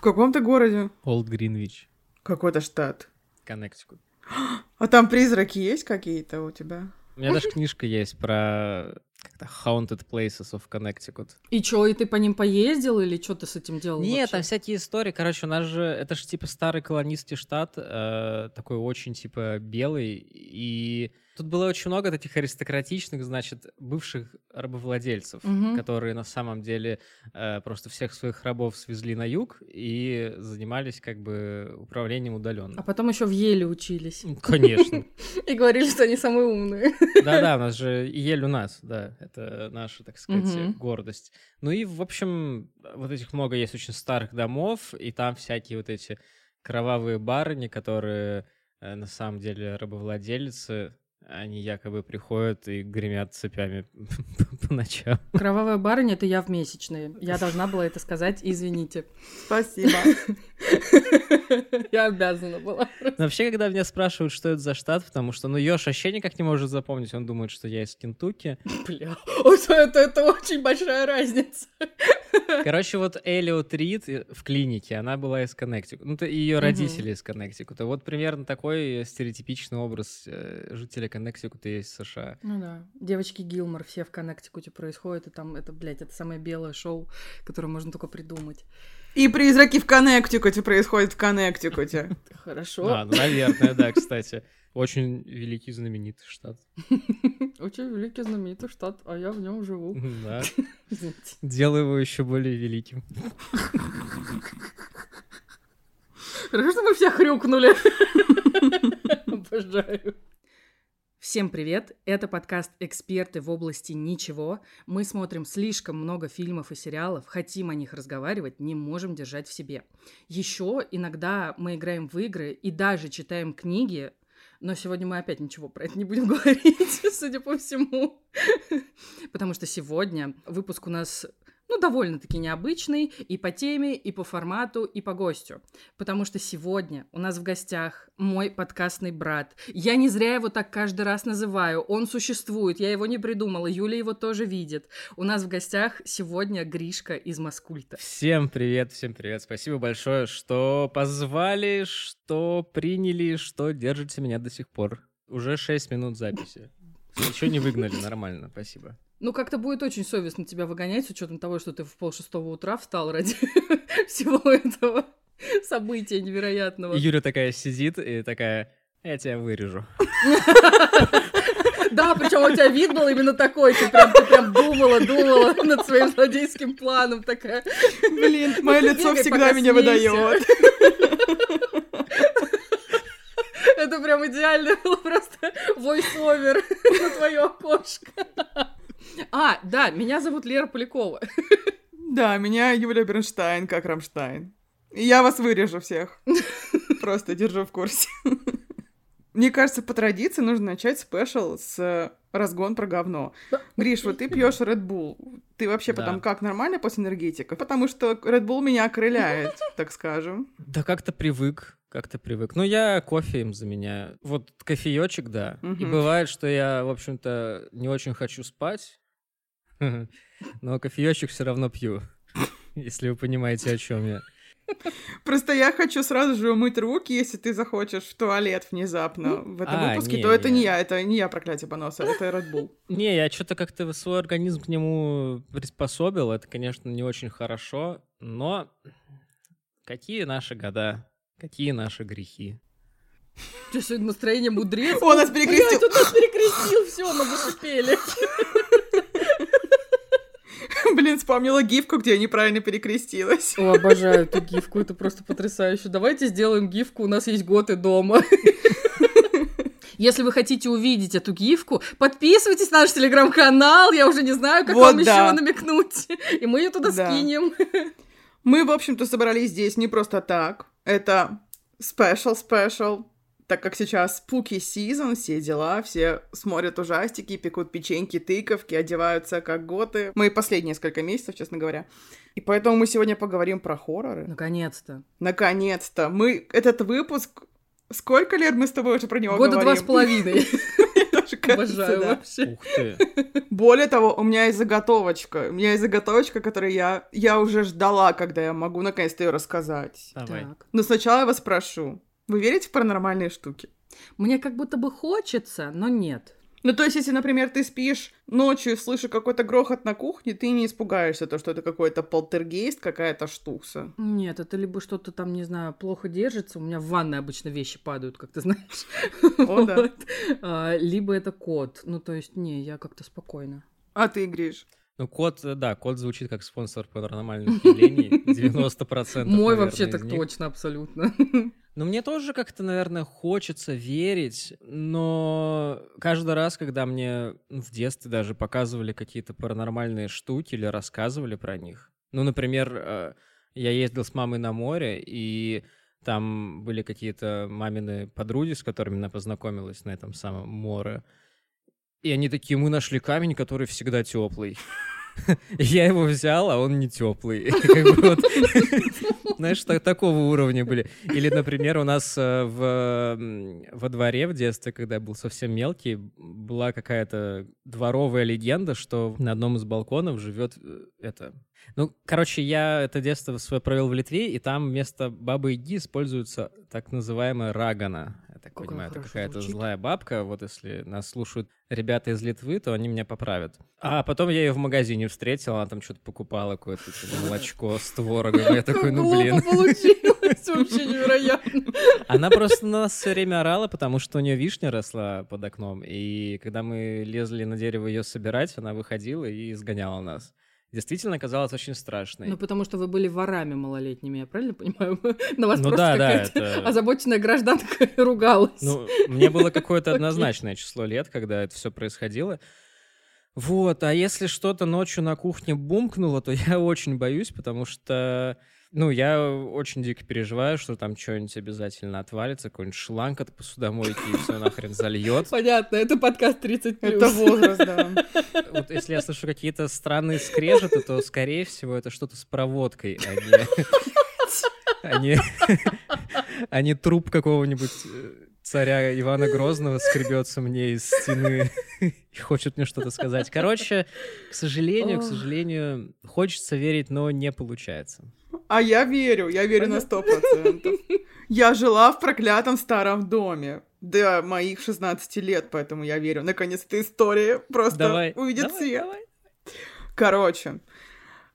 В каком-то городе? Олд Гринвич, Какой-то штат. Коннектикут. А там призраки есть какие-то у тебя? У меня даже книжка есть про как-то Haunted Places of Connecticut. И чё, и ты по ним поездил или что ты с этим делал? Нет, вообще? там всякие истории. Короче, у нас же, это же типа старый колонистский штат, э, такой очень типа белый, и тут было очень много таких аристократичных, значит, бывших рабовладельцев, Мгм. которые на самом деле э, просто всех своих рабов свезли на юг и занимались как бы управлением А удаленно. потом еще в Еле учились. Конечно. И говорили, что они самые умные. Да-да, у нас же ель у нас, да, это наша, так сказать, гордость. Ну и, в общем, вот этих много есть очень старых домов, и там всякие вот эти кровавые барыни, которые э, на самом деле рабовладельцы, они якобы приходят и гремят цепями по ночам. Кровавая барыня — это я в месячные. Я должна была это сказать, извините. Спасибо. Я обязана была. Но вообще, когда меня спрашивают, что это за штат, потому что, ну, Ёж вообще никак не может запомнить, он думает, что я из Кентукки. Бля, это, это очень большая разница. Короче, вот Элиот Рид в клинике, она была из Коннектикута. Ну, ее родители из Коннектикута. Вот примерно такой стереотипичный образ э, жителя Коннектикута есть в США. Ну да. Девочки Гилмор все в Коннектикуте происходят, и там это, блядь, это самое белое шоу, которое можно только придумать. И призраки в Коннектикуте происходят в Коннектикуте. Хорошо. А, ну, наверное, да, кстати. Очень великий знаменитый штат. Очень великий знаменитый штат, а я в нем живу. Да. Делаю его еще более великим. Хорошо, что мы все хрюкнули. Обожаю. Всем привет! Это подкаст «Эксперты в области ничего». Мы смотрим слишком много фильмов и сериалов, хотим о них разговаривать, не можем держать в себе. Еще иногда мы играем в игры и даже читаем книги, но сегодня мы опять ничего про это не будем говорить, судя по всему. Потому что сегодня выпуск у нас ну, довольно-таки необычный и по теме, и по формату, и по гостю. Потому что сегодня у нас в гостях мой подкастный брат. Я не зря его так каждый раз называю. Он существует, я его не придумала, Юля его тоже видит. У нас в гостях сегодня Гришка из Маскульта. Всем привет, всем привет. Спасибо большое, что позвали, что приняли, что держите меня до сих пор. Уже 6 минут записи. Еще не выгнали, нормально, спасибо. Ну, как-то будет очень совестно тебя выгонять с учетом того, что ты в полшестого утра встал ради всего этого события невероятного. Юля такая сидит и такая, я тебя вырежу. Да, причем у тебя вид был именно такой, ты прям, ты прям думала, думала над своим злодейским планом, такая. Блин, мое лицо всегда меня выдает. Это прям идеально было просто войс-овер на твое окошко. А, да, меня зовут Лера Полякова. Да, меня Юля Бернштайн, как Рамштайн. Я вас вырежу всех. Просто держу в курсе. Мне кажется, по традиции нужно начать special с разгон про говно. Гриш, вот ты пьешь Red Bull. Ты вообще Да. потом как, нормально после энергетиков? Потому что Red Bull меня окрыляет, так скажем. Да как-то привык, как-то привык. Ну, я кофе им заменяю. Вот кофеечек, да. И Мгм. бывает, что я, в общем-то, не очень хочу спать, но кофеечек все равно пью. Если вы понимаете, о чем я. Просто я хочу сразу же умыть руки, если ты захочешь в туалет внезапно в этом А, выпуске, не, то это не не. я, это не я проклятие поноса, это Red Bull. Не, я что-то как-то свой организм к нему приспособил. Это, конечно, не очень хорошо, но какие наши года, какие наши грехи. Тебя сегодня настроение мудрец. Он нас перекрестил. Блядь, он нас перекрестил, все, мы зашипели. Блин, вспомнила гифку, где я неправильно перекрестилась. О, обожаю эту гифку, это просто потрясающе. Давайте сделаем гифку, у нас есть готы дома. Если вы хотите увидеть эту гифку, подписывайтесь на наш телеграм-канал, я уже не знаю, как Вот вам да. еще намекнуть. И мы ее туда Да. скинем. Мы, в общем-то, собрались здесь не просто так. Это special-special, так как сейчас spooky сезон, все дела, все смотрят ужастики, пекут печеньки, тыковки, одеваются как готы. Мы последние несколько месяцев, честно говоря. И поэтому мы сегодня поговорим про хорроры. Наконец-то. Наконец-то. Мы этот выпуск... Сколько лет мы с тобой уже про него Года два говорим? с половиной. Тоже кажется, Обожаю да. вообще. Ух ты. Более того, у меня есть заготовочка. У меня есть заготовочка, которую я, я уже ждала, когда я могу наконец-то ее рассказать. Давай. Так. Но сначала я вас спрошу. Вы верите в паранормальные штуки? Мне как будто бы хочется, но нет. Ну, то есть, если, например, ты спишь ночью и слышишь какой-то грохот на кухне, ты не испугаешься, то, что это какой-то полтергейст, какая-то штукса. Нет, это либо что-то там, не знаю, плохо держится. У меня в ванной обычно вещи падают, как ты знаешь. О, да. Вот. А, Либо это кот. Ну, то есть, не, я как-то спокойно. А ты, Гриш? Ну, код, э, да, код звучит как спонсор паранормальных явлений. 90% Мой наверное, вообще так них. точно, абсолютно. Ну, мне тоже как-то, наверное, хочется верить, но каждый раз, когда мне ну, в детстве даже показывали какие-то паранормальные штуки или рассказывали про них, ну, например, э, я ездил с мамой на море, и там были какие-то мамины подруги, с которыми она познакомилась на этом самом море, и они такие, мы нашли камень, который всегда теплый. Я его взял, а он не теплый. Знаешь, так- такого уровня были. Или, например, у нас э, во дворе в детстве, когда я был совсем мелкий, была какая-то дворовая легенда, что на одном из балконов живет э, это... Ну, короче, я это детство свое провел в Литве, и там вместо бабы Яги используется так называемая рагана. Так Как понимаю, это какая-то звучит. злая бабка. Вот если нас слушают ребята из Литвы, то они меня поправят. А потом я ее в магазине встретил, она там что-то покупала, какое-то типа, молочко с творогом. Я такой, ну блин. Получилось, вообще невероятно. Она просто на нас все время орала, потому что у нее вишня росла под окном. И когда мы лезли на дерево ее собирать, она выходила и изгоняла нас. Действительно казалось очень страшной. Ну, потому что вы были ворами малолетними, я правильно понимаю? На вас Ну просто да, да, какая-то это- озабоченная гражданка ругалась. Ну, мне было какое-то однозначное число лет, когда это все происходило. Вот, а если что-то ночью на кухне бумкнуло, то я очень боюсь, потому что, ну, я очень дико переживаю, что там что-нибудь обязательно отвалится, какой-нибудь шланг от посудомойки и все нахрен зальет. Понятно, это подкаст 30+. Это возраст, да. Вот если я слышу какие-то странные скрежеты, то, скорее всего, это что-то с проводкой, а не... а не- а не труп какого-нибудь э, царя Ивана Грозного скребется мне из стены и хочет мне что-то сказать. Короче, к сожалению, к сожалению, хочется верить, но не получается. А я верю, я верю на сто процентов. Я жила в проклятом старом доме до моих 16 лет, поэтому я верю. Наконец-то история просто Давай, увидит давай, свет. давай. Короче,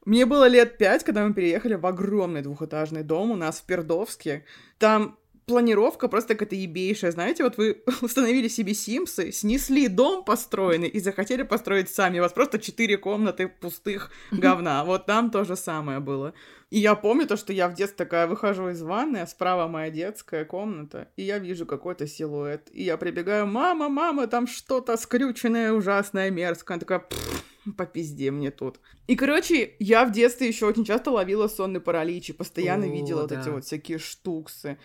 мне было лет пять, когда мы переехали в огромный двухэтажный дом у нас в Пердовске. Там планировка просто какая-то ебейшая. Знаете, вот вы установили себе Симсы, снесли дом построенный и захотели построить сами. У вас просто четыре комнаты пустых говна. Вот там то же самое было. И я помню то, что я в детстве такая выхожу из ванны, а справа моя детская комната, и я вижу какой-то силуэт. И я прибегаю, мама, мама, там что-то скрюченное, ужасное, мерзкое. Она такая, «Пф, по пизде мне тут. И, короче, я в детстве еще очень часто ловила сонный паралич и постоянно О, видела вот эти да. вот всякие штуксы.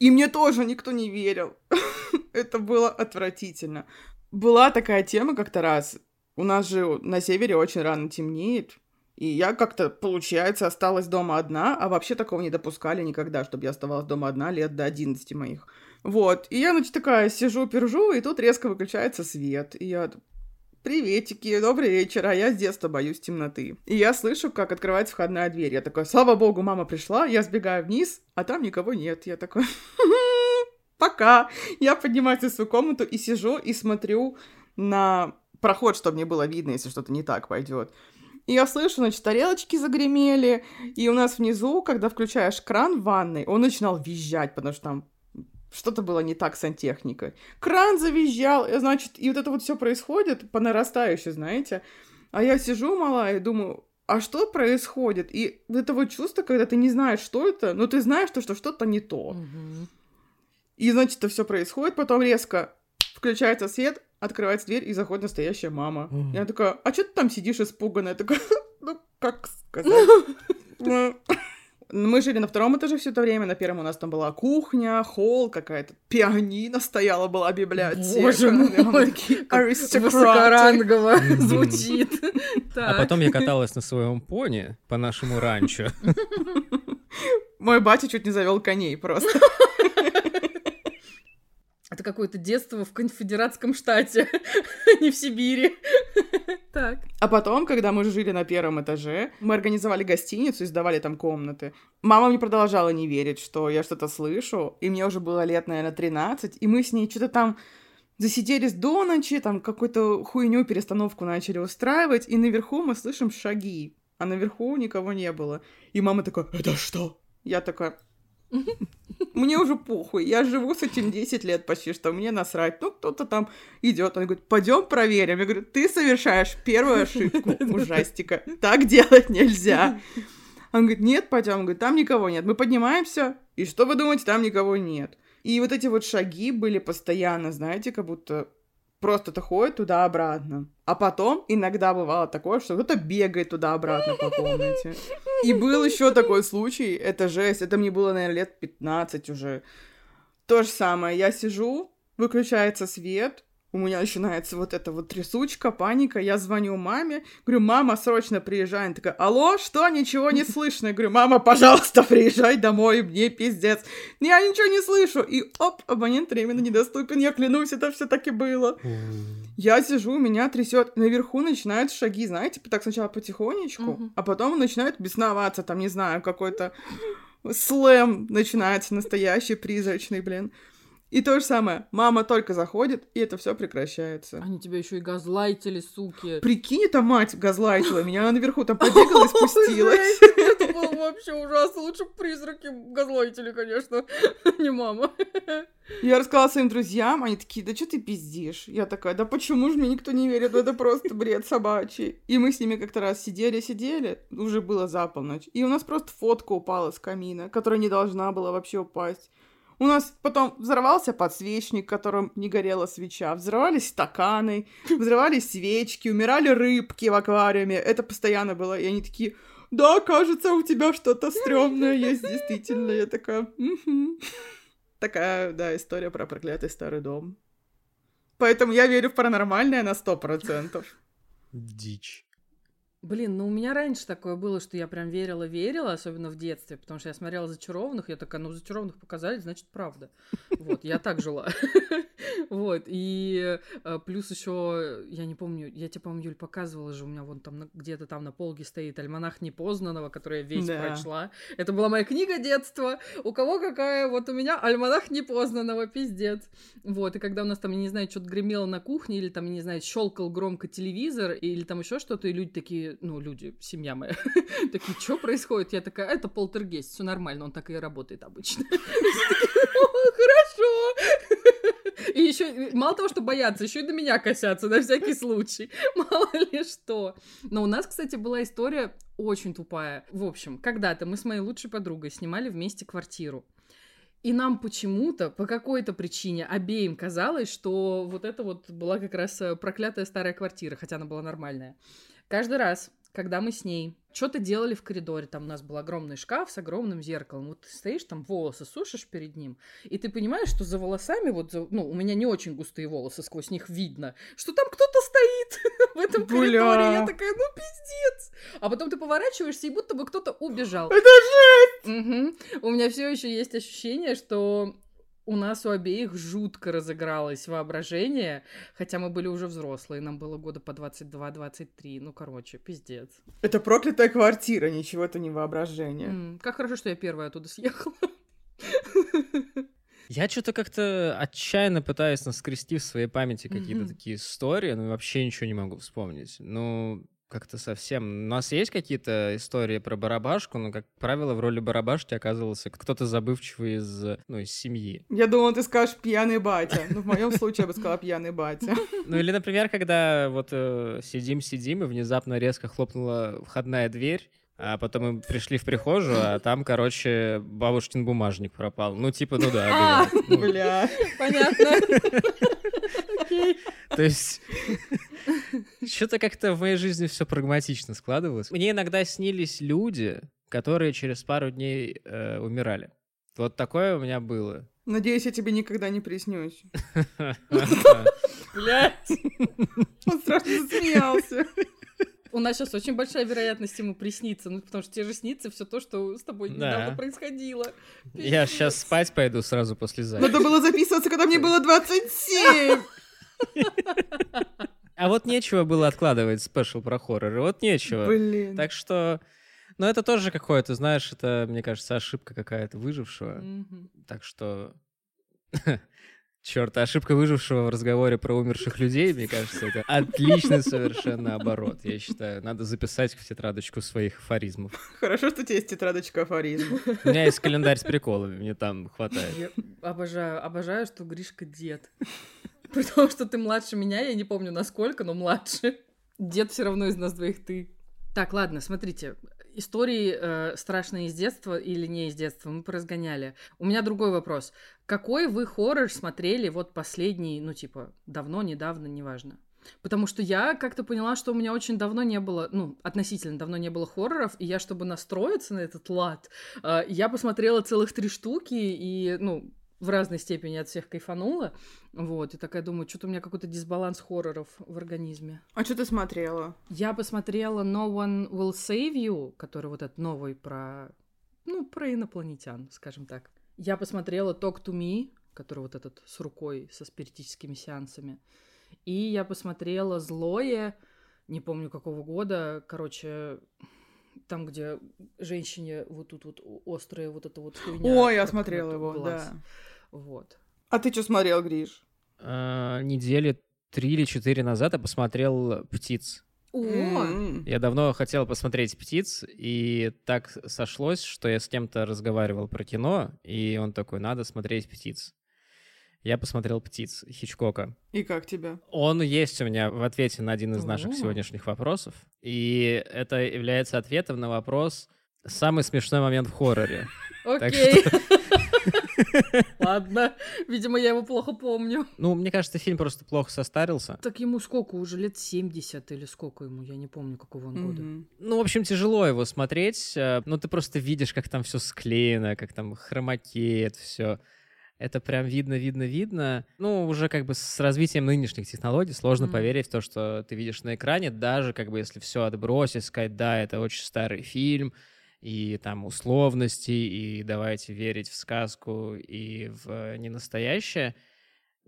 И мне тоже никто не верил. Это было отвратительно. Была такая тема как-то раз. У нас же на севере очень рано темнеет. И я как-то, получается, осталась дома одна, а вообще такого не допускали никогда, чтобы я оставалась дома одна лет до 11 моих. Вот. И я, значит, такая сижу, пержу, и тут резко выключается свет. И я Приветики, добрый вечер, а я с детства боюсь темноты. И я слышу, как открывается входная дверь. Я такая, слава богу, мама пришла, я сбегаю вниз, а там никого нет. Я такой, пока. Я поднимаюсь в свою комнату и сижу и смотрю на проход, чтобы мне было видно, если что-то не так пойдет. И я слышу, значит, тарелочки загремели, и у нас внизу, когда включаешь кран в ванной, он начинал визжать, потому что там что-то было не так с сантехникой. Кран завизжал, и, значит, и вот это вот все происходит по нарастающей, знаете. А я сижу малая и думаю, а что происходит? И это вот чувство, когда ты не знаешь, что это, но ты знаешь, то, что что-то не то. Мгм. И, значит, это все происходит, потом резко включается свет, открывается дверь, и заходит настоящая мама. Мгм. И она такая, а что ты там сидишь испуганная? Я такая, ну, как сказать? Мы жили на втором этаже все это время, на первом у нас там была кухня, холл, какая-то пианино стояла, была библиотека. Боже мой. Высокорангово звучит. А потом я каталась на своем пони по нашему ранчо. Мой батя чуть не завел коней просто. Это какое-то детство в конфедератском штате, не в Сибири. Так. А потом, когда мы жили на первом этаже, мы организовали гостиницу и сдавали там комнаты. Мама мне продолжала не верить, что я что-то слышу, и мне уже было лет, наверное, 13, и мы с ней что-то там засиделись до ночи, там какую-то хуйню, перестановку начали устраивать, и наверху мы слышим шаги, а наверху никого не было. И мама такая, это что? Я такая, мне уже похуй, я живу с этим 10 лет почти, что мне насрать. Ну, кто-то там идет, он говорит, пойдем проверим. Я говорю, ты совершаешь первую ошибку ужастика. Так делать нельзя. Он говорит, нет, пойдем. Он говорит, там никого нет. Мы поднимаемся, и что вы думаете, там никого нет. И вот эти вот шаги были постоянно, знаете, как будто просто-то ходит туда-обратно. А потом иногда бывало такое, что кто-то бегает туда-обратно по комнате. И был еще такой случай, это жесть, это мне было, наверное, лет 15 уже. То же самое, я сижу, выключается свет, у меня начинается вот эта вот трясучка, паника, я звоню маме, говорю, мама, срочно приезжай. Она такая, алло, что, ничего не слышно? Я говорю, мама, пожалуйста, приезжай домой, мне пиздец. Я ничего не слышу. И оп, абонент временно недоступен, я клянусь, это все таки было. Я сижу, меня трясет, наверху начинают шаги, знаете, так сначала потихонечку, а потом начинают бесноваться, там, не знаю, какой-то слэм начинается настоящий, призрачный, блин. И то же самое. Мама только заходит, и это все прекращается. Они тебя еще и газлайтили, суки. Прикинь, эта мать газлайтила меня, она наверху там побегала и спустилась. Это было вообще ужасно. Лучше призраки газлайтили, конечно, не мама. Я рассказала своим друзьям, они такие, да что ты пиздишь? Я такая, да почему же мне никто не верит, это просто бред собачий. И мы с ними как-то раз сидели-сидели, уже было за полночь, и у нас просто фотка упала с камина, которая не должна была вообще упасть. У нас потом взорвался подсвечник, которым не горела свеча, взрывались стаканы, взрывались свечки, умирали рыбки в аквариуме. Это постоянно было. И они такие, да, кажется, у тебя что-то стрёмное есть, действительно. Я такая, угу. Такая, да, история про проклятый старый дом. Поэтому я верю в паранормальное на сто процентов. Дичь. Блин, ну у меня раньше такое было, что я прям верила-верила, особенно в детстве, потому что я смотрела «Зачарованных», я такая, ну «Зачарованных» показали, значит, правда. Вот, я так жила. Вот, и э, плюс еще, я не помню, я тебе, по-моему, Юль, показывала же, у меня вон там где-то там на полке стоит «Альманах непознанного», который я весь прочла. Это была моя книга детства. У кого какая? Вот у меня «Альманах непознанного», пиздец. Вот, и когда у нас там, я не знаю, что-то гремело на кухне, или там, я не знаю, щелкал громко телевизор, или там еще что-то, и люди такие, ну, люди, семья моя, такие, что происходит? Я такая, это полтергейст, все нормально, он так и работает обычно. Хорошо. И еще, мало того, что боятся, еще и до меня косятся на всякий случай. Мало ли что. Но у нас, кстати, была история очень тупая. В общем, когда-то мы с моей лучшей подругой снимали вместе квартиру. И нам почему-то, по какой-то причине, обеим казалось, что вот это вот была как раз э, проклятая старая квартира, хотя она была нормальная. Каждый раз, когда мы с ней что-то делали в коридоре, там у нас был огромный шкаф с огромным зеркалом, вот ты стоишь там, волосы сушишь перед ним, и ты понимаешь, что за волосами, вот, за, ну, у меня не очень густые волосы, сквозь них видно, что там кто-то стоит в этом Бля. коридоре, я такая, ну, пиздец. А потом ты поворачиваешься, и будто бы кто-то убежал. Это жесть! Угу. У меня все еще есть ощущение, что у нас у обеих жутко разыгралось воображение, хотя мы были уже взрослые, нам было года по 22-23, ну, короче, пиздец. Это проклятая квартира, ничего это не воображение. М, как хорошо, что я первая оттуда съехала. Я что-то как-то отчаянно пытаюсь наскрести в своей памяти какие-то такие истории, но вообще ничего не могу вспомнить. Ну, как-то совсем... У нас есть какие-то истории про барабашку, но, как правило, в роли барабашки оказывался кто-то забывчивый из, ну, из семьи. Я думала, ты скажешь «пьяный батя». Ну, в моем случае я бы сказала «пьяный батя». Ну, или, например, когда вот сидим-сидим, э, и внезапно резко хлопнула входная дверь, а потом мы пришли в прихожую, а там, короче, бабушкин бумажник пропал. Ну, типа, ну да. Бля. Понятно. То есть что-то как-то в моей жизни все прагматично складывалось. Мне иногда снились люди, которые через пару дней э, умирали. Вот такое у меня было. Надеюсь, я тебе никогда не приснюсь. Блять! Он страшно засмеялся. У нас сейчас очень большая вероятность ему присниться, ну, потому что тебе же снится все то, что с тобой недавно Да. происходило. Я сейчас спать пойду сразу после записи. Надо было записываться, когда мне было 27. А вот нечего было откладывать спешл про хорроры, вот нечего. Блин. Так что... Ну, это тоже какое-то, знаешь, это, мне кажется, ошибка какая-то выжившего. Мгм. Так что... Черт, ошибка выжившего в разговоре про умерших людей, мне кажется, это отличный совершенно оборот. Я считаю, надо записать в тетрадочку своих афоризмов. Хорошо, что у тебя есть тетрадочка афоризмов. У меня есть календарь с приколами, мне там хватает. Я обожаю, обожаю, что Гришка дед. При том, что ты младше меня, я не помню насколько, но младше. Дед все равно из нас двоих ты. Так, ладно, смотрите. Истории э, страшные из детства или не из детства мы поразгоняли. У меня другой вопрос. Какой вы хоррор смотрели вот последний, ну типа, давно, недавно, неважно? Потому что я как-то поняла, что у меня очень давно не было, ну, относительно давно не было хорроров, и я, чтобы настроиться на этот лад, э, я посмотрела целых три штуки, и, ну, в разной степени от всех кайфанула. Вот, и такая думаю, что-то у меня какой-то дисбаланс хорроров в организме. А что ты смотрела? Я посмотрела No One Will Save You, который вот этот новый про, ну, про инопланетян, скажем так. Я посмотрела Talk to Me, который вот этот с рукой, со спиритическими сеансами. И я посмотрела Злое, не помню какого года, короче, там, где женщине вот тут вот острая вот эта вот хуйня. Ой, я смотрела его, глаз. да. Вот. А ты что смотрел, Гриш? А, Недели три или четыре назад я посмотрел «Птиц». О, М. Я давно хотел посмотреть «Птиц», и так сошлось, что я с кем-то разговаривал про кино, и он такой, надо смотреть «Птиц». Я посмотрел «Птиц» Хичкока. И как тебе? Он есть у меня в ответе на один из наших О. сегодняшних вопросов, и это является ответом на вопрос «Самый смешной момент в хорроре». Окей. Ладно, видимо, я его плохо помню. Ну, мне кажется, фильм просто плохо состарился. Так ему сколько уже лет 70 или сколько ему, я не помню, какого он года. Ну, в общем, тяжело его смотреть. э, Ну, ты просто видишь, как там все склеено, как там хромакеет, все. Это прям видно, видно, видно. Ну, уже как бы с развитием нынешних технологий сложно Мгм. поверить в то, что ты видишь на экране, даже как бы если все отбросить, сказать, да, это очень старый фильм, и там условности, и давайте верить в сказку и в ненастоящее.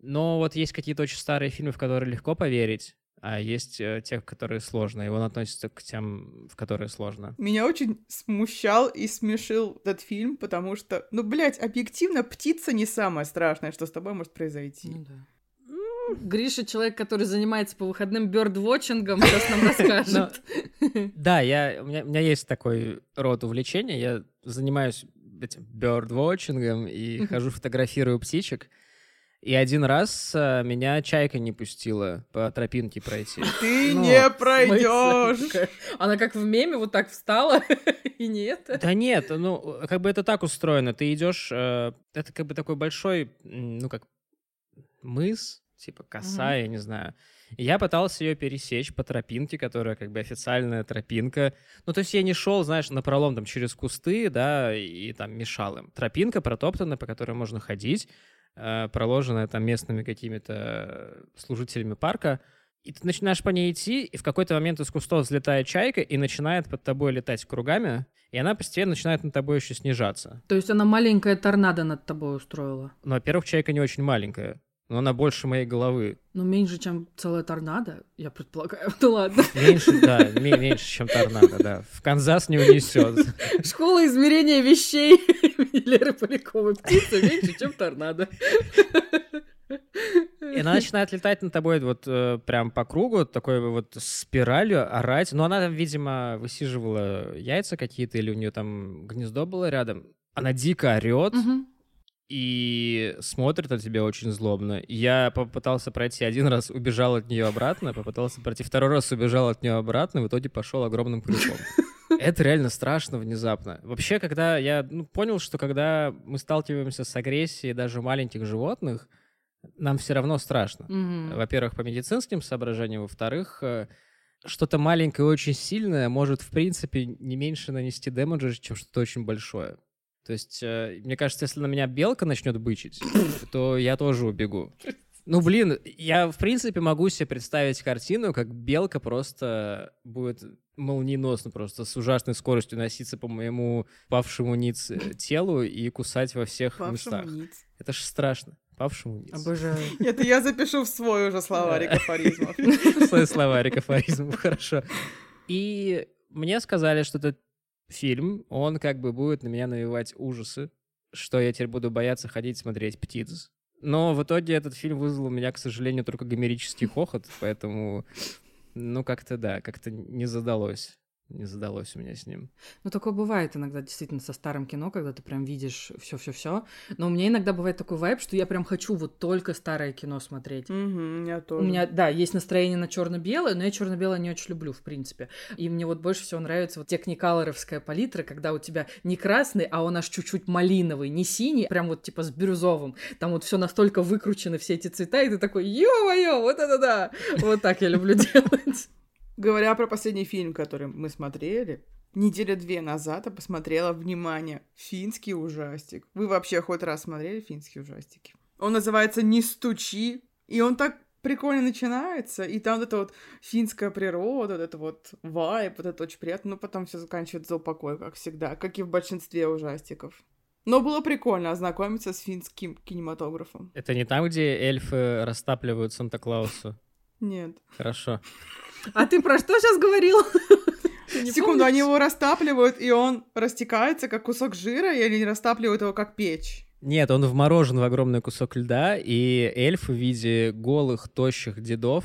Но вот есть какие-то очень старые фильмы, в которые легко поверить, а есть э, те, которые сложно, и он относится к тем, в которые сложно. Меня очень смущал и смешил этот фильм, потому что, ну, блядь, объективно, птица не самое страшное, что с тобой может произойти. Ну да. Гриша человек, который занимается по выходным бёрдвотчингом, сейчас нам расскажет. Да, я, у, меня, у меня есть такой род увлечения, я занимаюсь этим бёрдвотчингом и хожу фотографирую птичек, и один раз э, меня чайка не пустила по тропинке пройти. Ты Ну, не пройдешь. Она как в меме вот так встала, и нет. Да нет, ну, как бы это так устроено. Ты идешь, э, это как бы такой большой, ну, как мыс, типа коса, я не знаю. И я пытался ее пересечь по тропинке, которая как бы официальная тропинка. Ну, то есть я не шел, знаешь, напролом там через кусты, да, и, там мешал им. Тропинка протоптанная, по которой можно ходить, проложенная там местными какими-то служителями парка. И ты начинаешь по ней идти, и в какой-то момент из кустов взлетает чайка и начинает под тобой летать кругами, и она постепенно начинает над тобой еще снижаться. То есть она маленькая торнадо над тобой устроила. Но, во-первых, чайка не очень маленькая, но она больше моей головы. Ну, меньше, чем целая торнадо, я предполагаю. Ну ладно. Меньше, да, ме- меньше, чем торнадо, да. В Канзас не унесет. Школа измерения вещей Леры Поляковой. Птица меньше, чем торнадо. И она начинает летать над тобой вот э, прям по кругу, такой вот спиралью, орать. Но она там, видимо, высиживала яйца какие-то, или у нее там гнездо было рядом. Она дико орет, Мгм. И смотрит на тебя очень злобно. Я попытался пройти один раз, убежал от нее обратно, попытался пройти второй раз, убежал от нее обратно, в итоге пошел огромным крюком. Это реально страшно внезапно. Вообще, когда я ну, понял, что когда мы сталкиваемся с агрессией даже маленьких животных, нам все равно страшно. Мгм. Во-первых, по медицинским соображениям, во-вторых, э, что-то маленькое и очень сильное может, в принципе, не меньше нанести дэмэджа, чем что-то очень большое. То есть, э, мне кажется, если на меня белка начнет бычить, то я тоже убегу. Ну, блин, я, в принципе, могу себе представить картину, как белка просто будет молниеносно просто с ужасной скоростью носиться по моему павшему ниц э, телу и кусать во всех Павшему местах. ниц. Это ж страшно. Павшему ниц. Обожаю. Это я запишу в свой уже словарик афоризмов. Свой словарик афоризмов, хорошо. И мне сказали, что этот фильм, он как бы будет на меня навевать ужасы, что я теперь буду бояться ходить смотреть птиц. Но в итоге этот фильм вызвал у меня, к сожалению, только гомерический хохот, поэтому, ну, как-то да, как-то не задалось. Не задалось у меня с ним. Ну, такое бывает иногда действительно со старым кино, когда ты прям видишь все-все-все. Но у меня иногда бывает такой вайб, что я прям хочу вот только старое кино смотреть. Мгм, я У тоже. меня, да, есть настроение на черно-белое, но я черно-белое не очень люблю, в принципе. И мне вот больше всего нравится вот техникалоровская палитра, когда у тебя не красный, а он аж чуть-чуть малиновый, не синий, прям вот типа с бирюзовым. Там вот все настолько выкручено, все эти цвета, и ты такой, ё-моё, вот это да! Вот так я люблю делать. Говоря про последний фильм, который мы смотрели, недели две назад я посмотрела, внимание, финский ужастик. Вы вообще хоть раз смотрели финские ужастики? Он называется «Не стучи», и он так прикольно начинается, и там вот эта вот финская природа, вот это вот вайб, вот это очень приятно, но потом все заканчивается за упокой, как всегда, как и в большинстве ужастиков. Но было прикольно ознакомиться с финским кинематографом. Это не там, где эльфы растапливают Санта-Клауса? Нет. Хорошо. А ты про что сейчас говорил? Не Секунду, они его растапливают, и он растекается, как кусок жира, или они растапливают его, как печь? Нет, он вморожен в огромный кусок льда, и эльфы в виде голых, тощих дедов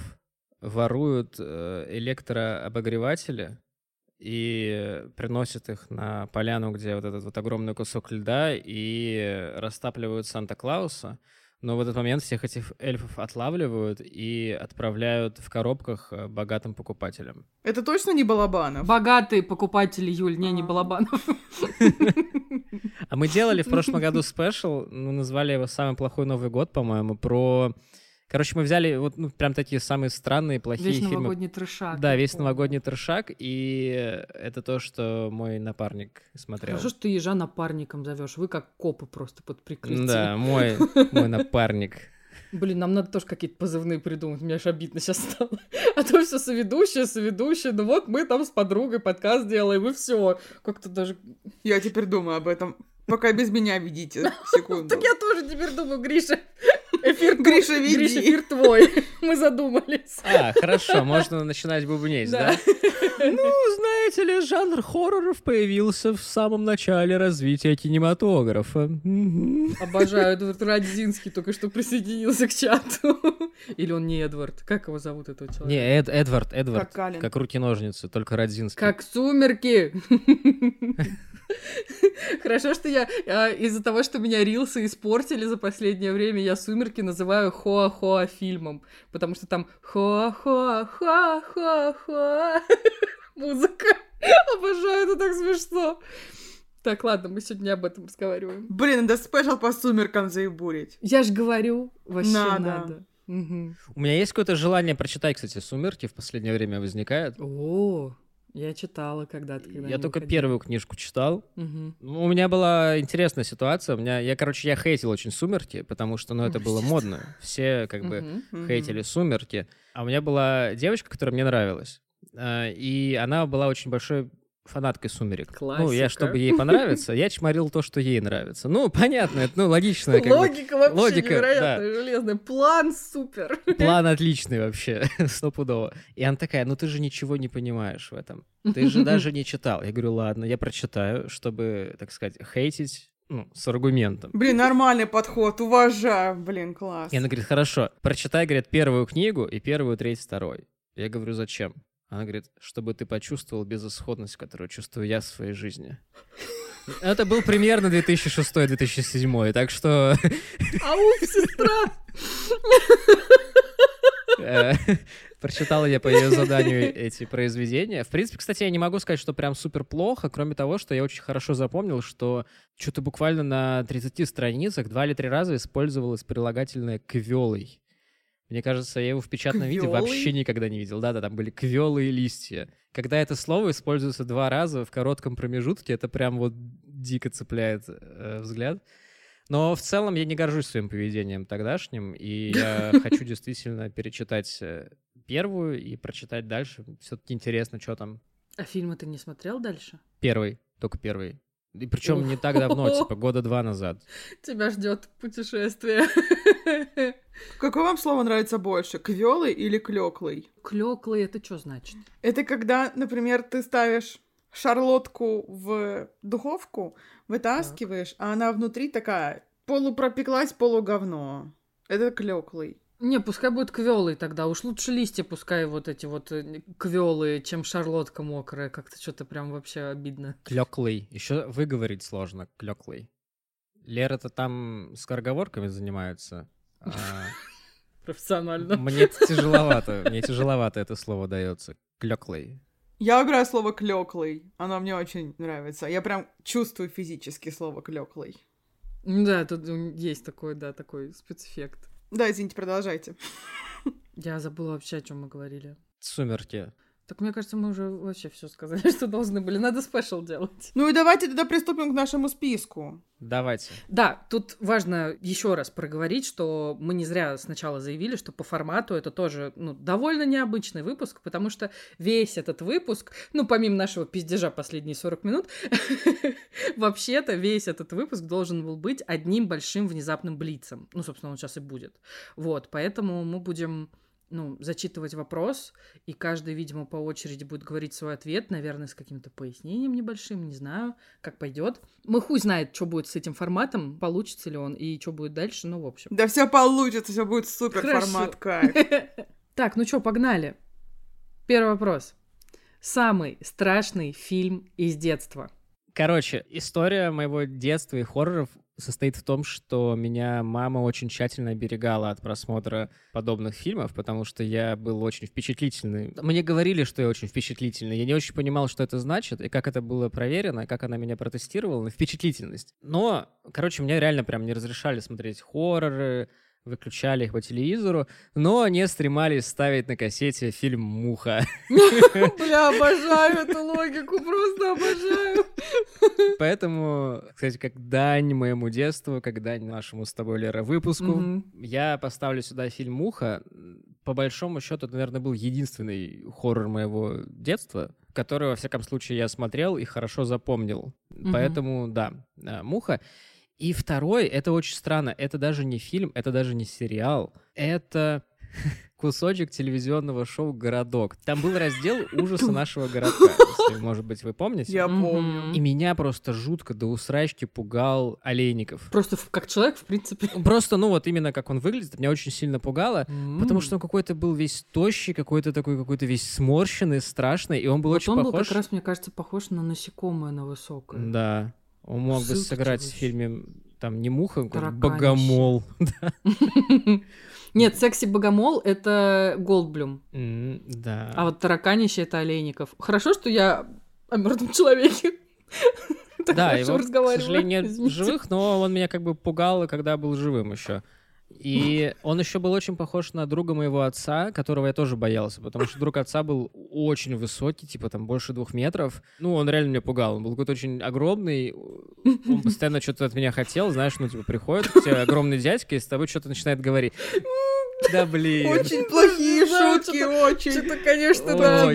воруют э, электрообогреватели и приносят их на поляну, где вот этот вот огромный кусок льда, и растапливают Санта-Клауса. Но в этот момент всех этих эльфов отлавливают и отправляют в коробках э, богатым покупателям. Это точно не Балабанов? Богатые покупатели, Юль, не, не А. Балабанов. А мы делали в прошлом году спешл, ну, назвали его «Самый плохой Новый год», по-моему, про... Короче, мы взяли вот ну, прям такие самые странные, плохие Весь фильмы. новогодний трешак. Да, весь помню. новогодний трешак, и это то, что мой напарник смотрел. Хорошо, что ты ежа напарником зовешь. Вы как копы просто под прикрытием. Да, мой, мой напарник. Блин, нам надо тоже какие-то позывные придумать. Мне аж обидно сейчас стало. А то все соведущая, соведущая. Ну вот мы там с подругой подкаст делаем, и все. Как-то даже... Я теперь думаю об этом. Пока без меня ведите. Секунду. Так я тоже теперь думаю, Гриша, эфир. Гриша, веди. Гриша, эфир твой. Мы задумались. А, хорошо, можно начинать бубнеть, да? Ну, знаете ли, жанр хорроров появился в самом начале развития кинематографа. Обожаю, Эдвард Радзинский только что присоединился к чату. Или он не Эдвард? Как его зовут, этого человека? Не, Эд, Эдвард, Эдвард. Как. Как руки-ножницы, только Родзинский. Как сумерки. Хорошо, что я а, из-за того, что меня рилсы испортили за последнее время, я сумерки называю хоа-хоа фильмом, потому что там хоа-хоа-хоа-хоа-хоа музыка. Обожаю, это так смешно. Так, ладно, мы сегодня об этом разговариваем. Блин, надо спешл по сумеркам заебурить. Я ж говорю, вообще Надо. надо. Мгм. У меня есть какое-то желание прочитать, кстати, «Сумерки» в последнее время возникает. О, я читала когда-то. когда Я только выходили. первую книжку читал. Ну, У меня была интересная ситуация. У меня, я, короче, я хейтил очень «Сумерки», потому что, ну, это было модно. Все, как бы. Мгм. хейтили «Сумерки». А у меня была девочка, которая мне нравилась. А, И она была очень большой фанаткой «Сумерек». Ну, я, Классика. чтобы ей понравиться, я чморил то, что ей нравится. Ну, понятно, это, ну, логично. как бы. Логика вообще Логика, невероятная, железная. План супер. План отличный вообще, стопудово. И она такая, ну ты же ничего не понимаешь в этом. Ты же даже не читал. Я говорю, ладно, я прочитаю, чтобы, так сказать, хейтить ну, с аргументом. Блин, нормальный подход, уважаю. Блин, класс. И она говорит, хорошо, прочитай, говорит, первую книгу и первую, треть, второй. Я говорю, зачем? Она говорит, чтобы ты почувствовал безысходность, которую чувствую я в своей жизни. Это был примерно 2006-2007, так что Ауф, сестра. Э, Прочитал я по ее заданию эти произведения. В принципе, кстати, я не могу сказать, что прям супер плохо, кроме того, что я очень хорошо запомнил, что что-то буквально на 30 страницах два или три раза использовалось прилагательное «квелый». Мне кажется, я его в печатном виде Квёлый? вообще никогда не видел. Да-да, там были квелые листья. Когда это слово используется два раза в коротком промежутке, это прям вот дико цепляет э, взгляд. Но в целом я не горжусь своим поведением тогдашним, и я хочу действительно перечитать э, первую и прочитать дальше. Все-таки интересно, что там. А фильмы ты не смотрел дальше? Первый, только первый. И причем не так давно, типа года два назад. Тебя ждет путешествие. Какое вам слово нравится больше, квелый или клеклый? Клёклый, это что значит? Это когда, например, ты ставишь шарлотку в духовку, вытаскиваешь, а она внутри такая полупропеклась, полуговно. Это клеклый. Не, пускай будет квелый тогда. Уж лучше листья пускай вот эти вот квелые, чем шарлотка мокрая. Как-то что-то прям вообще обидно. Клёклый. Еще выговорить сложно. Клёклый. Лера-то там скороговорками занимается. а Профессионально. Мне тяжеловато. Мне тяжеловато это слово дается. Клёклый. Я выбираю слово клеклый. Оно мне очень нравится. Я прям чувствую физически слово клеклый. Да, тут есть такой, да, такой спецэффект. Да, извините, продолжайте. Я забыла вообще, о чем мы говорили. Сумерки. Так мне кажется, мы уже вообще все сказали, что должны были. Надо спешл делать. Ну и давайте тогда приступим к нашему списку. Давайте. Да, тут важно еще раз проговорить, что мы не зря сначала заявили, что по формату это тоже ну, довольно необычный выпуск, потому что весь этот выпуск, ну, помимо нашего пиздежа последние 40 минут, вообще-то весь этот выпуск должен был быть одним большим внезапным блицем. Ну, собственно, он сейчас и будет. Вот, поэтому мы будем ну, зачитывать вопрос, и каждый, видимо, по очереди будет говорить свой ответ, наверное, с каким-то пояснением небольшим, не знаю, как пойдет. Мы хуй знает, что будет с этим форматом, получится ли он, и что будет дальше, ну, в общем. Да все получится, все будет супер Хорошо. формат кайф. Так, ну что, погнали. Первый вопрос. Самый страшный фильм из детства. Короче, история моего детства и хорроров состоит в том, что меня мама очень тщательно оберегала от просмотра подобных фильмов, потому что я был очень впечатлительный. Мне говорили, что я очень впечатлительный. Я не очень понимал, что это значит, и как это было проверено, как она меня протестировала на впечатлительность. Но, короче, мне реально прям не разрешали смотреть хорроры, выключали их по телевизору, но не стремались ставить на кассете фильм «Муха». Бля, обожаю эту логику, просто обожаю. Поэтому, кстати, как дань моему детству, как дань нашему с тобой, Лера, выпуску, я поставлю сюда фильм «Муха». По большому счету, это, наверное, был единственный хоррор моего детства, который, во всяком случае, я смотрел и хорошо запомнил. Поэтому, да, а, «Муха». И второй, это очень странно, это даже не фильм, это даже не сериал, это кусочек телевизионного шоу «Городок». Там был раздел ужаса нашего городка, если, может быть, вы помните. Я помню. И меня просто жутко до усрачки пугал Олейников. Просто как человек, в принципе. Просто, ну вот именно как он выглядит, меня очень сильно пугало. Потому что он какой-то был весь тощий, какой-то такой, какой-то весь сморщенный, страшный, и он был вот очень он был похож... как раз, мне кажется, похож на насекомое на высокое. Да. Он мог бы сыграть в фильме, там, не муха, а богомол. Нет, секси-богомол — это Голдблюм, Да. а вот тараканище — это Олейников. Хорошо, что я о мертвом человеке. Да, его, к сожалению, нет живых, но он меня как бы пугал, когда был живым еще. И он еще был очень похож на друга моего отца, которого я тоже боялся, потому что друг отца был очень высокий, типа там больше двух метров. Ну, он реально меня пугал. Он был какой-то очень огромный. Он постоянно что-то от меня хотел, знаешь, ну, типа, приходит к тебе огромный дядька и с тобой что-то начинает говорить. Да блин. Очень плохие шутки, очень. Что-то, конечно, да.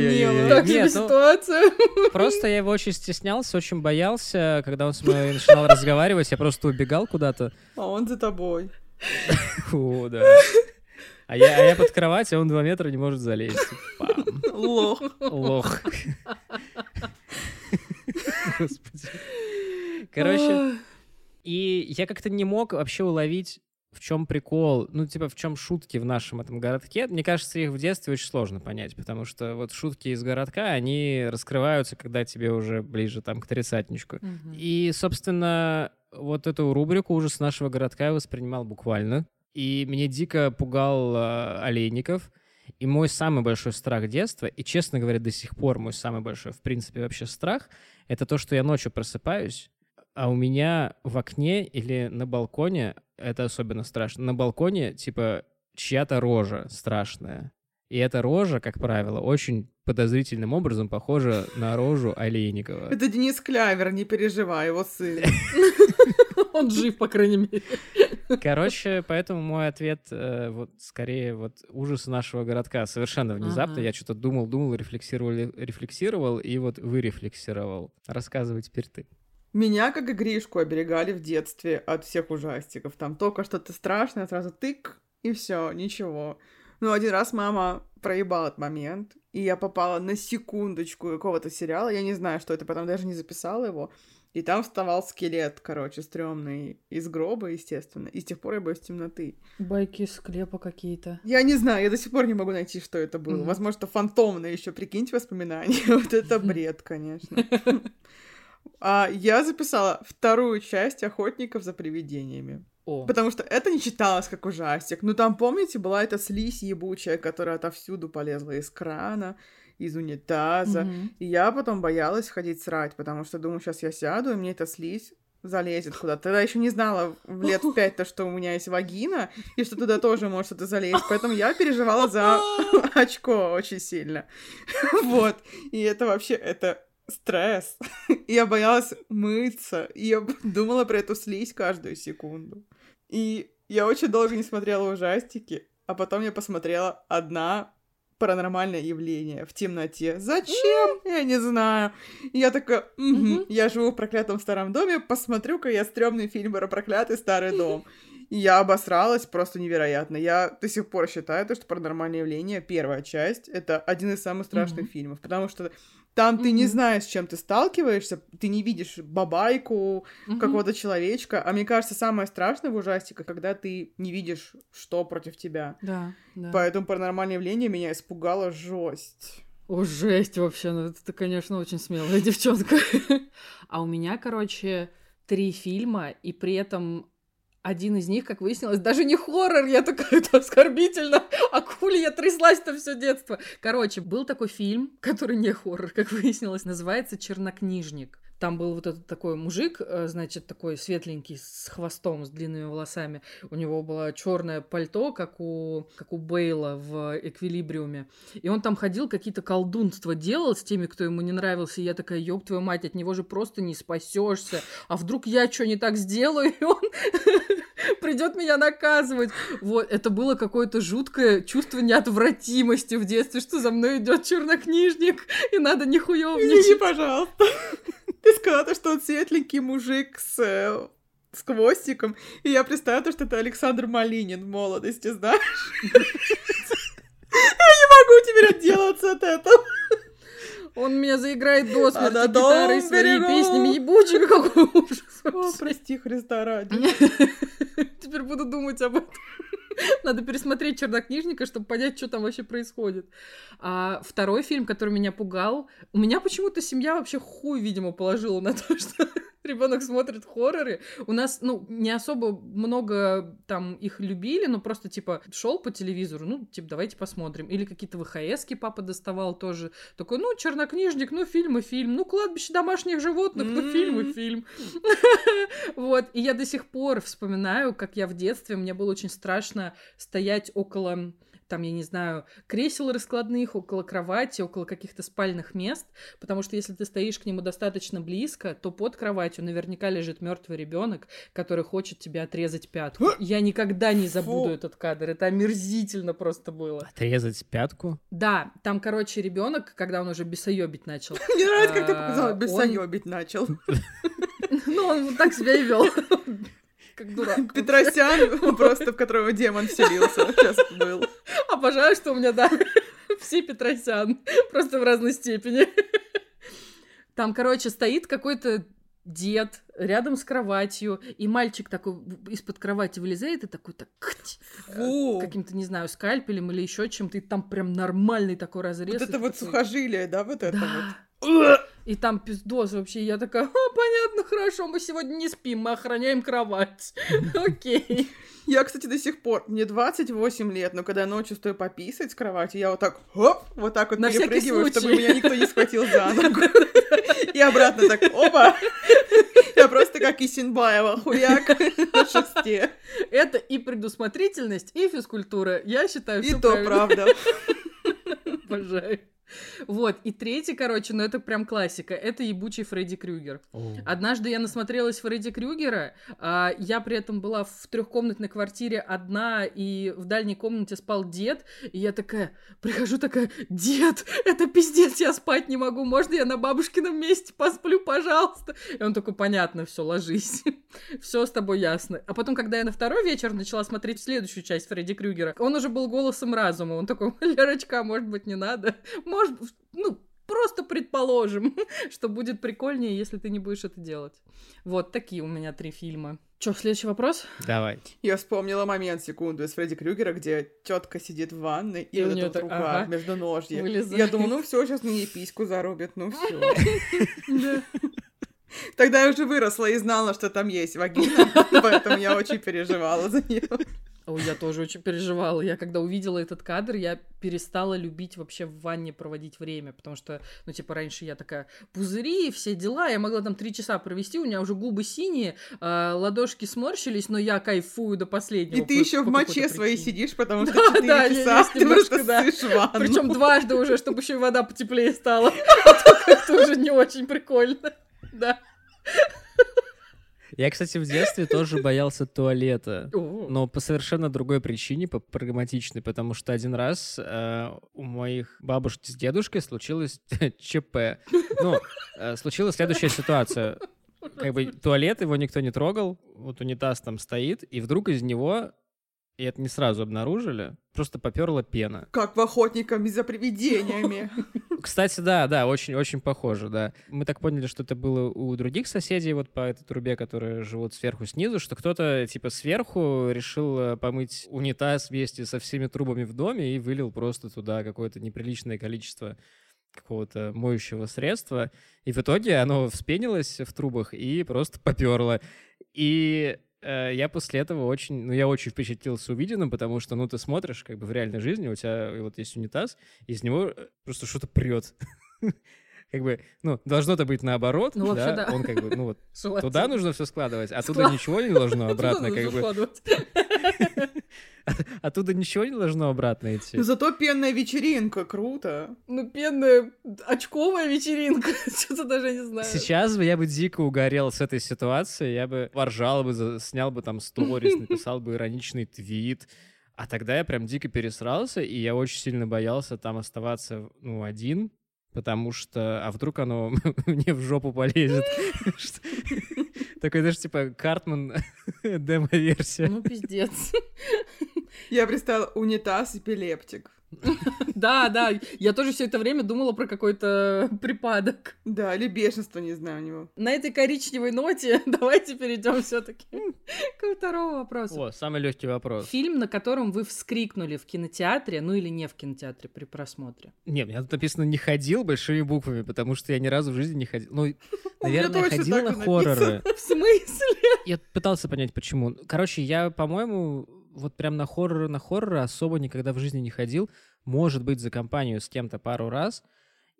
Так себе ну- ситуация. Просто я его очень стеснялся, очень боялся. Когда он со мной начинал разговаривать, я просто убегал куда-то. А он за тобой. Фу, да. А я, а я под кровать, а он два метра не может залезть. Пам. Лох. Лох. Господи. Короче, и я как-то не мог вообще уловить, в чем прикол, ну, типа, в чем шутки в нашем этом городке. Мне кажется, их в детстве очень сложно понять, потому что вот шутки из городка, они раскрываются, когда тебе уже ближе там к тридцатничку. Мгм. И, собственно, вот эту рубрику «Ужас нашего городка» я воспринимал буквально. И меня дико пугал э, Олейников. И мой самый большой страх детства, и, честно говоря, до сих пор мой самый большой, в принципе, вообще страх, это то, что я ночью просыпаюсь, а у меня в окне или на балконе, это особенно страшно, на балконе, типа, чья-то рожа страшная. И эта рожа, как правило, очень подозрительным образом похожа на рожу Олейникова. Это Денис Клявер, не переживай, его сын. Он жив, по крайней мере. Короче, поэтому мой ответ э, вот скорее вот ужасы нашего городка. Совершенно внезапно. Ага. Я что-то думал, думал, рефлексировал, рефлексировал, и вот вырефлексировал. Рассказывай теперь ты. Меня, как и Гришку, оберегали в детстве от всех ужастиков. Там только что-то страшное, сразу тык, и все, ничего. Но один раз мама проебала этот момент, и я попала на секундочку какого-то сериала, я не знаю, что это, потом даже не записала его, и там вставал скелет, короче, стрёмный, из гроба, естественно, и с тех пор я боюсь темноты. Байки из склепа какие-то. Я не знаю, я до сих пор не могу найти, что это было. Мгм. Возможно, это фантомное еще, прикиньте воспоминания. Вот это бред, конечно. А я записала вторую часть «Охотников за привидениями». О, Потому что это не читалось как ужастик. Ну, там, помните, была эта слизь ебучая, которая отовсюду полезла из крана, из унитаза. Мгм. И я потом боялась ходить срать, потому что думаю, сейчас я сяду, и мне эта слизь залезет куда-то. Тогда еще не знала в лет пять то, что у меня есть вагина, и что туда тоже может что-то залезть. Поэтому я переживала за очко очень сильно. Вот. И это вообще, это стресс. И я боялась мыться. И я думала про эту слизь каждую секунду. И я очень долго не смотрела ужастики, а потом я посмотрела одна паранормальное явление в темноте. Зачем? Я не знаю. Я такая, «Мгм, Мгм. я живу в проклятом старом доме, посмотрю-ка я стрёмный фильм про проклятый старый дом. И я обосралась просто невероятно. Я до сих пор считаю, то, что «Паранормальное явление», первая часть, это один из самых страшных фильмов, потому что там ты не знаешь, с чем ты сталкиваешься, ты не видишь бабайку, Мгм. какого-то человечка. А мне кажется, самое страшное в ужастиках, когда ты не видишь, что против тебя. Да, да. Поэтому паранормальное явление меня испугало жесть. О, жесть вообще, ну это ты, конечно, очень смелая девчонка. А у меня, короче, три фильма, и при этом один из них, как выяснилось, даже не хоррор. Я такая, это оскорбительно. А хули я тряслась-то все детство. Короче, был такой фильм, который не хоррор, как выяснилось, называется «Чернокнижник». Там был вот этот такой мужик, э, значит, такой светленький, с хвостом, с длинными волосами. У него было черное пальто, как у, как у Бейла в «Эквилибриуме». И он там ходил, какие-то колдунства делал с теми, кто ему не нравился. И я такая, ёб твою мать, от него же просто не спасешься. А вдруг я что не так сделаю, и он придет меня наказывать. Вот, это было какое-то жуткое чувство неотвратимости в детстве, что за мной идет чернокнижник, и надо Извини, нихуевничать. пожалуйста. Ты сказала, то, что он светленький мужик с, э, с хвостиком, и я представила, то, что это Александр Малинин в молодости, знаешь? Я не могу теперь отделаться от этого. Он меня заиграет до смерти А гитарой берегу. песнями ебучими, какой ужас О, прости, Христа ради. Теперь буду думать об этом. Надо пересмотреть чернокнижника, чтобы понять, что там вообще происходит. А второй фильм, который меня пугал, у меня почему-то семья вообще хуй, видимо, положила на то, что ребенок смотрит хорроры. У нас, ну, не особо много там их любили, но просто типа шел по телевизору, ну, типа, давайте посмотрим. Или какие-то ВХСки папа доставал тоже. Такой, ну, чернокнижник, ну, фильм и фильм. Ну, кладбище домашних животных, ну, фильм и фильм. Вот, и я до сих пор вспоминаю, как я в детстве, мне было очень страшно стоять около там, я не знаю, кресел раскладных, около кровати, около каких-то спальных мест, потому что если ты стоишь к нему достаточно близко, то под кроватью наверняка лежит мертвый ребенок, который хочет тебе отрезать пятку. Я никогда не забуду Фу. этот кадр, это омерзительно просто было. Отрезать пятку? Да, там, короче, ребенок, когда он уже бесоебить начал, Мне нравится, как ты А, показала, бесоебить начал. ну, он так себя и вел. Как дурак. Петросян, просто в которого демон вселился, сейчас был. Обожаю, что у меня, да, все Петросян, просто в разной степени. Там, короче, стоит какой-то дед рядом с кроватью, и мальчик такой из-под кровати вылезает и такой так Фу. каким-то, не знаю, скальпелем или еще чем-то, и там прям нормальный такой разрез. Вот это вот такой, сухожилие, да, вот это Да. вот. И там пиздос вообще. И Я такая, а, понятно, хорошо, мы сегодня не спим, мы охраняем кровать. Окей. Я, кстати, до сих пор, мне 28 лет, но когда я ночью стою пописать с кровати, я вот так, хоп, вот так вот На перепрыгиваю, чтобы меня никто не схватил за ногу. И обратно так, опа! Я просто как Исенбаева, хуяк на шесте. Это и предусмотрительность, и физкультура. Я считаю, И то правда. Обожаю. Вот, и третий, короче, ну это прям классика, это ебучий Фредди Крюгер. Однажды я насмотрелась Фредди Крюгера, а, я при этом была в трехкомнатной квартире одна, и в дальней комнате спал дед, и я такая, прихожу такая, дед, это пиздец, я спать не могу, можно я на бабушкином месте посплю, пожалуйста? И он такой, понятно, все, ложись, все с тобой ясно. А потом, когда я на второй вечер начала смотреть следующую часть Фредди Крюгера, он уже был голосом разума, он такой, Лерочка, может быть, не надо, может, ну, просто предположим, что будет прикольнее, если ты не будешь это делать. Вот такие у меня три фильма. Че, следующий вопрос? Давай. Я вспомнила момент, секунду, из Фредди Крюгера, где тетка сидит в ванной, и, И вот эта так- рука ага. между ножья. Вылезает. Я думаю, ну все, сейчас мне письку зарубят, ну все. Тогда я уже выросла и знала, что там есть вагина, поэтому я очень переживала за нее. Ой, я тоже очень переживала. Я когда увидела этот кадр, я перестала любить вообще в ванне проводить время, потому что, ну, типа, раньше я такая, пузыри, все дела, я могла там три часа провести, у меня уже губы синие, а, ладошки сморщились, но я кайфую до последнего. И ты по- еще в по моче какой-то своей сидишь, потому что Да, 4 да, часа есть ты немножко, да. ванну. Причем дважды уже, чтобы еще и вода потеплее стала. А то как-то уже не очень прикольно. Да. Я, кстати, в детстве тоже боялся туалета. Но по совершенно другой причине, по прагматичной, потому что один раз э, у моих бабушки с дедушкой случилось ЧП. Ну, э, случилась следующая ситуация. Как бы туалет, его никто не трогал, вот унитаз там стоит, и вдруг из него, и это не сразу обнаружили, просто поперла пена. Как в охотниках за привидениями. Кстати, да, да, очень-очень похоже, да. Мы так поняли, что это было у других соседей вот по этой трубе, которые живут сверху снизу, что кто-то типа сверху решил э, помыть унитаз вместе со всеми трубами в доме и вылил просто туда какое-то неприличное количество какого-то моющего средства, и в итоге оно вспенилось в трубах и просто поперло. И я после этого очень, ну, я очень впечатлился увиденным, потому что, ну, ты смотришь, как бы в реальной жизни, у тебя вот есть унитаз, из него э, просто что-то прет. Как бы, ну, должно-то быть наоборот, Ну, да. Он как бы, ну, вот, туда нужно все складывать, оттуда Склад- ничего не должно обратно, Туда как бы. оттуда ничего не должно обратно идти. Но зато пенная вечеринка, круто. Ну, пенная очковая вечеринка. Что-то даже не знаю. Сейчас бы я бы дико угорел с этой ситуацией, я бы поржал бы, снял бы там сторис, написал бы ироничный твит, а тогда я прям дико пересрался, и я очень сильно боялся там оставаться, ну, один, потому что, а вдруг оно мне в жопу полезет. Такой даже типа Картман демо-версия. Ну, пиздец. Я представила унитаз эпилептик. Да, да, я тоже все это время думала про какой-то припадок. Да, или бешенство, не знаю, у него. На этой коричневой ноте давайте перейдем все-таки к второму вопросу. О, самый легкий вопрос. Фильм, на котором вы вскрикнули в кинотеатре, ну или не в кинотеатре при просмотре. Нет, у меня тут написано «не ходил» большими буквами, потому что я ни разу в жизни не ходил. Ну, наверное, ходил на хорроры. В смысле? Я пытался понять, почему. Короче, я, по-моему, вот прям на хорроры, на хорроры особо никогда в жизни не ходил. Может быть, за компанию с кем-то пару раз.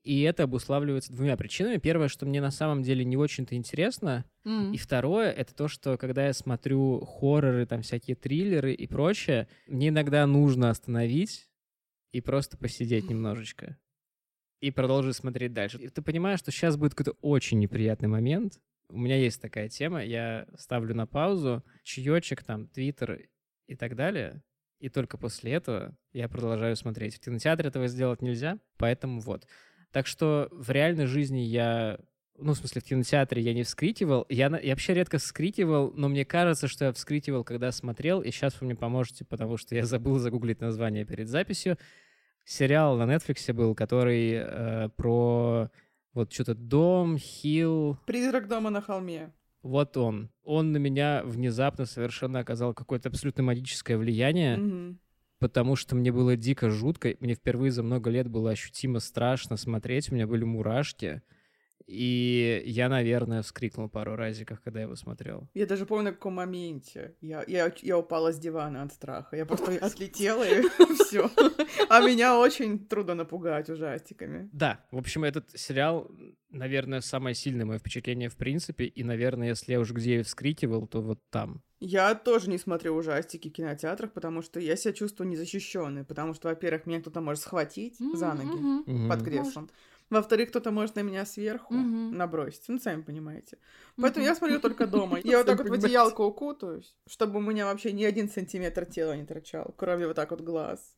И это обуславливается двумя причинами. Первое, что мне на самом деле не очень-то интересно. М. И второе, это то, что когда я смотрю хорроры, там всякие триллеры и прочее, мне иногда нужно остановить и просто посидеть немножечко. И продолжить смотреть дальше. И ты понимаешь, что сейчас будет какой-то очень неприятный момент. У меня есть такая тема, я ставлю на паузу, чаечек, там, твиттер и так далее. И только после этого я продолжаю смотреть. В кинотеатре этого сделать нельзя, поэтому вот. Так что в реальной жизни я ну, в смысле, в кинотеатре я не вскрикивал. Я, я вообще редко вскрикивал, но мне кажется, что я вскрикивал, когда смотрел, и сейчас вы мне поможете, потому что я забыл загуглить название перед записью. Сериал на Netflix был, который э, про вот что-то дом, хил, Призрак дома на холме. Вот он. Он на меня внезапно совершенно оказал какое-то абсолютно магическое влияние, Мгм. потому что мне было дико жутко. Мне впервые за много лет было ощутимо страшно смотреть. У меня были мурашки. И я, наверное, вскрикнул пару разиков, когда его смотрел. Я даже помню, на каком моменте. Я, я, я упала с дивана от страха. Я просто отлетела, и все. А меня очень трудно напугать ужастиками. Да, в общем, этот сериал, наверное, самое сильное мое впечатление в принципе. И, наверное, если я уже где вскрикивал, то вот там. Я тоже не смотрю ужастики в кинотеатрах, потому что я себя чувствую незащищенной. Потому что, во-первых, меня кто-то может схватить за ноги под креслом. Во-вторых, кто-то может на меня сверху угу. набросить. Ну, сами понимаете. Поэтому угу. я смотрю только дома. Я вот так вот в одеялко укутаюсь, чтобы у меня вообще ни один сантиметр тела не торчал, кроме вот так вот глаз.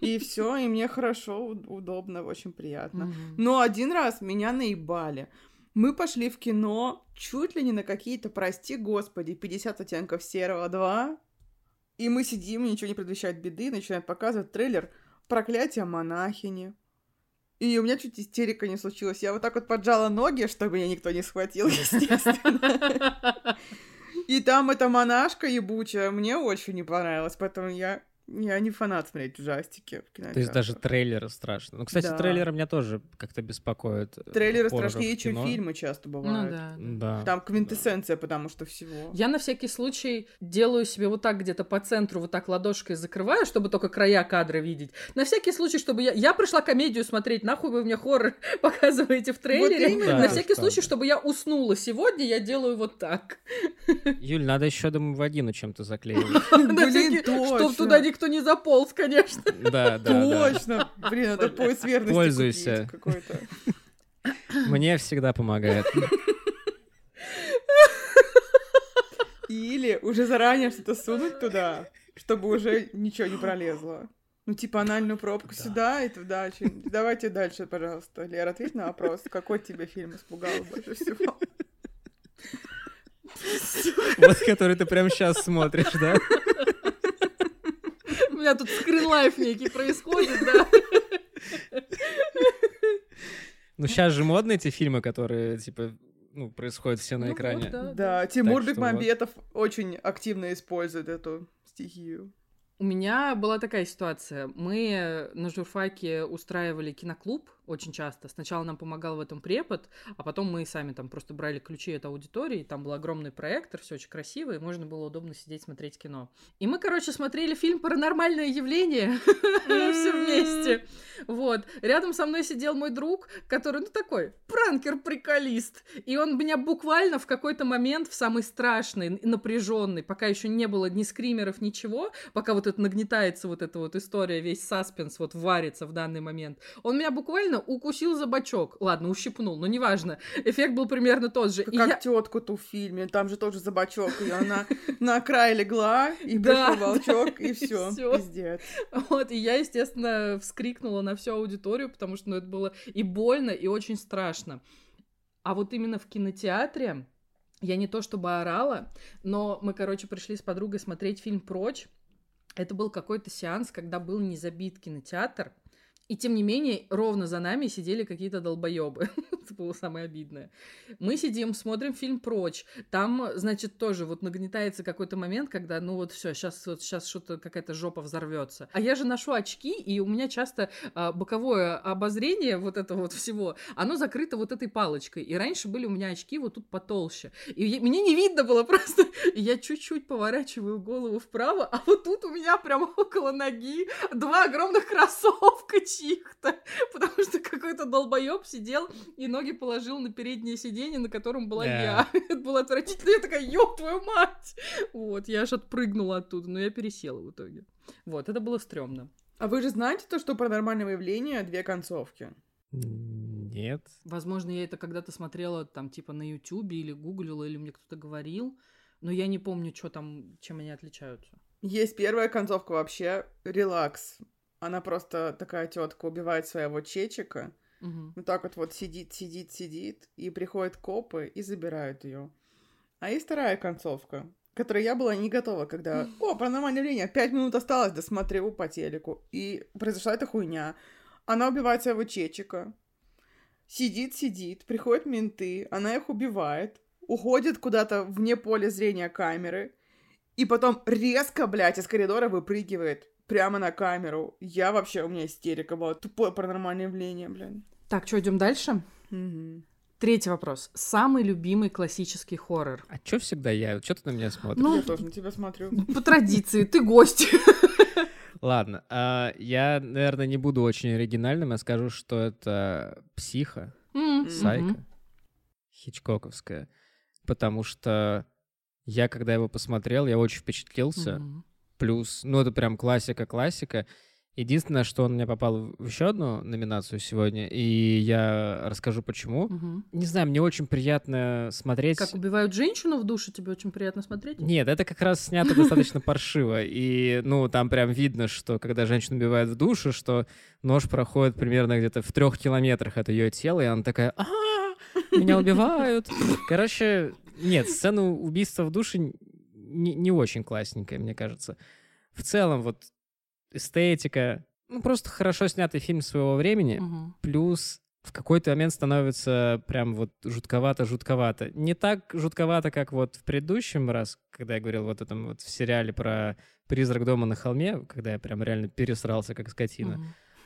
И все, и мне хорошо, удобно, очень приятно. Но один раз меня наебали. Мы пошли в кино чуть ли не на какие-то, прости господи, 50 оттенков серого 2. И мы сидим, ничего не предвещает беды, начинают показывать трейлер «Проклятие монахини». И у меня чуть истерика не случилась. Я вот так вот поджала ноги, чтобы меня никто не схватил, естественно. И там эта монашка ебучая мне очень не понравилась, поэтому я я не фанат смотреть ужастики в кинотеатре. То есть даже трейлеры страшно. Ну, кстати, да. трейлеры меня тоже как-то беспокоят. Э, трейлеры страшнее, чем фильмы часто бывают. Ну, да, да. Там квинтэссенция, да. потому что всего. Я на всякий случай делаю себе вот так где-то по центру, вот так ладошкой закрываю, чтобы только края кадра видеть. На всякий случай, чтобы я... Я пришла комедию смотреть, нахуй вы мне хоррор показываете в трейлере. Вот да, на всякий случай, чтобы я уснула сегодня, я делаю вот так. Юль, надо еще, думаю, в один чем-то заклеивать. Блин, точно. Чтоб туда никто кто не заполз, конечно. Да, да, Точно. Блин, это поиск верности Пользуйся. какой-то. Мне всегда помогает. Или уже заранее что-то сунуть туда, чтобы уже ничего не пролезло. Ну, типа анальную пробку да. сюда и туда. Давайте дальше, пожалуйста. Лера, ответь на вопрос. Какой тебе фильм испугал больше всего? Вот который ты прямо сейчас смотришь, да? Меня тут скринлайф некий происходит, да. Ну, сейчас же модны эти фильмы, которые, типа, ну, происходят все на ну экране. Вот, да, да. Тимур Бекмамбетов вот. очень активно использует эту стихию. У меня была такая ситуация. Мы на журфаке устраивали киноклуб очень часто. Сначала нам помогал в этом препод, а потом мы сами там просто брали ключи от аудитории, там был огромный проектор, все очень красиво, и можно было удобно сидеть смотреть кино. И мы, короче, смотрели фильм «Паранормальное явление» все вместе. Вот. Рядом со мной сидел мой друг, который, ну, такой пранкер-приколист. И он меня буквально в какой-то момент, в самый страшный, напряженный, пока еще не было ни скримеров, ничего, пока вот это нагнетается, вот эта вот история, весь саспенс вот варится в данный момент, он меня буквально укусил за бочок. Ладно, ущипнул, но неважно. Эффект был примерно тот же. Как я... тетку-то в фильме, там же тоже за бочок, и она на край легла, и пришел волчок, и все, пиздец. Вот, и я, естественно, вскрикнула на всю аудиторию, потому что ну, это было и больно, и очень страшно. А вот именно в кинотеатре я не то чтобы орала, но мы, короче, пришли с подругой смотреть фильм «Прочь». Это был какой-то сеанс, когда был не забит кинотеатр, и тем не менее, ровно за нами сидели какие-то долбоебы. Это было самое обидное. Мы сидим, смотрим фильм «Прочь». Там, значит, тоже вот нагнетается какой-то момент, когда, ну вот все, сейчас вот сейчас что-то какая-то жопа взорвется. А я же ношу очки, и у меня часто а, боковое обозрение вот этого вот всего, оно закрыто вот этой палочкой. И раньше были у меня очки вот тут потолще. И я, мне не видно было просто. Я чуть-чуть поворачиваю голову вправо, а вот тут у меня прямо около ноги два огромных кроссовка чьих-то, потому что какой-то долбоеб сидел и ноги положил на переднее сиденье, на котором была yeah. я. Это было отвратительно. Я такая, ёб твою мать! Вот, я аж отпрыгнула оттуда, но я пересела в итоге. Вот, это было стрёмно. А вы же знаете то, что про нормальное явление две концовки? Нет. Возможно, я это когда-то смотрела там типа на Ютубе или гуглила, или мне кто-то говорил, но я не помню, что там, чем они отличаются. Есть первая концовка вообще, релакс. Она просто такая тетка убивает своего чечика. Угу. Вот так вот вот сидит, сидит, сидит, и приходят копы и забирают ее. А есть вторая концовка, которой я была не готова, когда... О, паранормальное явление, пять минут осталось, досмотрю по телеку. И произошла эта хуйня. Она убивает своего чечика. Сидит, сидит, приходят менты, она их убивает, уходит куда-то вне поля зрения камеры, и потом резко, блядь, из коридора выпрыгивает прямо на камеру. Я вообще, у меня истерика была. Тупое паранормальное явление, блин. Так, что, идем дальше? Угу. Третий вопрос. Самый любимый классический хоррор. А чё всегда я? Чё ты на меня смотришь? Ну, Я тоже на тебя смотрю. По традиции, ты гость. Ладно, а, я, наверное, не буду очень оригинальным, я скажу, что это «Психа», «Сайка». Хичкоковская, потому что я, когда его посмотрел, я очень впечатлился. Плюс, ну, это прям классика-классика. Единственное, что он меня попал в еще одну номинацию сегодня, и я расскажу почему. Мгм. Не знаю, мне очень приятно смотреть... Как убивают женщину в душе, тебе очень приятно смотреть? Нет, это как раз снято достаточно паршиво. И, ну, там прям видно, что когда женщину убивают в душу, что нож проходит примерно где-то в трех километрах от ее тела, и она такая, а меня убивают. Короче, нет, сцена убийства в душе не, не очень классненькая, мне кажется. В целом, вот эстетика, ну, просто хорошо снятый фильм своего времени, Мгм. плюс в какой-то момент становится прям вот жутковато-жутковато. Не так жутковато, как вот в предыдущем раз, когда я говорил вот этом вот в сериале про «Призрак дома на холме», когда я прям реально пересрался, как скотина.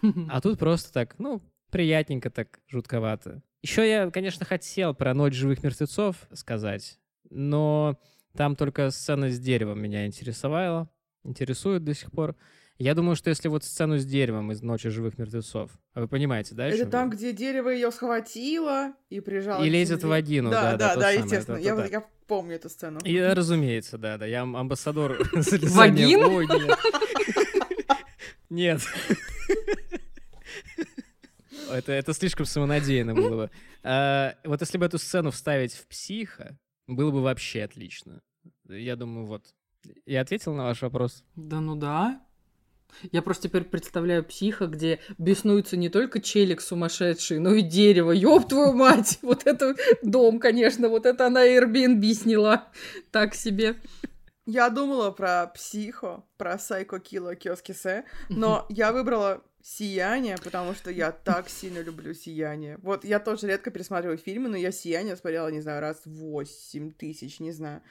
Мгм. А тут просто так, ну, приятненько так, жутковато. Еще я, конечно, хотел про «Ночь живых мертвецов» сказать, но там только сцена с деревом меня интересовала, интересует до сих пор. Я думаю, что если вот сцену с деревом из «Ночи живых мертвецов», а вы понимаете, да? Это там, где дерево ее схватило и прижало. И лезет в вагину, Да, да, да, да, да, самое, естественно. это- Я, это я помню эту сцену. И, разумеется, да, да. Я ам- амбассадор залезания. Вагин? Нет. Это, это слишком самонадеянно было бы. А, вот если бы эту сцену вставить в психа, было бы вообще отлично. Я думаю, вот. Я ответил на ваш вопрос. Да ну да. Я просто теперь представляю психа, где беснуется не только челик сумасшедший, но и дерево. Ёб твою мать! Вот это дом, конечно, вот это она Airbnb сняла. Так себе. Я думала про психо, про Сайко Кило Киоскисе, но я выбрала Сияние, потому что я так сильно люблю Сияние. Вот я тоже редко пересматриваю фильмы, но я Сияние смотрела, не знаю, раз восемь тысяч, не знаю.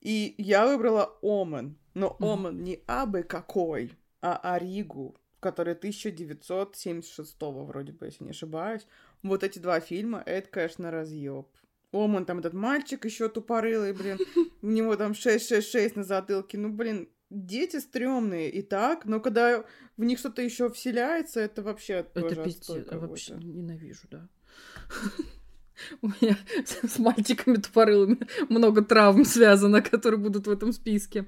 И я выбрала Омен. Но. Омен не абы какой, а Аригу, который 1976 вроде бы, если не ошибаюсь. Вот эти два фильма, это, конечно, разъеб. Омен, там этот мальчик еще тупорылый, блин. У него там 666 на затылке. Ну, блин, дети стрёмные и так, но когда в них что-то еще вселяется, это вообще Это пиздец. Вообще ненавижу, да. У меня с мальчиками тупорылыми много травм связано, которые будут в этом списке.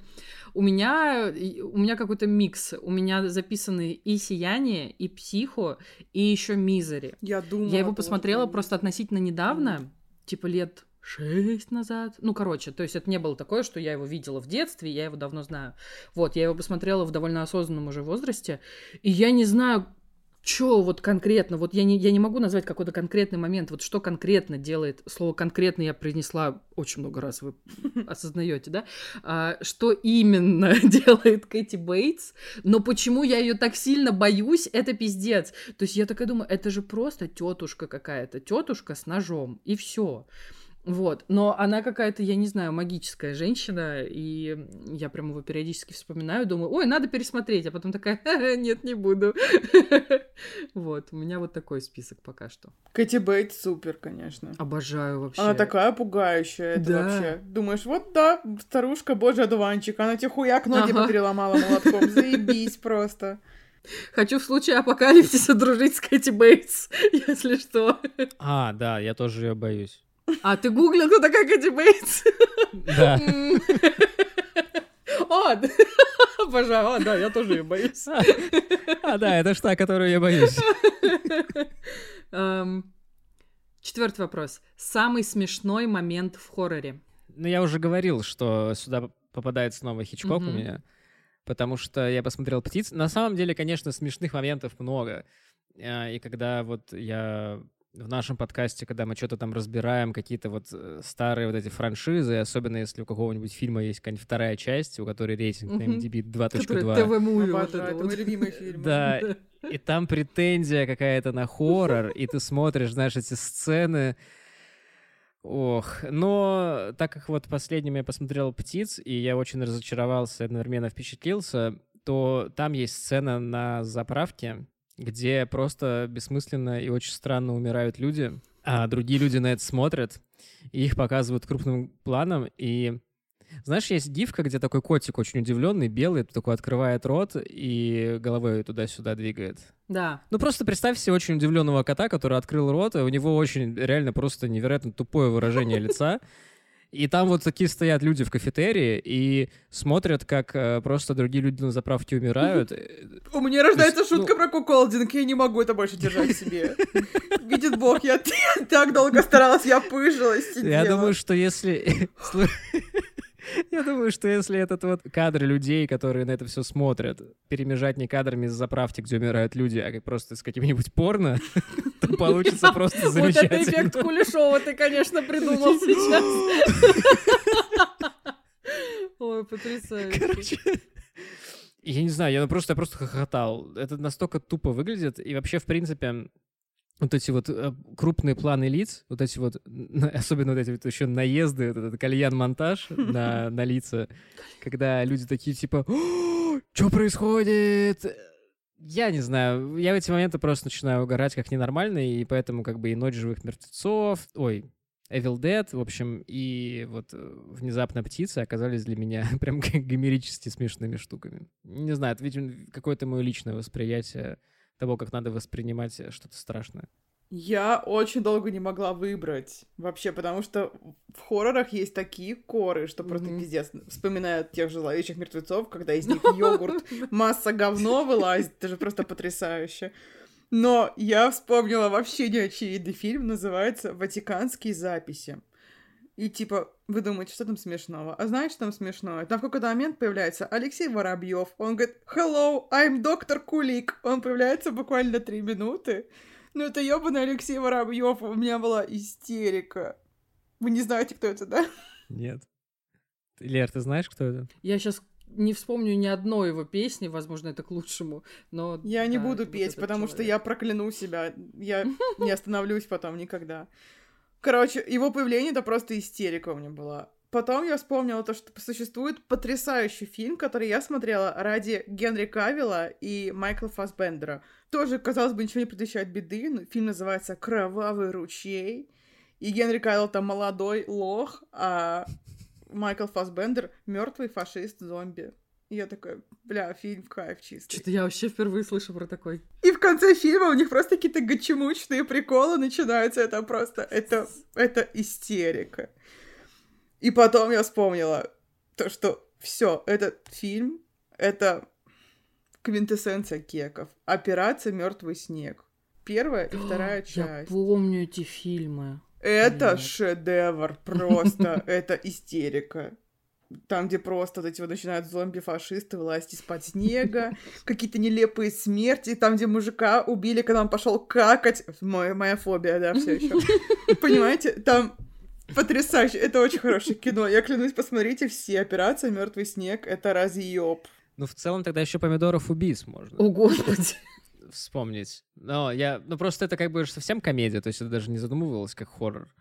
У меня, у меня какой-то микс. У меня записаны и «Сияние», и «Психо», и еще «Мизери». Я думала... Я его посмотрела просто относительно недавно, типа лет шесть назад. Ну, короче, то есть это не было такое, что я его видела в детстве, я его давно знаю. Вот, я его посмотрела в довольно осознанном уже возрасте, и я не знаю, что вот конкретно, вот я не, я не могу назвать какой-то конкретный момент, вот что конкретно делает, слово конкретно я произнесла очень много раз, вы осознаете, да? А, что именно делает Кэти Бейтс, но почему я ее так сильно боюсь, это пиздец. То есть я такая думаю, это же просто тетушка какая-то, тетушка с ножом, и все. Вот, но она какая-то, я не знаю, магическая женщина, и я прям его периодически вспоминаю, думаю, ой, надо пересмотреть, а потом такая, «Ха-ха, нет, не буду. Вот, у меня вот такой список пока что. Кэти Бейт супер, конечно. Обожаю вообще. Она такая пугающая, это Да. вообще. Думаешь, вот да, старушка, божий одуванчик, она тебе хуяк ноги Ага. переломала молотком, заебись просто. Хочу в случае апокалипсиса дружить с Кэти Бейтс, если что. А, да, я тоже ее боюсь. А, ты гуглил, кто такая Кэти Бейтс? Да. М. А, да. а, я тоже ее боюсь. А, да, это ж та, которую я боюсь. Эм, Четвертый вопрос. Самый смешной момент в хорроре. Ну, я уже говорил, что сюда попадает снова Хичкок у меня, потому что я посмотрел «Птиц». На самом деле, конечно, смешных моментов много. А, И когда вот я в нашем подкасте, когда мы что-то там разбираем, какие-то вот э, старые вот эти франшизы, особенно если у какого-нибудь фильма есть какая-нибудь вторая часть, у которой рейтинг на. MDB Который 2.2, ТВ-муви вот Обожаю, это это вот. мой любимый фильм. Да, и там претензия какая-то на хоррор, и ты смотришь, знаешь, эти сцены. Ох, но так как вот последним я посмотрел «Птиц», и я очень разочаровался, одновременно впечатлился, то там есть сцена на заправке, где просто бессмысленно и очень странно умирают люди. а другие люди на это смотрят, и их показывают крупным планом, и знаешь, есть гифка, где такой котик очень удивленный, белый, такой открывает рот и головой туда-сюда двигает. Да. Ну просто представь себе очень удивленного кота, который открыл рот, и у него очень реально просто невероятно тупое выражение лица. И там вот такие стоят люди в кафетерии и смотрят, как э, просто другие люди на заправке умирают. У меня рождается есть, ну- шутка про куколдинг, я не могу это больше держать в себе. Видит бог, я так долго старалась, я пыжилась. Я думаю, что если... Я думаю, что если этот вот кадр людей, которые на это все смотрят, перемежать не кадрами из заправки, где умирают люди, а как просто с каким-нибудь порно, то получится просто Вот это эффект замечательно. Кулешова ты, конечно, придумал сейчас. Ой, потрясающе. Короче, я не знаю, я просто, я просто хохотал. Это настолько тупо выглядит. И вообще, в принципе, вот эти вот э, крупные планы лиц, вот эти вот, особенно вот эти вот еще наезды, вот этот кальян-монтаж на, на лица, когда люди такие типа, что происходит? Я не знаю, я в эти моменты просто начинаю угорать как ненормальный, и поэтому как бы и «Ночь живых мертвецов», ой, Evil Dead, в общем, и вот э, внезапно птицы оказались для меня прям гомерически смешными штуками. Не знаю, это, видимо, какое-то мое личное восприятие того, как надо воспринимать э, что-то страшное. Я очень долго не могла выбрать вообще, потому что в хоррорах есть такие коры, что просто Мгм. пиздец. Вспоминают тех же зловещих мертвецов, когда из них йогурт, масса говно вылазит, это же просто потрясающе. Но я вспомнила вообще неочевидный фильм, называется «Ватиканские записи». И типа, вы думаете, что там смешного? А знаете, что там смешного? Там в какой-то момент появляется Алексей Воробьев. Он говорит, hello, I'm доктор Кулик. Он появляется буквально три минуты. Ну это ёбаный Алексей Воробьев. У меня была истерика. Вы не знаете, кто это, да? Нет. Лер, ты знаешь, кто это? Я сейчас не вспомню ни одной его песни, возможно, это к лучшему, но... Я не да, буду вот петь, потому что человек. я прокляну себя. Я не остановлюсь потом никогда. Короче, его появление это просто истерика у меня была. Потом я вспомнила то, что существует потрясающий фильм, который я смотрела ради Генри Кавилла и Майкла Фассбендера. Тоже, казалось бы, ничего не предвещает беды, но фильм называется «Кровавый ручей». И Генри Кавилл там молодой лох, а Майкл Фассбендер мертвый фашист-зомби. И я такая, бля, фильм кайф чистый. Что-то я вообще впервые слышу про такой. И в конце фильма у них просто какие-то гачемучные приколы начинаются. Это просто... Это, это истерика. И потом я вспомнила то, что все, этот фильм — это квинтэссенция кеков. Операция «Мертвый снег». Первая и вторая Я часть. помню эти фильмы. Это Нет. шедевр просто. Это истерика. Там, где просто вот эти вот начинают зомби-фашисты вылазить из-под снега, какие-то нелепые смерти, там, где мужика убили, когда он пошел какать. Мой- моя фобия, да, все еще. Понимаете, там потрясающе. Это очень хорошее кино. Я клянусь, посмотрите все. Операция Мертвый снег это разъеб. Ну, в целом, тогда еще помидоров убийц можно О, господи. вспомнить. Но я... Ну, просто это как бы совсем комедия, то есть это даже не задумывалось как хоррор.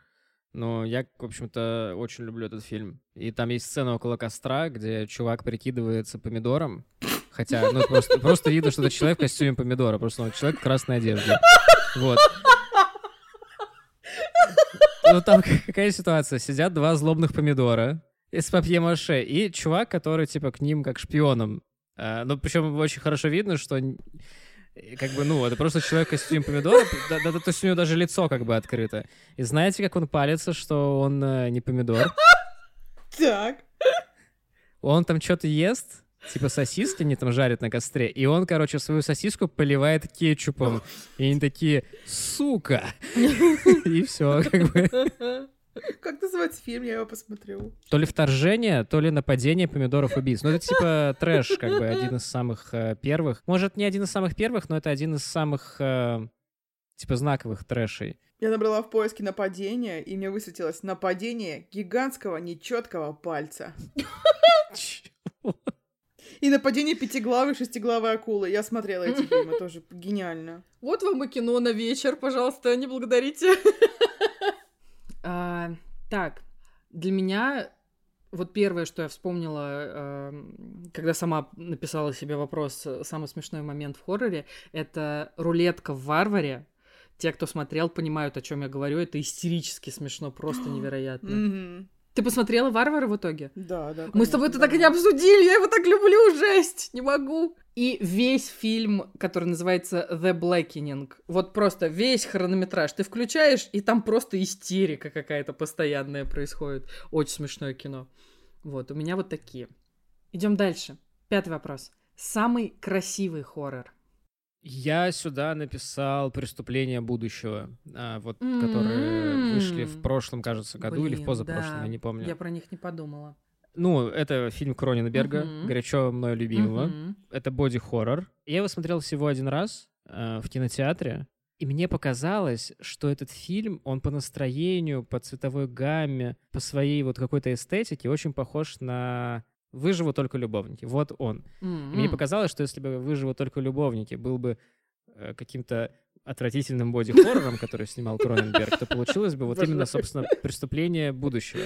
Но я, в общем-то, очень люблю этот фильм. И там есть сцена около костра, где чувак прикидывается помидором. Хотя, ну, просто, просто видно, что это человек в костюме помидора. Просто он человек в красной одежде. Вот. Ну, там какая ситуация? Сидят два злобных помидора из папье-маше, и чувак, который, типа, к ним как шпионом. А, Ну, причем очень хорошо видно, что как бы, ну, это просто человек в костюме помидора, да, да, да, то есть у него даже лицо как бы открыто. И знаете, как он палится, что он э, не помидор? Так. Он там что-то ест, типа сосиски они там жарят на костре, и он, короче, свою сосиску поливает кетчупом. И они такие, сука! И все, как бы. Как называется фильм? Я его посмотрю. То ли вторжение, то ли нападение помидоров убийц. Ну, это типа трэш, как бы, один из самых э, первых. Может, не один из самых первых, но это один из самых, э, типа, знаковых трэшей. Я набрала в поиске нападение, и мне высветилось нападение гигантского нечеткого пальца. И нападение пятиглавой шестиглавой акулы. Я смотрела эти фильмы, тоже гениально. Вот вам и кино на вечер, пожалуйста, не благодарите. А, Так, для меня вот первое, что я вспомнила, эм, когда сама написала себе вопрос, э, самый смешной момент в хорроре, это рулетка в «Варваре». Те, кто смотрел, понимают, о чем я говорю. Это истерически смешно, просто невероятно. Ты посмотрела «Варвары» в итоге? Да, да. Мы с тобой это конечно, так и не да. обсудили, я его так люблю, жесть, не могу. И весь фильм, который называется The Blackening, вот просто весь хронометраж ты включаешь, и там просто истерика какая-то постоянная происходит. Очень смешное кино. Вот, у меня вот такие. Идем дальше. Пятый вопрос. Самый красивый хоррор. Я сюда написал «Преступление будущего», а, вот, М-м. которые вышли в прошлом, кажется, году или в Блин, позапрошлом, да. я не помню. Я про них не подумала. Ну, это фильм Кроненберга, Мгм. горячо мною любимого. Мгм. Это боди-хоррор. Я его смотрел всего один раз э, в кинотеатре, и мне показалось, что этот фильм, он по настроению, по цветовой гамме, по своей вот какой-то эстетике очень похож на «Выживут только любовники». Вот он. И мне показалось, что если бы «Выживут только любовники» был бы э, каким-то отвратительным боди-хоррором, который снимал Кроненберг, то получилось бы вот именно, собственно, «Преступление будущего».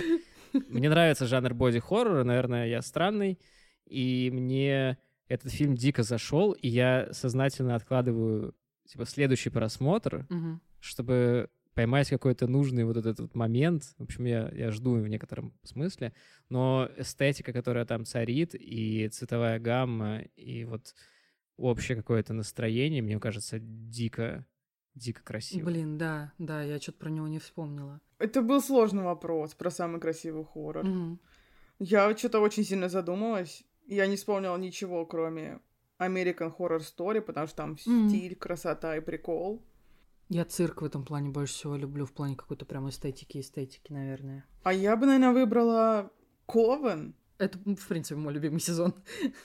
Мне нравится жанр боди-хоррора, наверное, я странный, и мне этот фильм дико зашел, и я сознательно откладываю типа следующий просмотр, Мгм. чтобы поймать какой-то нужный вот этот вот момент. В общем, я, я жду в некотором смысле, но эстетика, которая там царит, и цветовая гамма, и вот общее какое-то настроение, мне кажется, дико, дико красиво. Блин, да, да, я что-то про него не вспомнила. Это был сложный вопрос про самый красивый хоррор. Мгм. Я что-то очень сильно задумалась. Я не вспомнила ничего, кроме American Horror Story, потому что там Мгм. стиль, красота и прикол. Я цирк в этом плане больше всего люблю, в плане какой-то прям эстетики, эстетики, наверное. А я бы, наверное, выбрала Ковен, Это, в принципе, мой любимый сезон.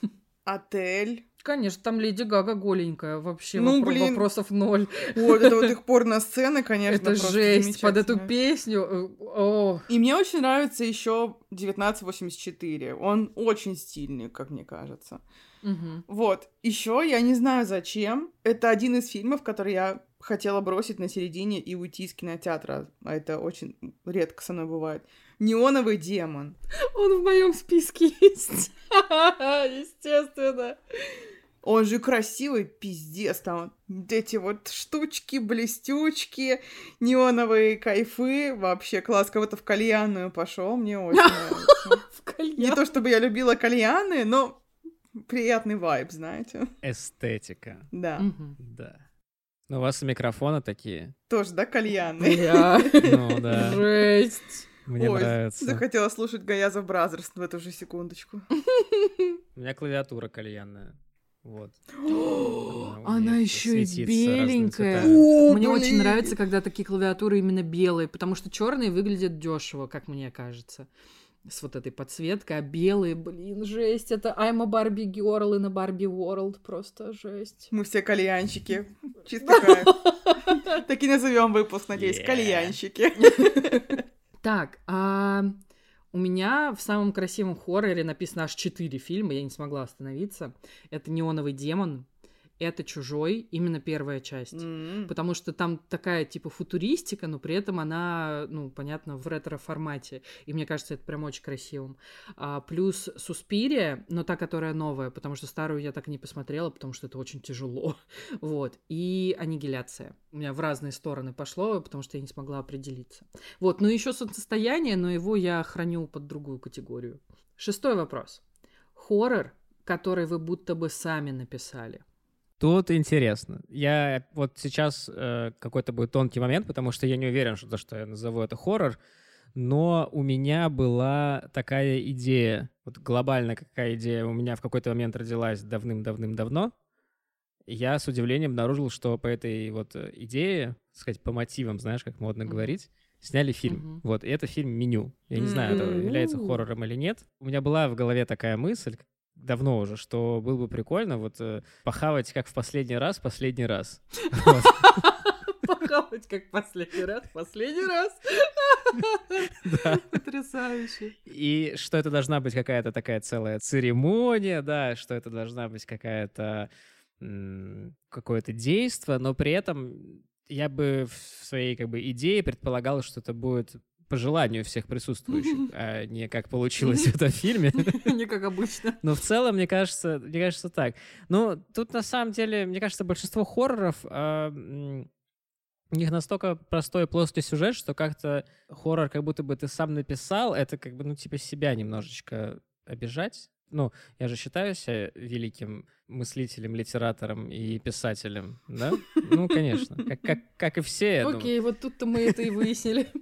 Отель. Конечно, там Леди Гага голенькая, вообще Ну, блин. вопросов ноль. Вот это вот их порно-сцены, конечно, Это жесть, под эту песню. э, О, И мне очень нравится еще 1984. Он очень стильный, как мне кажется. мгм. Вот. Еще я не знаю зачем. Это один из фильмов, который я хотела бросить на середине и уйти из кинотеатра. А это очень редко со мной бывает. Неоновый демон. Он в моем списке есть. Естественно. Он же красивый, пиздец. Там вот эти вот штучки, блестючки, неоновые кайфы. Вообще класс. Кого-то в кальянную пошел. Мне очень нравится. Не то чтобы я любила кальяны, но приятный вайб, знаете. Эстетика, Да. Да. Ну, у вас и микрофоны такие. Тоже, да, кальяны? Ну, да, Жесть. Мне Ой, нравится. Захотела слушать Gayazovs Brothers в эту же секундочку. У меня клавиатура кальянная. Вот. Она еще и беленькая. О, Мне очень нравится, когда такие клавиатуры именно белые, потому что черные выглядят дешево, как мне кажется. С вот этой подсветкой, а белые, блин, жесть. Это I'm a Barbie Girl in a Barbie World. Просто жесть. Мы все кальянщики. Чисто кайф. Так и назовем выпуск, надеюсь, кальянщики. Так, а у меня в самом красивом хорроре написано аж четыре фильма, я не смогла остановиться. Это «Неоновый демон», это «Чужой», именно первая часть. М. Потому что там такая типа футуристика, но при этом она, ну, понятно, в ретро-формате. И мне кажется, это прям очень красивым. А, плюс Суспирия, но та, которая новая, потому что старую я так и не посмотрела, потому что это очень тяжело. Вот. И Аннигиляция. У меня в разные стороны пошло, потому что я не смогла определиться. Вот. Ну, еще солнцестояние, но его я храню под другую категорию. Шестой вопрос. Хоррор, который вы будто бы сами написали. Тут интересно. Я вот сейчас э, какой-то будет тонкий момент, потому что я не уверен, что то, что я назову это хоррор, но у меня была такая идея, вот глобально какая идея у меня в какой-то момент родилась давным-давным-давно. Я с удивлением обнаружил, что по этой вот э, идее, так сказать, по мотивам, знаешь, как модно говорить, сняли фильм. Вот, и это фильм «Меню». Я не знаю, это является хоррором или нет. У меня была в голове такая мысль, давно уже, что было бы прикольно вот э, похавать как в последний раз, последний раз. Похавать как последний раз, последний раз. Да. Потрясающе. И что это должна быть какая-то такая целая церемония, да, что это должна быть какая-то какое-то действие, но при этом я бы в своей как бы идее предполагал, что это будет по желанию всех присутствующих, а не как получилось в этом фильме. Не как обычно. Но в целом, мне кажется, мне кажется так. Ну, тут на самом деле, мне кажется, большинство хорроров, а, у них настолько простой и плоский сюжет, что как-то хоррор, как будто бы ты сам написал, это как бы, ну, типа себя немножечко обижать. Ну, я же считаю себя великим мыслителем, литератором и писателем, да? Ну, конечно, как, как, как и все, я Окей, вот тут-то мы это и выяснили.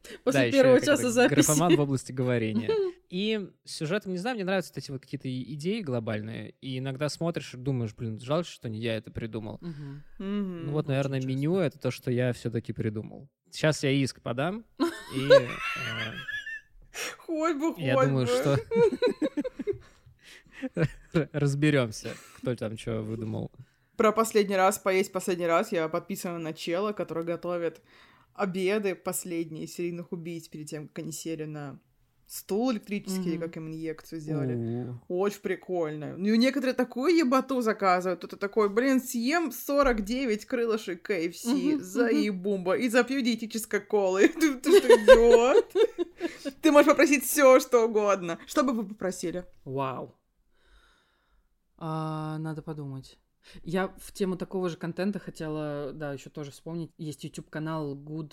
Да, После ещё первого часа записи. Графоман в области говорения. И сюжетом, не знаю, мне нравятся эти вот какие-то идеи глобальные, и иногда смотришь и думаешь, блин, жаль, что не я это придумал. Ну вот, наверное, меню — это то, что я все-таки придумал. Сейчас я иск подам, и э, Хоть бы, хоть я думаю, бы. что разберемся, кто там что выдумал. Про последний раз, поесть последний раз, я подписана на чела, который готовит обеды последние серийных убийц перед тем, как они сели на стул электрический, Мгм. как им инъекцию сделали. У, Очень прикольно. Ну, некоторые такую еботу заказывают. Кто-то такой, блин, съем 49 крылышек KFC, Мгм, заебумба, и запью диетической колы. Ты, ты что, идиот? Ты можешь попросить все, что угодно. Что бы вы попросили? Вау. А, надо подумать. Я в тему такого же контента хотела, да, еще тоже вспомнить. Есть YouTube-канал Good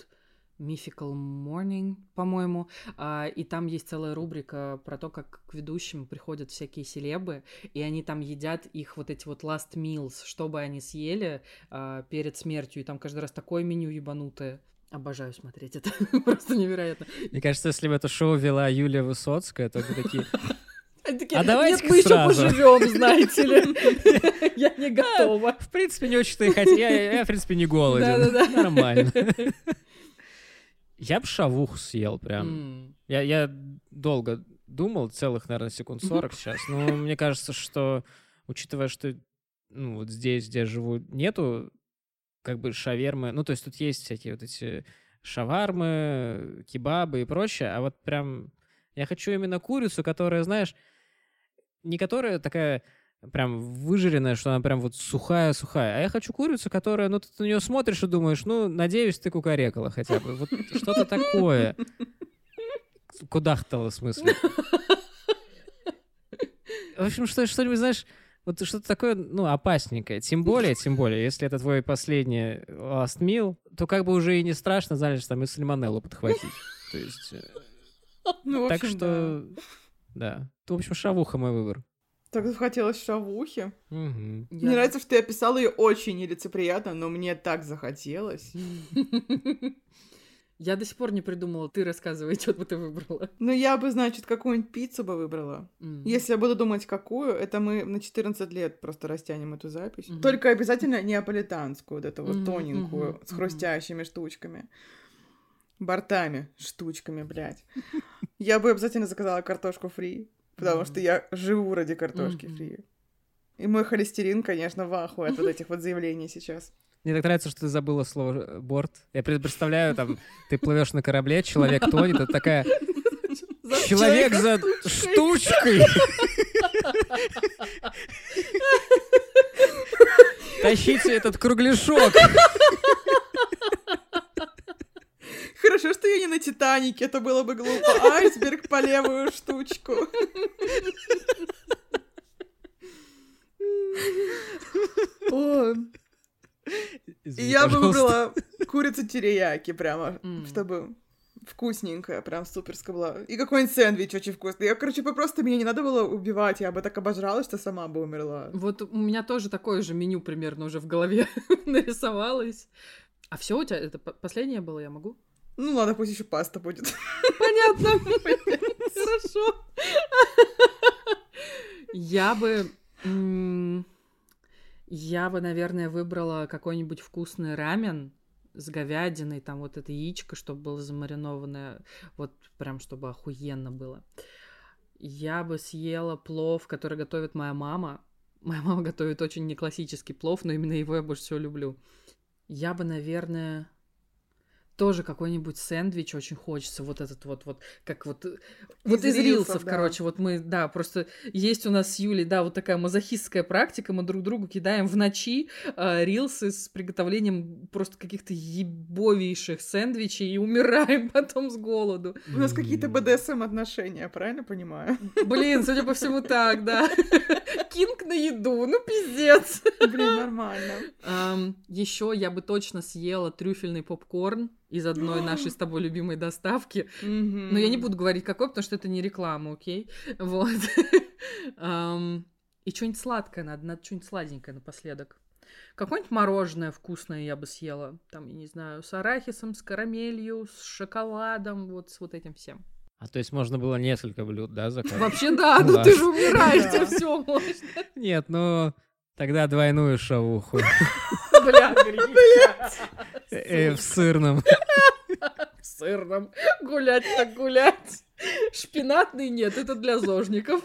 Mythical Morning, по-моему, а, и там есть целая рубрика про то, как к ведущим приходят всякие селебы, и они там едят их вот эти вот last meals, чтобы они съели а, перед смертью, и там каждый раз такое меню ебанутое. Обожаю смотреть это, просто невероятно. Мне кажется, если бы это шоу вела Юлия Высоцкая, то бы такие... Они такие, А давайте-ка Нет, мы еще сразу». поживем, знаете ли. Я не готова. В принципе, не очень-то и хотел. Я, в принципе, не голоден. Нормально. Я бы шавуху съел прям. М. Я, я долго думал, целых, наверное, секунд 40 сейчас. Но мне кажется, что, учитывая, что ну, вот здесь, где я живу, нету как бы шавермы. Ну, то есть тут есть всякие вот эти шавармы, кебабы и прочее. А вот прям я хочу именно курицу, которая, знаешь, не которая такая прям выжаренная, что она прям вот сухая-сухая. А я хочу курицу, которая, ну, ты на нее смотришь и думаешь, ну, надеюсь, ты кукарекала хотя бы. Вот что-то такое. Кудахтала, в смысле. В общем, что, что-нибудь, знаешь, вот что-то такое, ну, опасненькое. Тем более, тем более, если это твой последний last meal, то как бы уже и не страшно, знаешь, там и сальмонеллу подхватить. То есть, э, Ну, так общем, что, да. В общем, шавуха мой выбор. Так захотелось шавухи. Мгм. Мне нравится, что ты описала ее очень нелицеприятно, но мне так захотелось. Я до сих пор не придумала. Ты рассказывай, что бы ты выбрала. Ну, я бы, значит, какую-нибудь пиццу бы выбрала. Если я буду думать, какую, это мы на 14 лет просто растянем эту запись. Только обязательно неаполитанскую, вот эту вот тоненькую, с хрустящими штучками. Бортами, штучками, блядь. Я бы обязательно заказала картошку фри, потому что я живу ради картошки фри. И мой холестерин, конечно, в ахуе от вот этих вот заявлений сейчас. Мне так нравится, что ты забыла слово э, борт. Я пред- представляю, там, ты плывешь на корабле, человек тонет, это такая За человек за штучкой. Тащите этот кругляшок. Хорошо, что я не на Титанике, это было бы глупо. Айсберг по левую штучку. О, И Извини, я бы пожалуйста. выбрала курицу терияки прямо, М. чтобы вкусненькая, прям суперская была. И какой-нибудь сэндвич очень вкусный. Я, короче, бы просто меня не надо было убивать, я бы так обожрала, что сама бы умерла. Вот у меня тоже такое же меню примерно уже в голове нарисовалось. А все у тебя это по- последнее было, я могу? Ну ладно, пусть еще паста будет. Понятно. Хорошо. Я бы... Я бы, наверное, выбрала какой-нибудь вкусный рамен с говядиной, там вот это яичко, чтобы было замаринованное, вот прям чтобы охуенно было. Я бы съела плов, который готовит моя мама. Моя мама готовит очень не классический плов, но именно его я больше всего люблю. Я бы, наверное, тоже какой-нибудь сэндвич очень хочется, вот этот вот, вот, как вот, вот Из из рилсов, рилсов, да. короче, вот мы, да, просто есть у нас с Юлей, да, вот такая мазохистская практика, мы друг другу кидаем в ночи э, рилсы с приготовлением просто каких-то ебовейших сэндвичей и умираем потом с голоду. У нас какие-то БДСМ отношения, правильно понимаю? Блин, судя по всему, так, да. Кинг на еду, ну пиздец. Блин, нормально. Еще я бы точно съела трюфельный попкорн из одной нашей с тобой любимой доставки. Но я не буду говорить какой, потому что это не реклама, окей? Вот. И что-нибудь сладкое надо, надо что-нибудь сладенькое напоследок. Какое-нибудь мороженое вкусное я бы съела. Там, я не знаю, с арахисом, с карамелью, с шоколадом, вот с вот этим всем. А то есть можно было несколько блюд, да, заказать? Вообще да, ну ты же умираешь, тебе все можно. Нет, ну тогда двойную шавуху Бля. Э, в сырном. В сырном. Гулять так гулять. Шпинатный нет, это для зожников.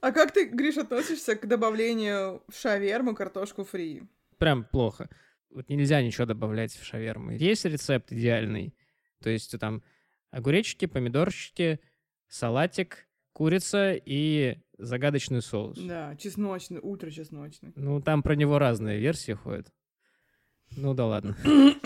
А как ты, Гриш, относишься к добавлению в шаверму картошку фри? Прям плохо. Вот нельзя ничего добавлять в шаверму. Есть рецепт идеальный. То есть там огуречки, помидорчики, салатик, курица и загадочный соус. Да, чесночный, ультра чесночный. Ну, там про него разные версии ходят. Ну да ладно.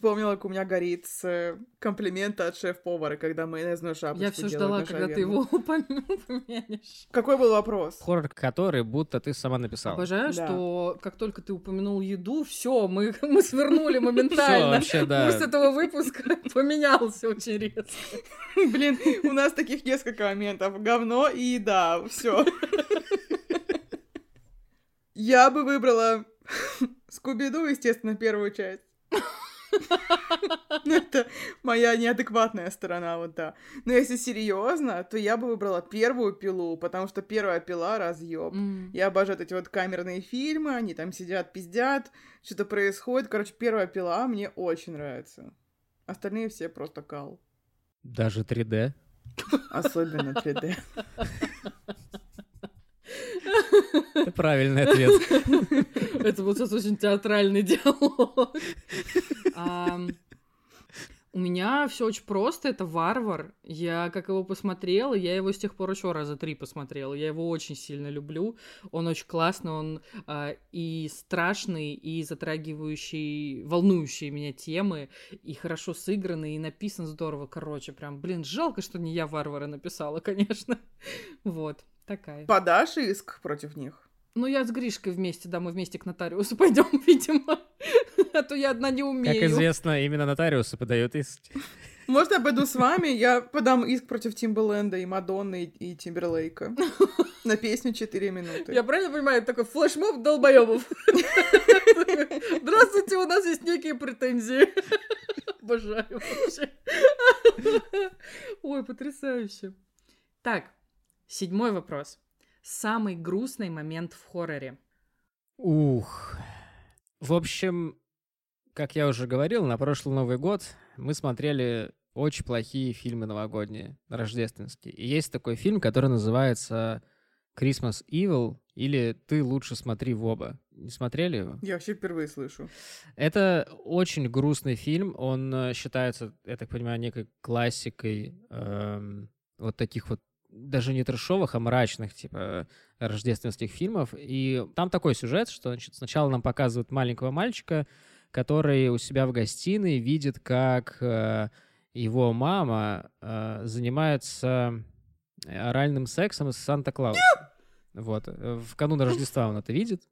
Вспомнила, как у меня горит с э, комплимента от шеф-повара, когда майонезную шапочку Я все ждала, когда ты его упомя- упомянешь. Какой был вопрос? Хоррор, который будто ты сама написала. Обожаю, Да. что как только ты упомянул еду, все, мы, мы свернули моментально. вообще, да. Курс этого выпуска поменялся очень резко. Блин, у нас таких несколько моментов. Говно и еда. Все. Я бы выбрала Скуби-Ду, естественно, первую часть. Ну, Это моя неадекватная сторона, вот да. Но если серьезно, то я бы выбрала первую пилу, потому что первая пила разъеб. Я обожаю эти вот камерные фильмы, они там сидят, пиздят, что-то происходит. Короче, первая пила мне очень нравится. Остальные все просто кал. Даже 3D. Особенно 3D. Это правильный ответ. Это был сейчас очень театральный диалог. У меня все очень просто, это варвар. Я как его посмотрела, я его с тех пор еще раза три посмотрела. Я его очень сильно люблю. Он очень классный, он а, и страшный, и затрагивающий, волнующие меня темы, и хорошо сыгранный, и написан здорово. Короче, прям, блин, жалко, что не я варвара написала, конечно. Вот, такая. Подашь иск против них? Ну, я с Гришкой вместе, да, мы вместе к нотариусу пойдем, видимо. А то я одна не Как умею. известно, именно нотариусы подают иск. Может, я пойду с вами? Я подам иск против Тимбаленда и Мадонны и, и Тимберлейка. На песню 4 минуты. Я правильно понимаю, это такой флешмоб долбоебов? Здравствуйте, у нас есть некие претензии. Обожаю вообще. Ой, потрясающе. Так, седьмой вопрос. Самый грустный момент в хорроре. Ух. В общем, как я уже говорил, на прошлый Новый год мы смотрели очень плохие фильмы новогодние, рождественские. И есть такой фильм, который называется Christmas Evil или «Ты лучше смотри в оба». Не смотрели его? Я вообще впервые слышу. Это очень грустный фильм. Он э, считается, я так понимаю, некой классикой эм, вот таких вот даже не трешовых, а мрачных, типа, рождественских фильмов. И там такой сюжет, что значит, сначала нам показывают маленького мальчика, который у себя в гостиной видит, как э, его мама э, занимается оральным сексом с Санта-Клаусом. Вот. э, В канун Рождества он это видит.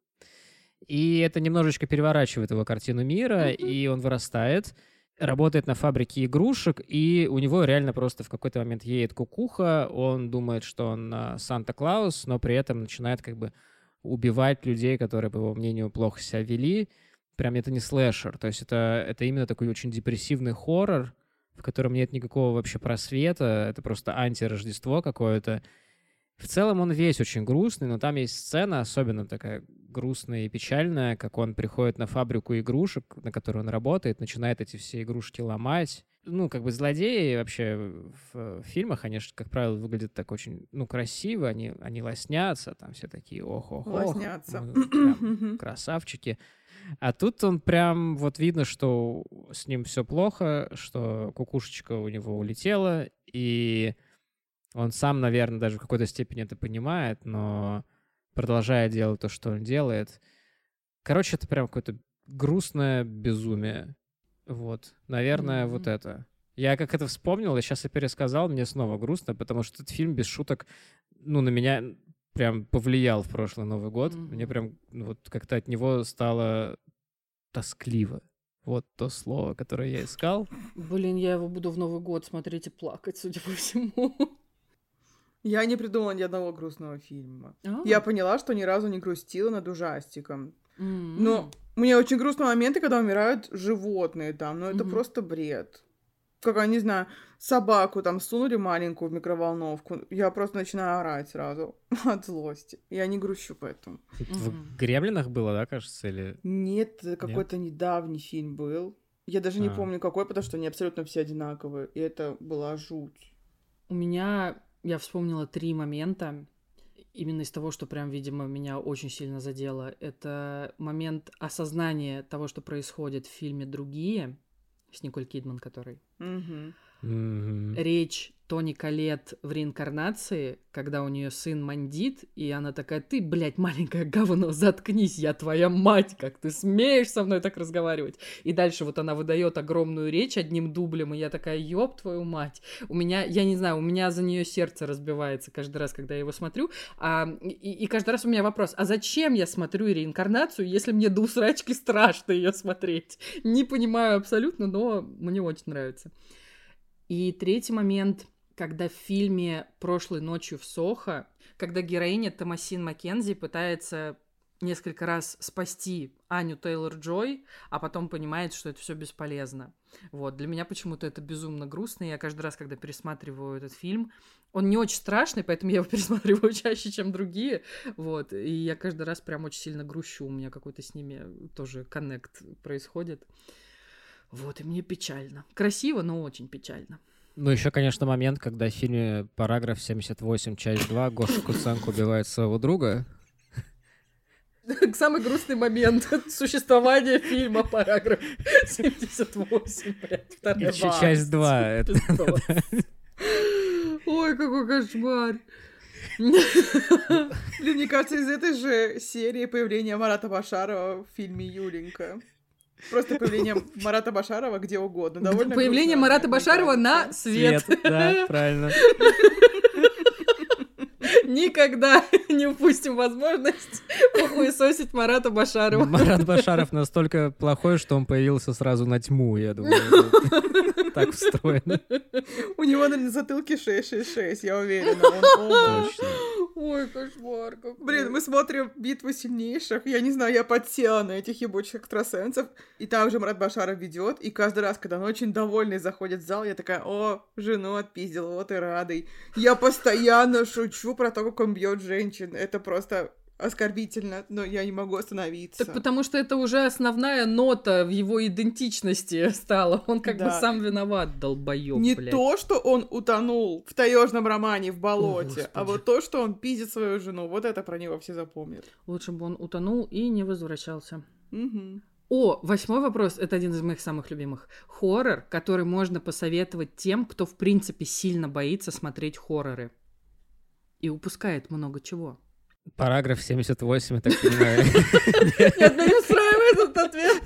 И это немножечко переворачивает его картину мира, и он вырастает, работает на фабрике игрушек, и у него реально просто в какой-то момент едет кукуха, он думает, что он а, Санта-Клаус, но при этом начинает как бы убивать людей, которые, по его мнению, плохо себя вели. Прям это не слэшер, то есть это, это именно такой очень депрессивный хоррор, в котором нет никакого вообще просвета, это просто антирождество какое-то. В целом он весь очень грустный, но там есть сцена, особенно такая грустная и печальная, как он приходит на фабрику игрушек, на которой он работает, начинает эти все игрушки ломать. Ну, как бы злодеи вообще в, фильмах, они же, как правило, выглядят так очень, ну, красиво, они, они лоснятся, там все такие ох-ох-ох. Лоснятся. ну, красавчики. А тут он прям вот видно, что с ним все плохо, что кукушечка у него улетела, и он сам, наверное, даже в какой-то степени это понимает, но продолжая делать то, что он делает. Короче, это прям какое-то грустное безумие. Вот, наверное, mm-hmm. вот это. Я как это вспомнил, и сейчас я пересказал, мне снова грустно, потому что этот фильм без шуток, ну, на меня прям повлиял в прошлый Новый год. Mm-hmm. Мне прям ну, вот как-то от него стало тоскливо. Вот то слово, которое я искал. Блин, я его буду в Новый год смотреть и плакать, судя по всему. Я не придумала ни одного грустного фильма. А-а-а. Я поняла, что ни разу не грустила над ужастиком. Mm-hmm. Но мне очень грустные моменты, когда умирают животные там, но это mm-hmm. просто бред. Как, я не знаю, собаку там сунули маленькую в микроволновку, я просто начинаю орать сразу от злости. Я не грущу поэтому. В mm-hmm. «Гремлинах» было, да, кажется, или... Нет, какой-то недавний фильм был. Я даже не а. помню какой, потому что они абсолютно все одинаковые, и это была жуть. У меня я вспомнила три момента именно из того, что прям, видимо, меня очень сильно задело. Это момент осознания того, что происходит в фильме «Другие», с Николь Кидман, который. Mm-hmm. Mm-hmm. Речь Тони Калет в реинкарнации, когда у нее сын мандит, и она такая, ты, блядь, маленькое говно, заткнись, я твоя мать, как ты смеешь со мной так разговаривать? И дальше вот она выдает огромную речь одним дублем, и я такая, ёб твою мать. У меня, я не знаю, у меня за нее сердце разбивается каждый раз, когда я его смотрю, а, и, и каждый раз у меня вопрос, а зачем я смотрю реинкарнацию, если мне до усрачки страшно ее смотреть? Не понимаю абсолютно, но мне очень нравится. И третий момент — когда в фильме «Прошлой ночью в Сохо», когда героиня Томасин Маккензи пытается несколько раз спасти Аню Тейлор-Джой, а потом понимает, что это все бесполезно. Вот, для меня почему-то это безумно грустно, и я каждый раз, когда пересматриваю этот фильм, он не очень страшный, поэтому я его пересматриваю чаще, чем другие, вот, и я каждый раз прям очень сильно грущу, у меня какой-то с ними тоже коннект происходит. Вот, и мне печально. Красиво, но очень печально. Ну, еще, конечно, момент, когда в фильме «Параграф 78, часть 2» Гоша Куценко убивает своего друга. Самый грустный момент существования фильма «Параграф 78», блядь, вторая Часть 2. Ой, какой кошмар. Блин, мне кажется, из этой же серии появления Марата Башарова в фильме «Юленька». Просто появление Марата Башарова где угодно. Довольно появление грустно, Марата Башарова на свет. свет. Да, правильно. Никогда не упустим возможность похуесосить Марата Башарова. Марат Башаров настолько плохой, что он появился сразу на тьму, я думаю. Так встроено. У него на затылке 666, я уверена. Ой, кошмар. Блин, мы смотрим «Битву сильнейших». Я не знаю, я подсела на этих ебучих экстрасенсов. И там уже Марат Башаров ведет. И каждый раз, когда он очень довольный заходит в зал, я такая, о, жену отпиздил, вот и радый. Я постоянно шучу про то, как он бьет женщин. Это просто оскорбительно, но я не могу остановиться. Так потому что это уже основная нота в его идентичности стала. Он как да. бы сам виноват, долбоёб, Не блядь. то, что он утонул в таежном романе в болоте, О, а вот то, что он пиздит свою жену. Вот это про него все запомнят. Лучше бы он утонул и не возвращался. Угу. О, восьмой вопрос, это один из моих самых любимых. Хоррор, который можно посоветовать тем, кто в принципе сильно боится смотреть хорроры. И упускает много чего. Параграф 78, я так понимаю. Нет, меня не устраивает этот ответ.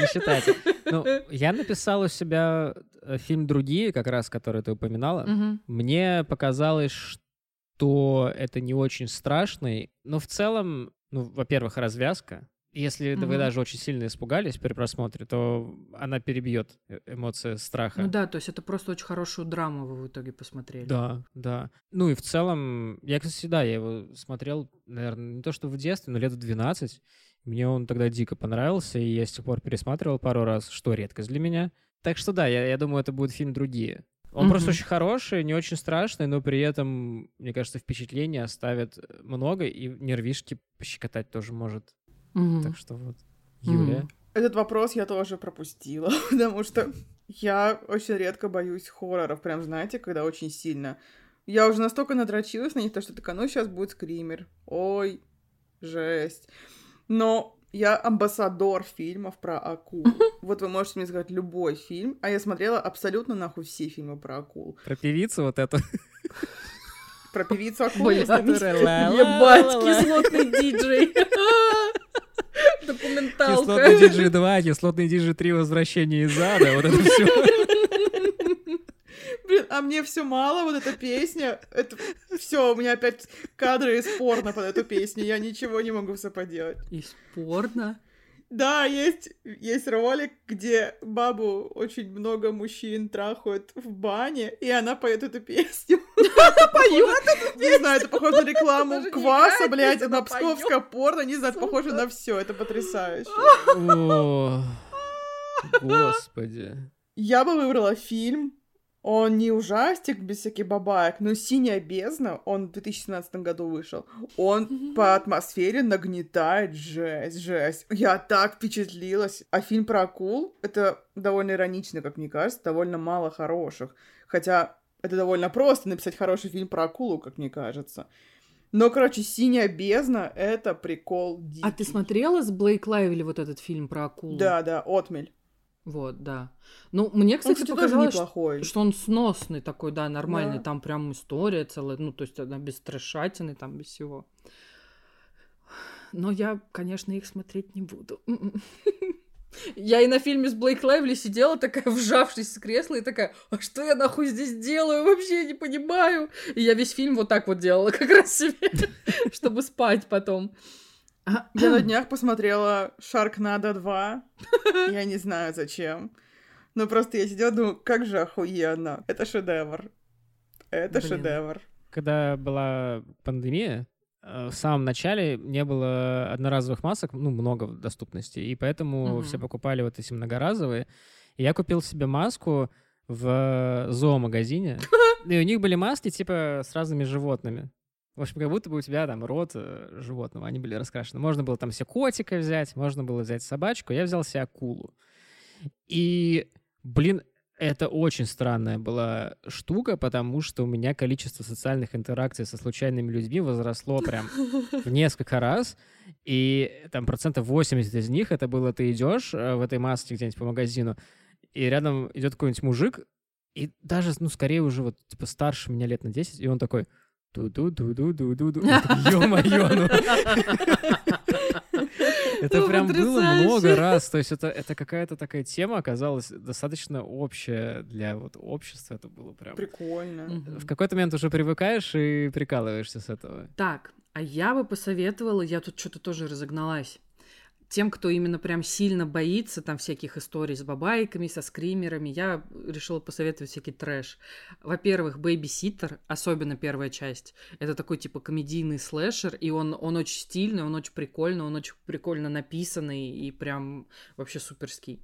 Не считайте. Ну, я написал у себя э, фильм «Другие», как раз, который ты упоминала. Мне показалось, что это не очень страшный, но в целом, ну, во-первых, развязка. Если mm-hmm. вы даже очень сильно испугались при просмотре, то она перебьет э, эмоции страха. Ну да, то есть это просто очень хорошую драму вы в итоге посмотрели. Да, да. Ну и в целом, я, кстати, да, я его смотрел, наверное, не то что в детстве, но лет в 12. Мне он тогда дико понравился, и я с тех пор пересматривал пару раз, что редкость для меня. Так что да, я, я думаю, это будет фильм «Другие». Он mm-hmm. просто очень хороший, не очень страшный, но при этом, мне кажется, впечатление оставит много, и нервишки пощекотать тоже может. Mm-hmm. Так что вот, Юлия. Mm-hmm. Этот вопрос я тоже пропустила, потому что я очень редко боюсь хорроров, прям знаете, когда очень сильно. Я уже настолько надрочилась на них, то что такая, ну сейчас будет скример. Ой, жесть. Но Я амбассадор фильмов про акул. Вот вы можете мне сказать любой фильм, а я смотрела абсолютно нахуй все фильмы про акул. Про певицу вот эту. Про певицу акул. Ебать, кислотный диджей. Документалка. Кислотный диджей 2, кислотный диджей 3, возвращение из ада, вот это все. Блин, а мне все мало, вот эта песня. Это все, у меня опять кадры из порно под эту песню. Я ничего не могу все поделать. Из порно? Да, есть, есть ролик, где бабу очень много мужчин трахают в бане, и она поет эту песню. Поет Не знаю, это похоже на рекламу кваса, блядь, она на псковское порно, не знаю, это похоже на все, это потрясающе. О, Господи. Я бы выбрала фильм, он не ужастик без всяких бабаек, но «Синяя бездна», он в 2017 году вышел, он по атмосфере нагнетает жесть, жесть. Я так впечатлилась. А фильм про акул, это довольно иронично, как мне кажется, довольно мало хороших. Хотя это довольно просто написать хороший фильм про акулу, как мне кажется. Но, короче, «Синяя бездна» — это прикол дикий. А ты смотрела с Блейк Лайвли вот этот фильм про акулу? Да, да, «Отмель». Вот, да. Ну, мне, Он, кстати, кстати, тоже показалось, неплохой. что он сносный такой, да, нормальный. Да. Там прям история целая, ну, то есть она без трешатины, там без всего. Но я, конечно, их смотреть не буду. Я и на фильме с Блейк Лайвли сидела такая, вжавшись в кресло, и такая, а что я нахуй здесь делаю? Вообще не понимаю. И я весь фильм вот так вот делала как раз себе, чтобы спать потом. Я на днях посмотрела Шаркнадо 2. Я не знаю зачем. Но просто я сидела, думаю, как же охуенно. Это шедевр. Это Блин. шедевр. Когда была пандемия, э, в самом начале не было одноразовых масок, ну, много в доступности, и поэтому Мгм. все покупали вот эти многоразовые. И я купил себе маску в зоомагазине, и у них были маски типа с разными животными. В общем, как будто бы у тебя там рот э, животного, они были раскрашены. Можно было там себе котика взять, можно было взять собачку. Я взял себе акулу. И, блин, это очень странная была штука, потому что у меня количество социальных интеракций со случайными людьми возросло прям в несколько раз. И там процентов 80 из них это было ты идешь э, в этой маске где-нибудь по магазину, и рядом идет какой-нибудь мужик, и даже, ну, скорее уже вот, типа, старше меня лет на 10, и он такой ду-ду-ду-ду-ду-ду-ду. Ё-моё, ну. Это Ну, прям было потрясающе. много раз. То есть это, это какая-то такая тема оказалась достаточно общая для вот общества. Это было прям... Прикольно. В какой-то момент уже привыкаешь и прикалываешься с этого. Так, а я бы посоветовала, я тут что-то тоже разогналась. Тем, кто именно прям сильно боится там всяких историй с бабайками, со скримерами, я решила посоветовать всякий трэш. Во-первых, «Бэйби-ситер», особенно первая часть, это такой типа комедийный слэшер, и он, он очень стильный, он очень прикольный, он очень прикольно написанный и прям вообще суперский.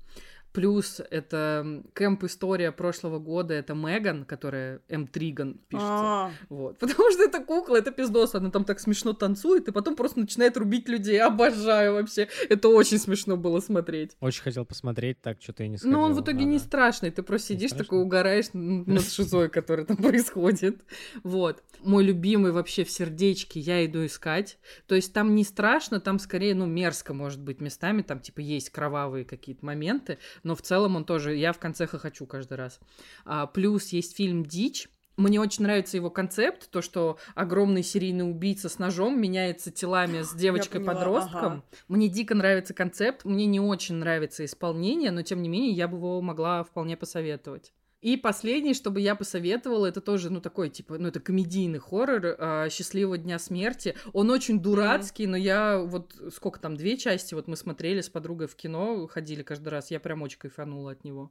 Плюс это кэмп-история прошлого года, это Меган, которая М. Триган пишется. А, Вот. Потому что это кукла, это пиздос, она там так смешно танцует, и потом просто начинает рубить людей. Обожаю вообще. Это очень смешно было смотреть. Очень хотел посмотреть, так что-то я не сходил. Но он в итоге не Надо. страшный, ты просто Не сидишь такой, угораешь над шизой, который там происходит. Вот. Мой любимый вообще в сердечке я иду искать. То есть там не страшно, там скорее, ну, мерзко может быть местами, там типа есть кровавые какие-то моменты, но в целом он тоже, я в конце хохочу каждый раз. А, плюс есть фильм «Дичь», мне очень нравится его концепт, то, что огромный серийный убийца с ножом меняется телами с девочкой-подростком. ага. Мне дико нравится концепт, мне не очень нравится исполнение, но тем не менее я бы его могла вполне посоветовать. И последний, чтобы я посоветовала, это тоже, ну, такой, типа, ну, это комедийный хоррор а, «Счастливого дня смерти». Он очень дурацкий, но я вот, сколько там, две части, вот мы смотрели с подругой в кино, ходили каждый раз, я прям очень кайфанула от него.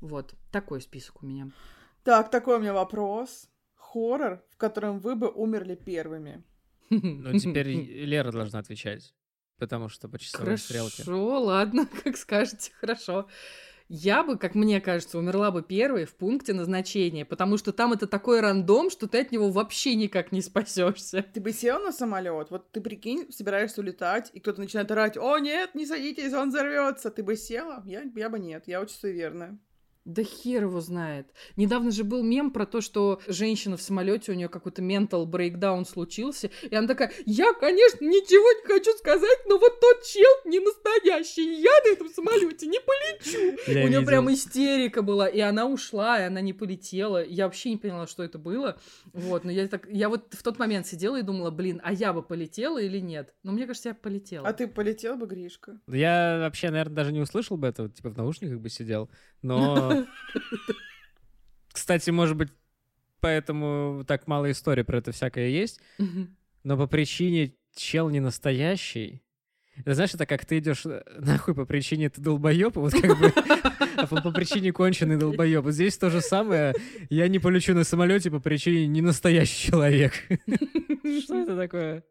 Вот, такой список у меня. Так, такой у меня вопрос. Хоррор, в котором вы бы умерли первыми. Ну, теперь Лера должна отвечать, потому что по часовой стрелке. Хорошо, ладно, как скажете, хорошо. Я бы, как мне кажется, умерла бы первой в пункте назначения, потому что там это такой рандом, что ты от него вообще никак не спасешься. Ты бы сел на самолет, вот ты прикинь, собираешься улетать, и кто-то начинает орать, о нет, не садитесь, он взорвется. Ты бы села? Я, я бы нет, я очень суеверная. Да хер его знает. Недавно же был мем про то, что женщина в самолете, у нее какой-то ментал брейкдаун случился, и она такая, я, конечно, ничего не хочу сказать, но вот тот чел не настоящий, я на этом самолете не полечу. Я у нее видел. прям истерика была, и она ушла, и она не полетела. Я вообще не поняла, что это было. Вот, но я так, я вот в тот момент сидела и думала, блин, а я бы полетела или нет? Но мне кажется, я полетела. А ты полетел бы, Гришка? Я вообще, наверное, даже не услышал бы этого, типа в наушниках бы сидел. Но, кстати, может быть, поэтому так мало историй про это всякое есть. Но по причине чел не настоящий. Это знаешь, это как ты идешь нахуй по причине ты долбоеб, вот как бы, а по, по причине конченый долбоеб. Вот здесь то же самое. Я не полечу на самолете по причине не настоящий человек. Что это такое?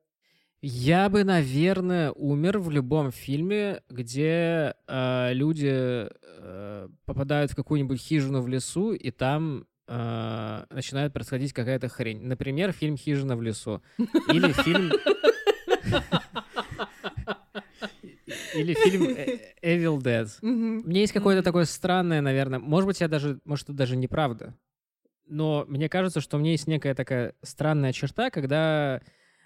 Я бы, наверное, умер в любом фильме, где э, люди э, попадают в какую-нибудь хижину в лесу, и там э, начинает происходить какая-то хрень. Например, фильм «Хижина в лесу». Или фильм... Или фильм э, Evil Dead. Меня есть какое-то такое странное, наверное, может быть, я даже, может, это даже неправда, но мне кажется, что у меня есть некая такая странная черта, когда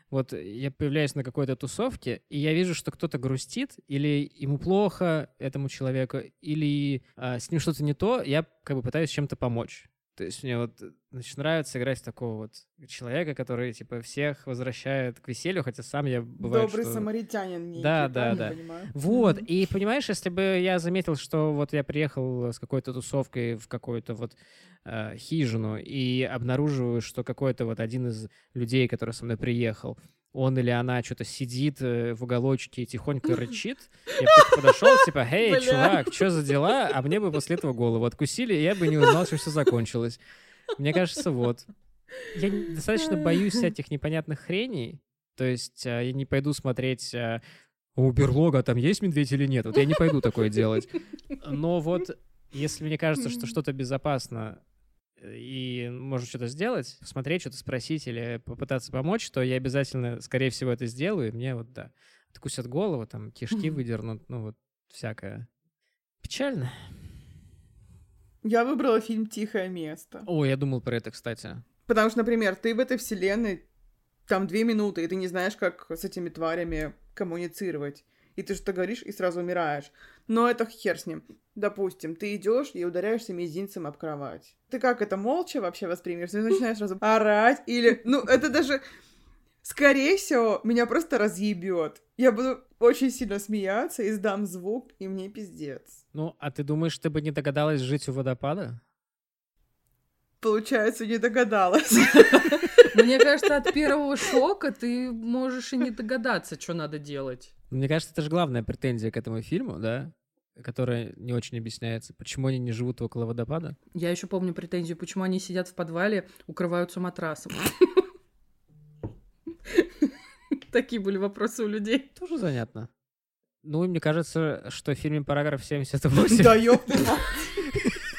вот я появляюсь на какой-то тусовке, и я вижу, что кто-то грустит, или ему плохо, этому человеку, или а, с ним что-то не то, я как бы пытаюсь чем-то помочь. То есть мне вот э, значит, нравится играть такого вот человека, который, типа, всех возвращает к веселью, хотя сам я бывает, Добрый что- самаритянин некий, Да, да, да. понимаю? вот, и понимаешь, если бы я заметил, что вот я приехал с какой-то тусовкой в какую-то вот э, хижину и обнаруживаю, что какой-то вот один из людей, который со мной приехал, он или она что-то сидит э, в уголочке и тихонько рычит, я бы подошел, типа, «Эй, чувак, что за дела?» А мне бы после этого голову откусили, и я бы не узнал, чем все закончилось. Мне кажется, вот. Я достаточно боюсь всяких непонятных хреней, то есть э, я не пойду смотреть э, у берлога там есть медведь или нет. Вот я не пойду такое делать. Но вот если мне кажется, что что-то безопасно и можно что-то сделать, посмотреть, что-то спросить или попытаться помочь, то я обязательно, скорее всего, это сделаю. И мне вот, да, откусят голову, там, кишки выдернут, ну вот всякое. Печально. Я выбрала фильм «Тихое место». О, я думал про это, кстати. Потому что, например, ты в этой вселенной там две минуты, и ты не знаешь, как с этими тварями коммуницировать. И ты что-то говоришь и сразу умираешь. Но это хер с ним. Допустим, ты идешь и ударяешься мизинцем об кровать. Ты как это молча вообще воспримешь? Ты начинаешь сразу орать или... Ну, это даже... Скорее всего, меня просто разъебет. Я буду очень сильно смеяться, издам звук, и мне пиздец. Ну, а ты думаешь, ты бы не догадалась жить у водопада? Получается, не догадалась. Мне кажется, от первого шока ты можешь и не догадаться, что надо делать. Мне кажется, это же главная претензия к этому фильму, да? Которая не очень объясняется. Почему они не живут около водопада? Я еще помню претензию, почему они сидят в подвале, укрываются матрасом. Такие были вопросы у людей. Тоже занятно. Ну, и мне кажется, что в фильме «Параграф 78» Да.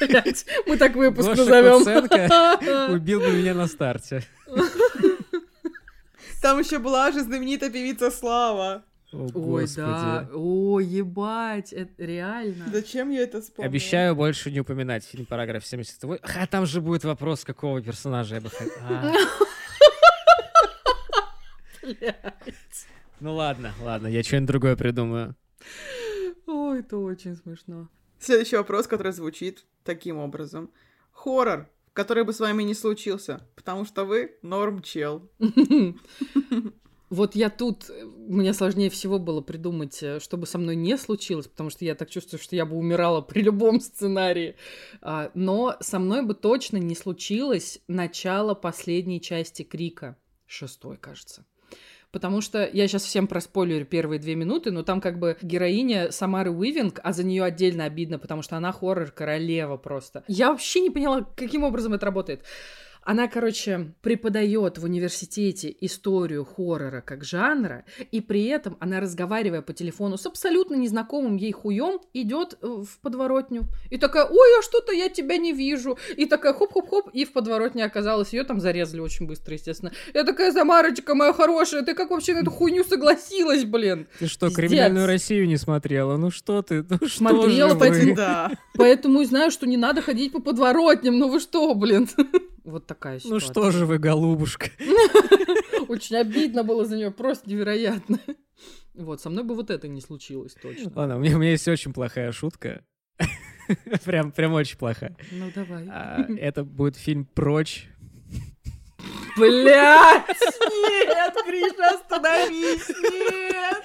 Блядь, Мы так выпуск назовем. Убил бы меня на старте. Там еще была же знаменитая певица Слава. О, Ой, да. господи. О, ебать, это реально. Зачем я это вспомнила? Обещаю больше не упоминать фильм «Параграф 78». А там же будет вопрос, какого персонажа я бы хотел. А. Ну ладно, ладно, я что-нибудь другое придумаю. Ой, это очень смешно. Следующий вопрос, который звучит таким образом. Хоррор, который бы с вами не случился, потому что вы норм чел. Вот я тут, э, мне сложнее всего было придумать, э, чтобы со мной не случилось, потому что я так чувствую, что я бы умирала при любом сценарии. А, Но со мной бы точно не случилось начало последней части Крика. Шестой, кажется. Потому что я сейчас всем проспойлерю первые две минуты, но там как бы героиня Самары Уивинг, а за нее отдельно обидно, потому что она хоррор-королева просто. Я вообще не поняла, каким образом это работает. Она, короче, преподает в университете историю хоррора как жанра, и при этом она, разговаривая по телефону с абсолютно незнакомым ей хуем, идет э, в подворотню. И такая, ой, а что-то я тебя не вижу. И такая хоп-хоп-хоп, и в подворотне оказалась. Ее там зарезали очень быстро, естественно. Я такая, Замарочка моя хорошая, ты как вообще на эту хуйню согласилась, блин? Ты что, Пиздец. криминальную Россию не смотрела? Ну что ты? Ну что Смотрела, вы? поэтому- Да. Поэтому и знаю, что не надо ходить по подворотням. Ну вы что, блин? Вот такая ситуация. Ну что же вы, голубушка? Очень обидно было за нее, просто невероятно. Вот, со мной бы вот это не случилось точно. Ладно, у меня, у меня есть очень плохая шутка. Прям, прям очень плохая. Ну давай. А, Это будет фильм «Прочь». Блять! Нет, Гриша, остановись! Нет!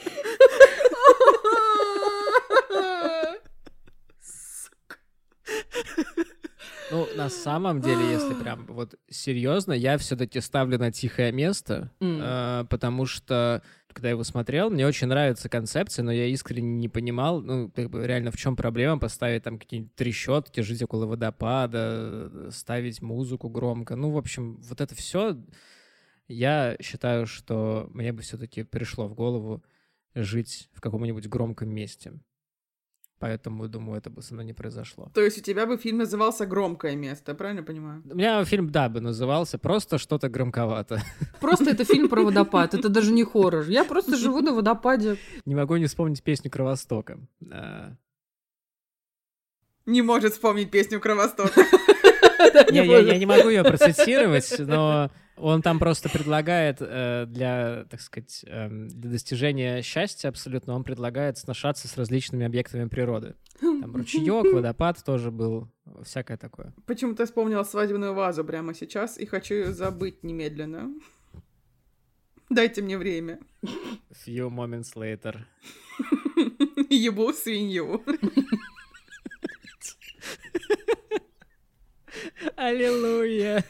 Ну, на самом деле, если прям вот серьезно, я все-таки ставлю на тихое место, э, потому что когда я его смотрел, мне очень нравится концепция, но я искренне не понимал, ну, как бы реально в чем проблема поставить там какие-нибудь трещотки, жить около водопада, ставить музыку громко. Ну, в общем, вот это все, я считаю, что мне бы все-таки пришло в голову жить в каком-нибудь громком месте. Поэтому, думаю, это бы со мной не произошло. То есть у тебя бы фильм назывался «Громкое место», правильно понимаю? У меня фильм, да, бы назывался «Просто что-то громковато». Просто это фильм про водопад, это даже не хоррор. Я просто живу на водопаде. Не могу не вспомнить песню Кровостока. А, Не может вспомнить песню «Кровостока». Я не могу ее процитировать, но он там просто предлагает э, для, так сказать, эм, для достижения счастья абсолютно, он предлагает сношаться с различными объектами природы. Там ручеек, водопад тоже был, всякое такое. Почему-то вспомнила свадебную вазу прямо сейчас и хочу ее забыть немедленно. Дайте мне время. Few moments later. Ебу свинью. Аллилуйя.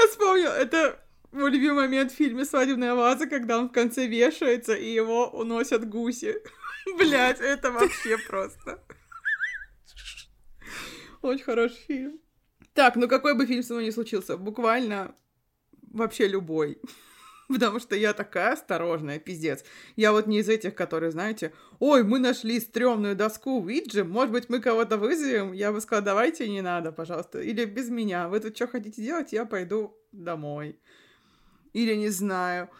Я вспомнила, это мой любимый момент в фильме «Свадебная ваза», когда он в конце вешается, и его уносят гуси. Блять, это вообще просто. Очень хороший фильм. Так, ну какой бы фильм со мной ни случился, буквально вообще любой. Потому что я такая осторожная, пиздец. Я вот не из этих, которые, знаете, ой, мы нашли стрёмную доску в Видже, может быть, мы кого-то вызовем? Я бы сказала, давайте не надо, пожалуйста. Или без меня. Вы тут что хотите делать? Я пойду домой. Или, не знаю,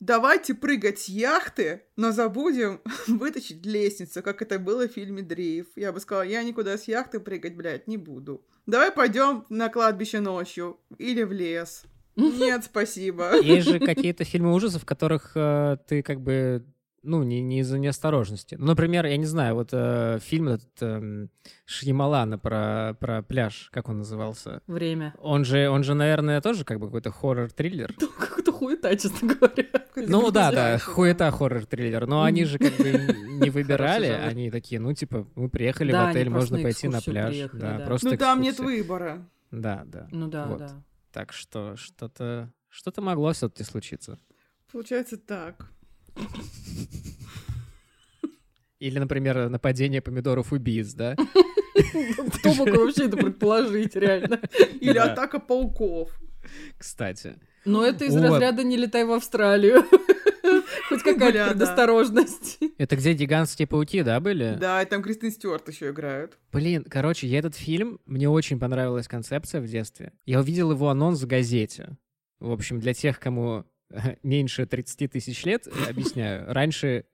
давайте прыгать с яхты, но забудем вытащить лестницу, как это было в фильме «Дрейф». Я бы сказала, я никуда с яхты прыгать, блядь, не буду. Давай пойдем на кладбище ночью или в лес. Нет, спасибо. Есть же какие-то фильмы ужасов, в которых э, ты как бы, ну, не, не из-за неосторожности. Ну, например, я не знаю, вот э, фильм этот эм, Шьямалана про, про пляж, как он назывался? Время. Он же, он же, наверное, тоже как бы какой-то хоррор-триллер. Какая-то хуета, честно говоря. Ну да, да, хуета хоррор-триллер. Но они же как бы не выбирали, они такие, ну, типа, мы приехали в отель, можно пойти на пляж. Да, просто Ну там нет выбора. Да, да. Ну да, да. Так что что-то что-то могло все-таки случиться. Получается так. Или, например, нападение помидоров убийц, да? Кто мог вообще это предположить, реально? Или атака пауков. Кстати. Но это из Вот. разряда «не летай в Австралию». Хоть какая-то предосторожность. Это где гигантские пауки, да, были? Да, и там Кристин Стюарт еще играют. Блин, короче, я этот фильм, мне очень понравилась концепция в детстве. Я увидел его анонс в газете. В общем, для тех, кому меньше 30 тысяч лет, объясняю. Раньше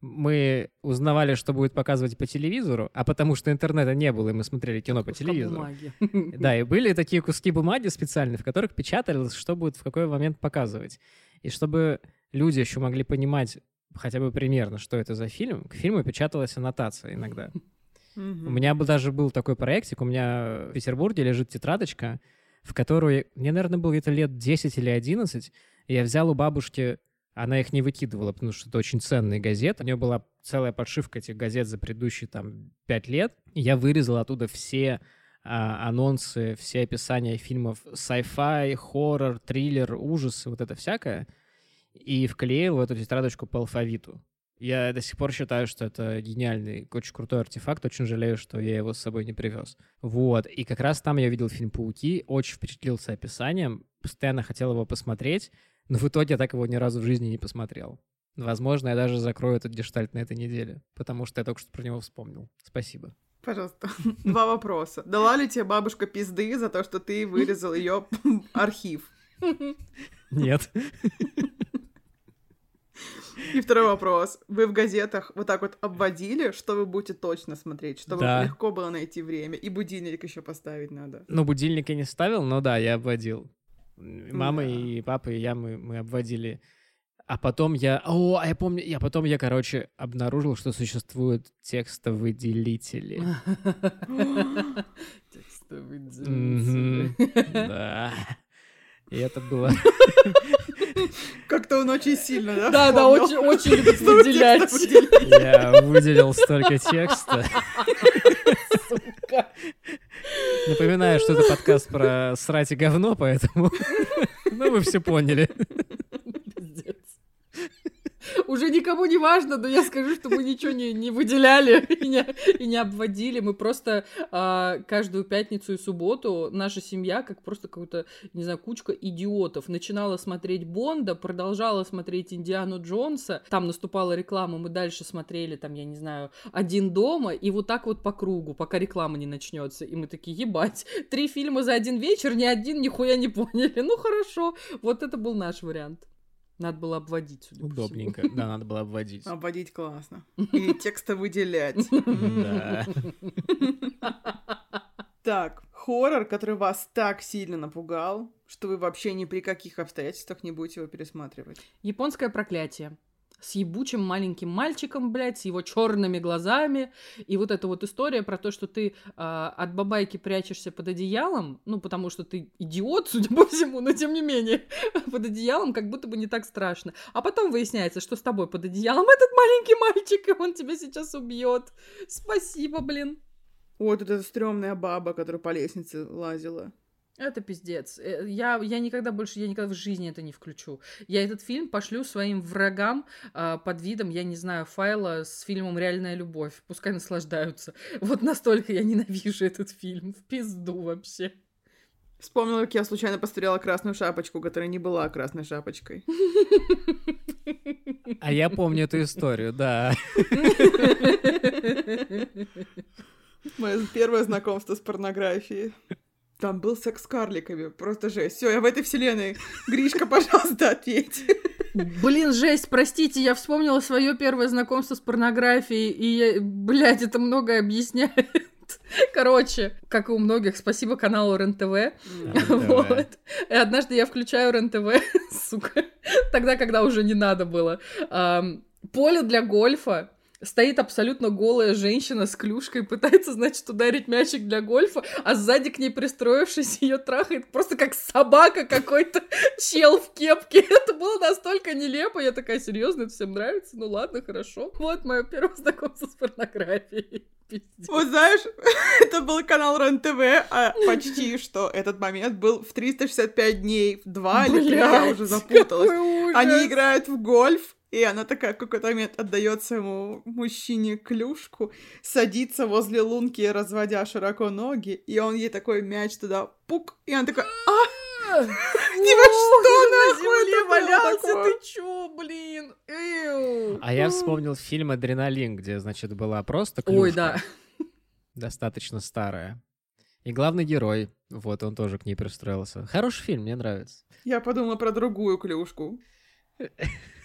мы узнавали, что будет показывать по телевизору, а потому что интернета не было, и мы смотрели кино по телевизору. бумаги. Да, и были такие куски бумаги специальные, в которых печаталось, что будет в какой момент показывать. И чтобы люди еще могли понимать хотя бы примерно, что это за фильм, к фильму печаталась аннотация иногда. У меня бы даже был такой проектик, у меня в Петербурге лежит тетрадочка, в которую, мне, наверное, было где-то лет 10 или 11, и я взял у бабушки, она их не выкидывала, потому что это очень ценные газеты, у нее была целая подшивка этих газет за предыдущие там 5 лет, я вырезал оттуда все а, анонсы, все описания фильмов sci-fi, хоррор, триллер, ужасы, вот это всякое, и вклеил в эту тетрадочку по алфавиту. Я до сих пор считаю, что это гениальный, очень крутой артефакт. Очень жалею, что я его с собой не привез. Вот. И как раз там я видел фильм «Пауки», очень впечатлился описанием, постоянно хотел его посмотреть, но в итоге я так его ни разу в жизни не посмотрел. Возможно, я даже закрою этот гештальт на этой неделе, потому что я только что про него вспомнил. Спасибо. Пожалуйста, два вопроса. Дала ли тебе бабушка пизды за то, что ты вырезал ее архив? Нет. И второй вопрос. Вы в газетах вот так вот обводили, что вы будете точно смотреть, чтобы Да. легко было найти время. И будильник еще поставить надо. Ну, будильник я не ставил, но да, я обводил. Мама Да. и папа, и я, мы, мы обводили. А потом я... О, а я помню, я потом я, короче, обнаружил, что существуют текстовые делители. Текстовый Мгм. делитель. Да. И это было... Как-то он очень сильно, да? Да, да, очень, очень любит выделять. Я выделил столько текста. Сука. Напоминаю, что это подкаст про срать и говно, поэтому... Ну, вы все поняли. Уже никому не важно, но я скажу, что мы ничего не, не выделяли и не, и не обводили. Мы просто а, каждую пятницу и субботу наша семья, как просто какая-то, не знаю, кучка идиотов, начинала смотреть Бонда, продолжала смотреть Индиану Джонса. Там наступала реклама, мы дальше смотрели, там, я не знаю, один дома, и вот так вот по кругу, пока реклама не начнется. И мы такие, ебать, три фильма за один вечер, ни один нихуя не поняли. Ну хорошо, вот это был наш вариант. Надо было обводить, судя по всему. Удобненько. Да, надо было обводить. Обводить классно. И текста выделять. Да. Так, хоррор, который вас так сильно напугал, что вы вообще ни при каких обстоятельствах не будете его пересматривать. Японское проклятие. С ебучим маленьким мальчиком, блядь, с его черными глазами. И вот эта вот история про то, что ты а, от бабайки прячешься под одеялом, ну, потому что ты идиот, судя по всему, но тем не менее, под одеялом как будто бы не так страшно. А потом выясняется, что с тобой под одеялом этот маленький мальчик, и он тебя сейчас убьет. Спасибо, блин. Вот эта стрёмная баба, которая по лестнице лазила. Это пиздец. Э, Я, я никогда больше, я никогда в жизни это не включу. Я этот фильм пошлю своим врагам а, под видом, я не знаю, файла с фильмом «Реальная любовь». Пускай наслаждаются. Вот настолько я ненавижу этот фильм. В пизду вообще. Вспомнила, как я случайно посмотрела красную шапочку, которая не была красной шапочкой. А я помню эту историю, да. Мое первое знакомство с порнографией. Там был секс с карликами. Просто жесть. Все, я в этой вселенной. Гришка, пожалуйста, ответь. Блин, жесть, простите, я вспомнила свое первое знакомство с порнографией, и, я, блядь, это многое объясняет. Короче, как и у многих, спасибо каналу РЕН-ТВ. Вот. И однажды я включаю РЕН-ТВ, сука, тогда, когда уже не надо было. Поле для гольфа. Стоит абсолютно голая женщина с клюшкой, пытается, значит, ударить мячик для гольфа, а сзади к ней пристроившись ее трахает просто как собака какой-то чел в кепке. Это было настолько нелепо. Я такая, серьезно, это всем нравится? Ну ладно, хорошо. Вот мое первое знакомство с порнографией. Пиздец. Вот знаешь, это был канал РЕН-ТВ, а почти что этот момент был в 365 дней, в два или три, я Блядь, уже запуталась. Они играют в гольф, и она такая в какой-то момент отдает своему мужчине клюшку, садится возле лунки, разводя широко ноги, и он ей такой мяч туда пук, и она такая, а, Типа что на нахуй? Ты чё, блин? А я вспомнил фильм «Адреналин», где, значит, была просто Ой, клюшка, да. достаточно старая. И главный герой, вот, он тоже к ней пристроился. Хороший фильм, мне нравится. Я подумала про другую клюшку.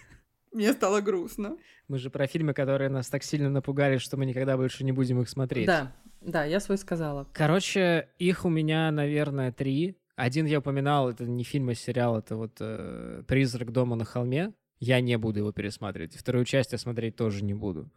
Мне стало грустно. Мы же про фильмы, которые нас так сильно напугали, что мы никогда больше не будем их смотреть. Да, да, я свой сказала. Короче, их у меня, наверное, три. Один я упоминал, это не фильм, а сериал, это вот э, «Призрак дома на холме». Я не буду его пересматривать. Вторую часть я смотреть тоже не буду.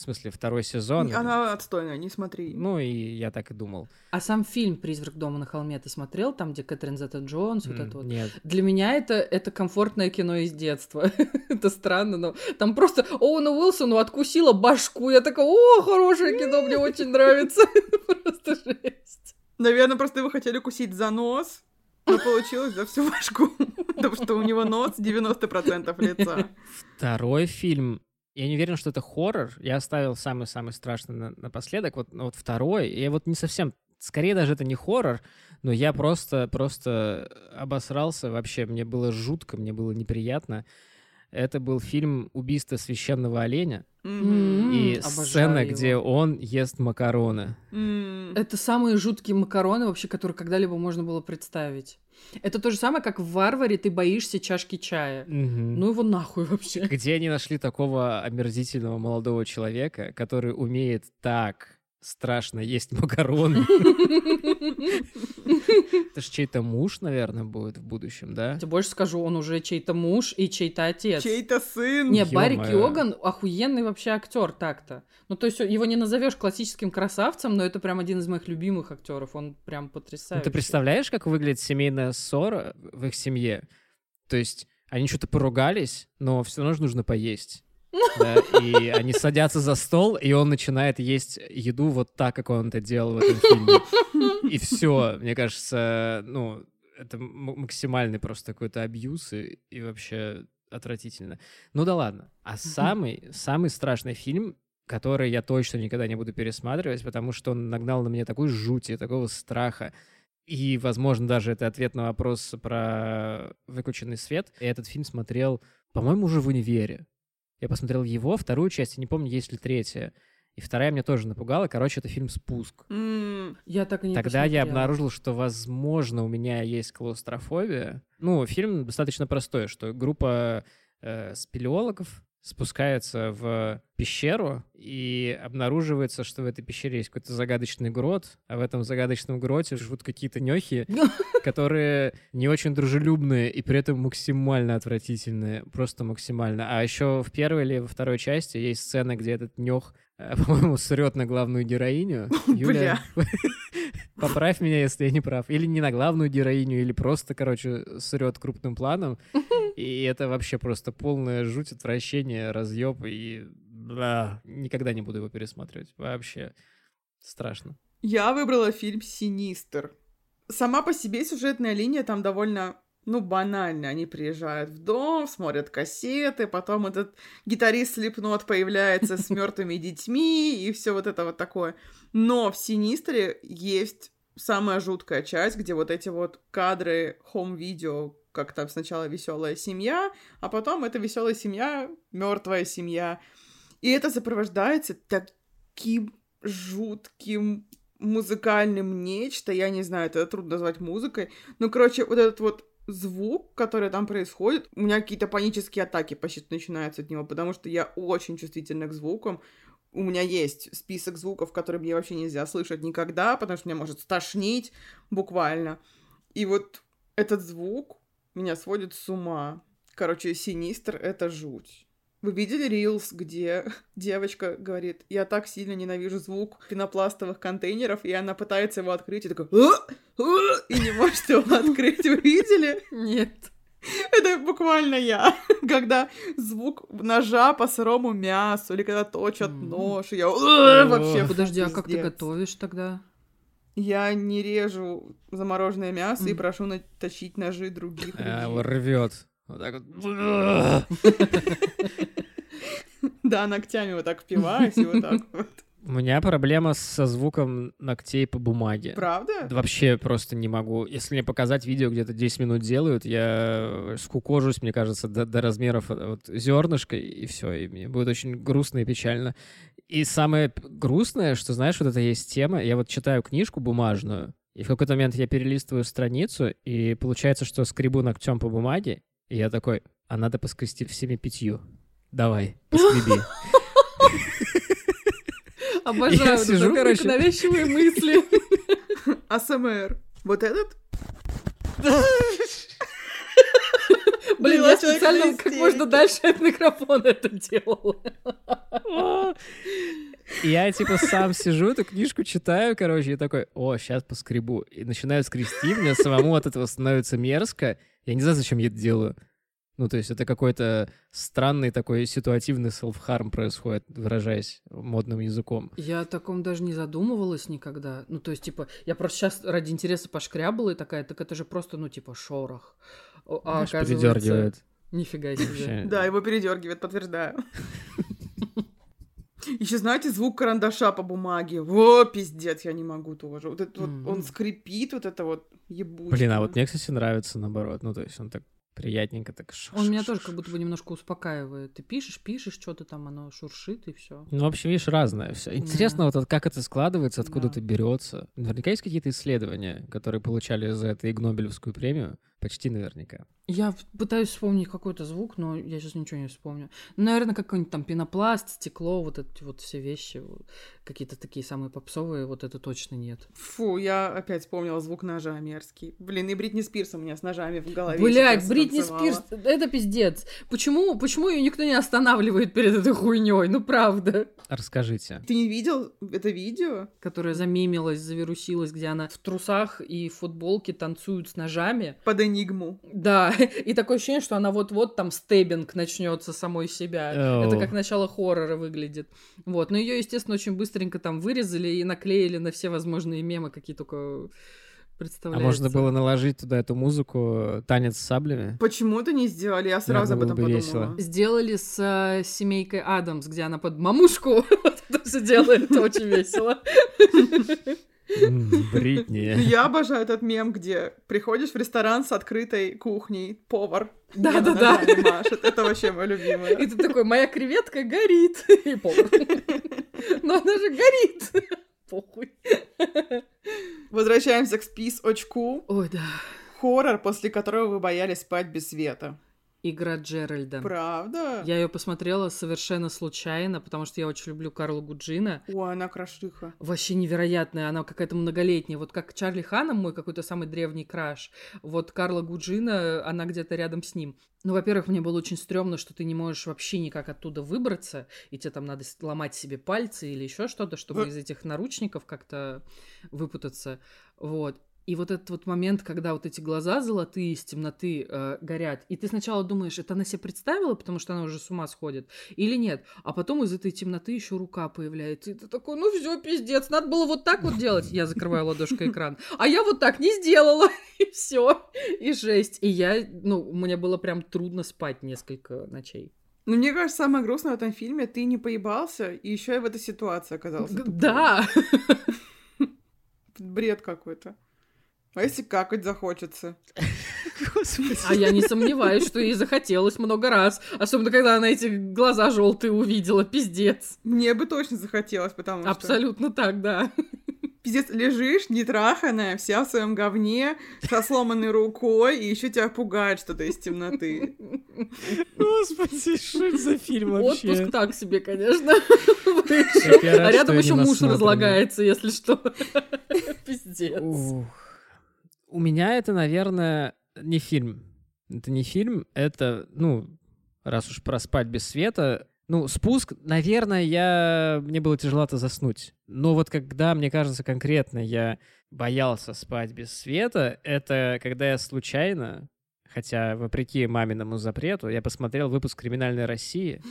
В смысле, второй сезон. Она отстойная, не смотри. Ну, и я так и думал. А сам фильм «Призрак дома на холме» ты смотрел? Там, где Кэтрин Зета Джонс, вот это вот. Нет. Для меня это, это комфортное кино из детства. это странно, но там просто Оуэну Уилсону откусила башку. Я такая, о, хорошее кино, мне очень нравится. Просто жесть. Наверное, просто вы хотели кусить за нос, но получилось за всю башку. Потому что у него нос 90% лица. Второй фильм Я не уверен, что это хоррор. Я оставил самый-самый страшный на- напоследок. Вот, ну, вот второй. Я вот не совсем... Скорее даже это не хоррор, но я просто, просто обосрался вообще. Мне было жутко, мне было неприятно. Это был фильм «Убийство священного оленя» Мгм. и обожаю сцена, его. где он ест макароны. М. Это самые жуткие макароны вообще, которые когда-либо можно было представить. Это то же самое, как в «Варваре» ты боишься чашки чая. Мгм. Ну его нахуй вообще. Где они нашли такого омерзительного молодого человека, который умеет так страшно есть макароны? Это же чей-то муж, наверное, будет в будущем, да? Я тебе больше скажу, он уже чей-то муж и чей-то отец. Чей-то сын. Не, Барри. Киоган охуенный вообще актер так-то. Ну, то есть его не назовешь классическим красавцем, но это прям один из моих любимых актеров. Он прям Ну, потрясающий. ты представляешь, как выглядит семейная ссора в их семье? То есть они что-то поругались, но все равно же нужно поесть. Да, и они садятся за стол, и он начинает есть еду вот так, как он это делал в этом фильме. И все, мне кажется, ну, это максимальный просто какой-то абьюз и, и вообще отвратительно. Ну да ладно. А самый, самый страшный фильм, который я точно никогда не буду пересматривать, потому что он нагнал на меня такой жути, такого страха. И, возможно, даже это ответ на вопрос про выключенный свет. Я этот фильм смотрел, по-моему, уже в универе. Я посмотрел его, вторую часть, я не помню, есть ли третья. И вторая меня тоже напугала. Короче, это фильм «Спуск». М. Я так и не Тогда я посмотрела. обнаружил, что, возможно, у меня есть клаустрофобия. Ну, фильм достаточно простой, что группа э, спелеологов спускается в пещеру, и обнаруживается, что в этой пещере есть какой-то загадочный грот, а в этом загадочном гроте живут какие-то нехи, которые не очень дружелюбные и при этом максимально отвратительные, просто максимально. А еще в первой или во второй части есть сцена, где этот нех, э, по-моему, срет на главную героиню. Юля, поправь меня, если я не прав. Или не на главную героиню, или просто, короче, срет крупным планом. И это вообще просто полная жуть, отвращение, разъеб и бля, никогда не буду его пересматривать. Вообще страшно. Я выбрала фильм «Синистер». Сама по себе сюжетная линия там довольно, ну, банальная. Они приезжают в дом, смотрят кассеты, потом этот гитарист Слепнот появляется с мертвыми детьми и все вот это вот такое. Но в «Синистере» есть самая жуткая часть, где вот эти вот кадры хом-видео, как там сначала веселая семья, а потом эта веселая семья, мертвая семья. И это сопровождается таким жутким музыкальным нечто, я не знаю, это трудно назвать музыкой, ну, короче, вот этот вот звук, который там происходит, у меня какие-то панические атаки почти начинаются от него, потому что я очень чувствительна к звукам, у меня есть список звуков, которые мне вообще нельзя слышать никогда, потому что меня может стошнить буквально. И вот этот звук меня сводит с ума. Короче, Синистр — это жуть. Вы видели рилс, где девочка говорит, я так сильно ненавижу звук пенопластовых контейнеров, и она пытается его открыть, и такой, «А! А!» и не может его открыть. Вы видели? Нет. Это буквально я. Когда звук ножа по сырому мясу, или когда точат нож, и я «А!» вообще Подожди, а как ты готовишь тогда? Я не режу замороженное мясо и прошу наточить ножи других А, людей. рвет. Вот так вот. Да, ногтями вот так впиваюсь и вот так вот. У меня проблема со звуком ногтей по бумаге. Правда? Да Вообще просто не могу. Если мне показать видео, где-то 10 минут делают, я скукожусь, мне кажется, до, до размеров э, вот, зернышка, и все, и мне будет очень грустно и печально. И самое грустное, что, знаешь, вот это есть тема, я вот читаю книжку бумажную, и в какой-то момент я перелистываю страницу, и получается, что скребу ногтем по бумаге, и я такой, а надо поскрести всеми пятью. Давай, поскреби. Обожаю вот сижу, короче. навязчивые мысли. АСМР. Вот этот? Блин, я специально как можно дальше от микрофона это делала. Я, типа, сам сижу, эту книжку читаю, короче, и такой, о, сейчас поскребу. И начинаю скрести, мне самому от этого становится мерзко. Я не знаю, зачем я это делаю. Ну, то есть это какой-то странный такой ситуативный self-harm происходит, выражаясь модным языком. Я о таком даже не задумывалась никогда. Ну, то есть, типа, я просто сейчас ради интереса пошкрябала и такая, так это же просто, ну, типа, шорох. А Знаешь, оказывается... передергивает. Нифига себе. Вообще. Да, его передергивает, подтверждаю. Еще знаете, звук карандаша по бумаге. Во, пиздец, я не могу тоже. Вот это вот, он скрипит, вот это вот ебучее. Блин, а вот мне, кстати, нравится наоборот. Ну, то есть он так приятненько так Он меня тоже как будто бы немножко успокаивает. Ты пишешь, пишешь, что-то там, оно шуршит, и все. Ну, в общем, видишь, разное все. Интересно, вот это- как это складывается, откуда Да. это берется. Наверняка есть какие-то исследования, которые получали за это и Гнобелевскую премию. Почти наверняка. Я пытаюсь вспомнить какой-то звук, но я сейчас ничего не вспомню. Наверное, какой-нибудь там пенопласт, стекло, вот эти вот все вещи, какие-то такие самые попсовые, вот это точно нет. Фу, я опять вспомнила звук ножа мерзкий. Блин, и Бритни Спирс у меня с ножами в голове. Блять, Бритни танцевала. Спирс, это пиздец. Почему, почему ее никто не останавливает перед этой хуйней? Ну правда. Расскажите. Ты не видел это видео? Которая замемилась, завирусилась, где она в трусах и в футболке танцуют с ножами. Под энигму. Да, и такое ощущение, что она вот-вот там стеббинг начнется самой себя. Это Оу. как начало хоррора выглядит. Вот, но ее, естественно, очень быстренько там вырезали и наклеили на все возможные мемы, какие только А представляются. можно было наложить туда эту музыку «Танец с саблями»? Почему это не сделали? Я сразу об этом бы подумала. весело. Сделали с э, семейкой Адамс, где она под мамушку вот это все делает, это очень весело. Бритни. Ну, Я обожаю этот мем, где приходишь в ресторан с открытой кухней, повар. Да-да-да. машет. Это вообще мой любимый. И ты такой, моя креветка горит. И повар. Но она же горит. Похуй. Возвращаемся к спис очку. Ой, да. Хоррор, после которого вы боялись спать без света. Игра Джеральда. Правда? Я ее посмотрела совершенно случайно, потому что я очень люблю Карла Гуджина. Ой, она крошиха. Вообще невероятная, она какая-то многолетняя. Вот как Чарли Ханом, мой какой-то самый древний краш. Вот Карла Гуджина, она где-то рядом с ним. Ну, во-первых, мне было очень стрёмно, что ты не можешь вообще никак оттуда выбраться, и тебе там надо ломать себе пальцы или еще что-то, чтобы из этих наручников как-то выпутаться. Вот. И вот этот вот момент, когда вот эти глаза золотые из темноты э, горят, и ты сначала думаешь, это она себе представила, потому что она уже с ума сходит, или нет, а потом из этой темноты еще рука появляется, и ты такой, ну все, пиздец, надо было вот так вот делать. Я закрываю ладошкой экран, а я вот так не сделала, и все, и жесть. И я, ну, мне было прям трудно спать несколько ночей. Ну, мне кажется, самое грустное в этом фильме, ты не поебался, и еще и в этой ситуации оказался. Да, Бред какой-то. А если какать захочется? А я не сомневаюсь, что ей захотелось много раз, особенно когда она эти глаза желтые увидела, пиздец. Мне бы точно захотелось, потому что... Абсолютно так, да. Пиздец, лежишь, нетраханная, вся в своем говне, со сломанной рукой, и еще тебя пугает что-то из темноты. Господи, что это за фильм вообще? Отпуск так себе, конечно. А рядом еще муж разлагается, если что. Пиздец. У меня это, наверное, не фильм. Это не фильм, это, ну, раз уж проспать без света, ну, спуск, наверное, я... Мне было тяжеловато заснуть. Но вот когда, мне кажется, конкретно я боялся спать без света, это когда я случайно, хотя вопреки маминому запрету, я посмотрел выпуск «Криминальной России»,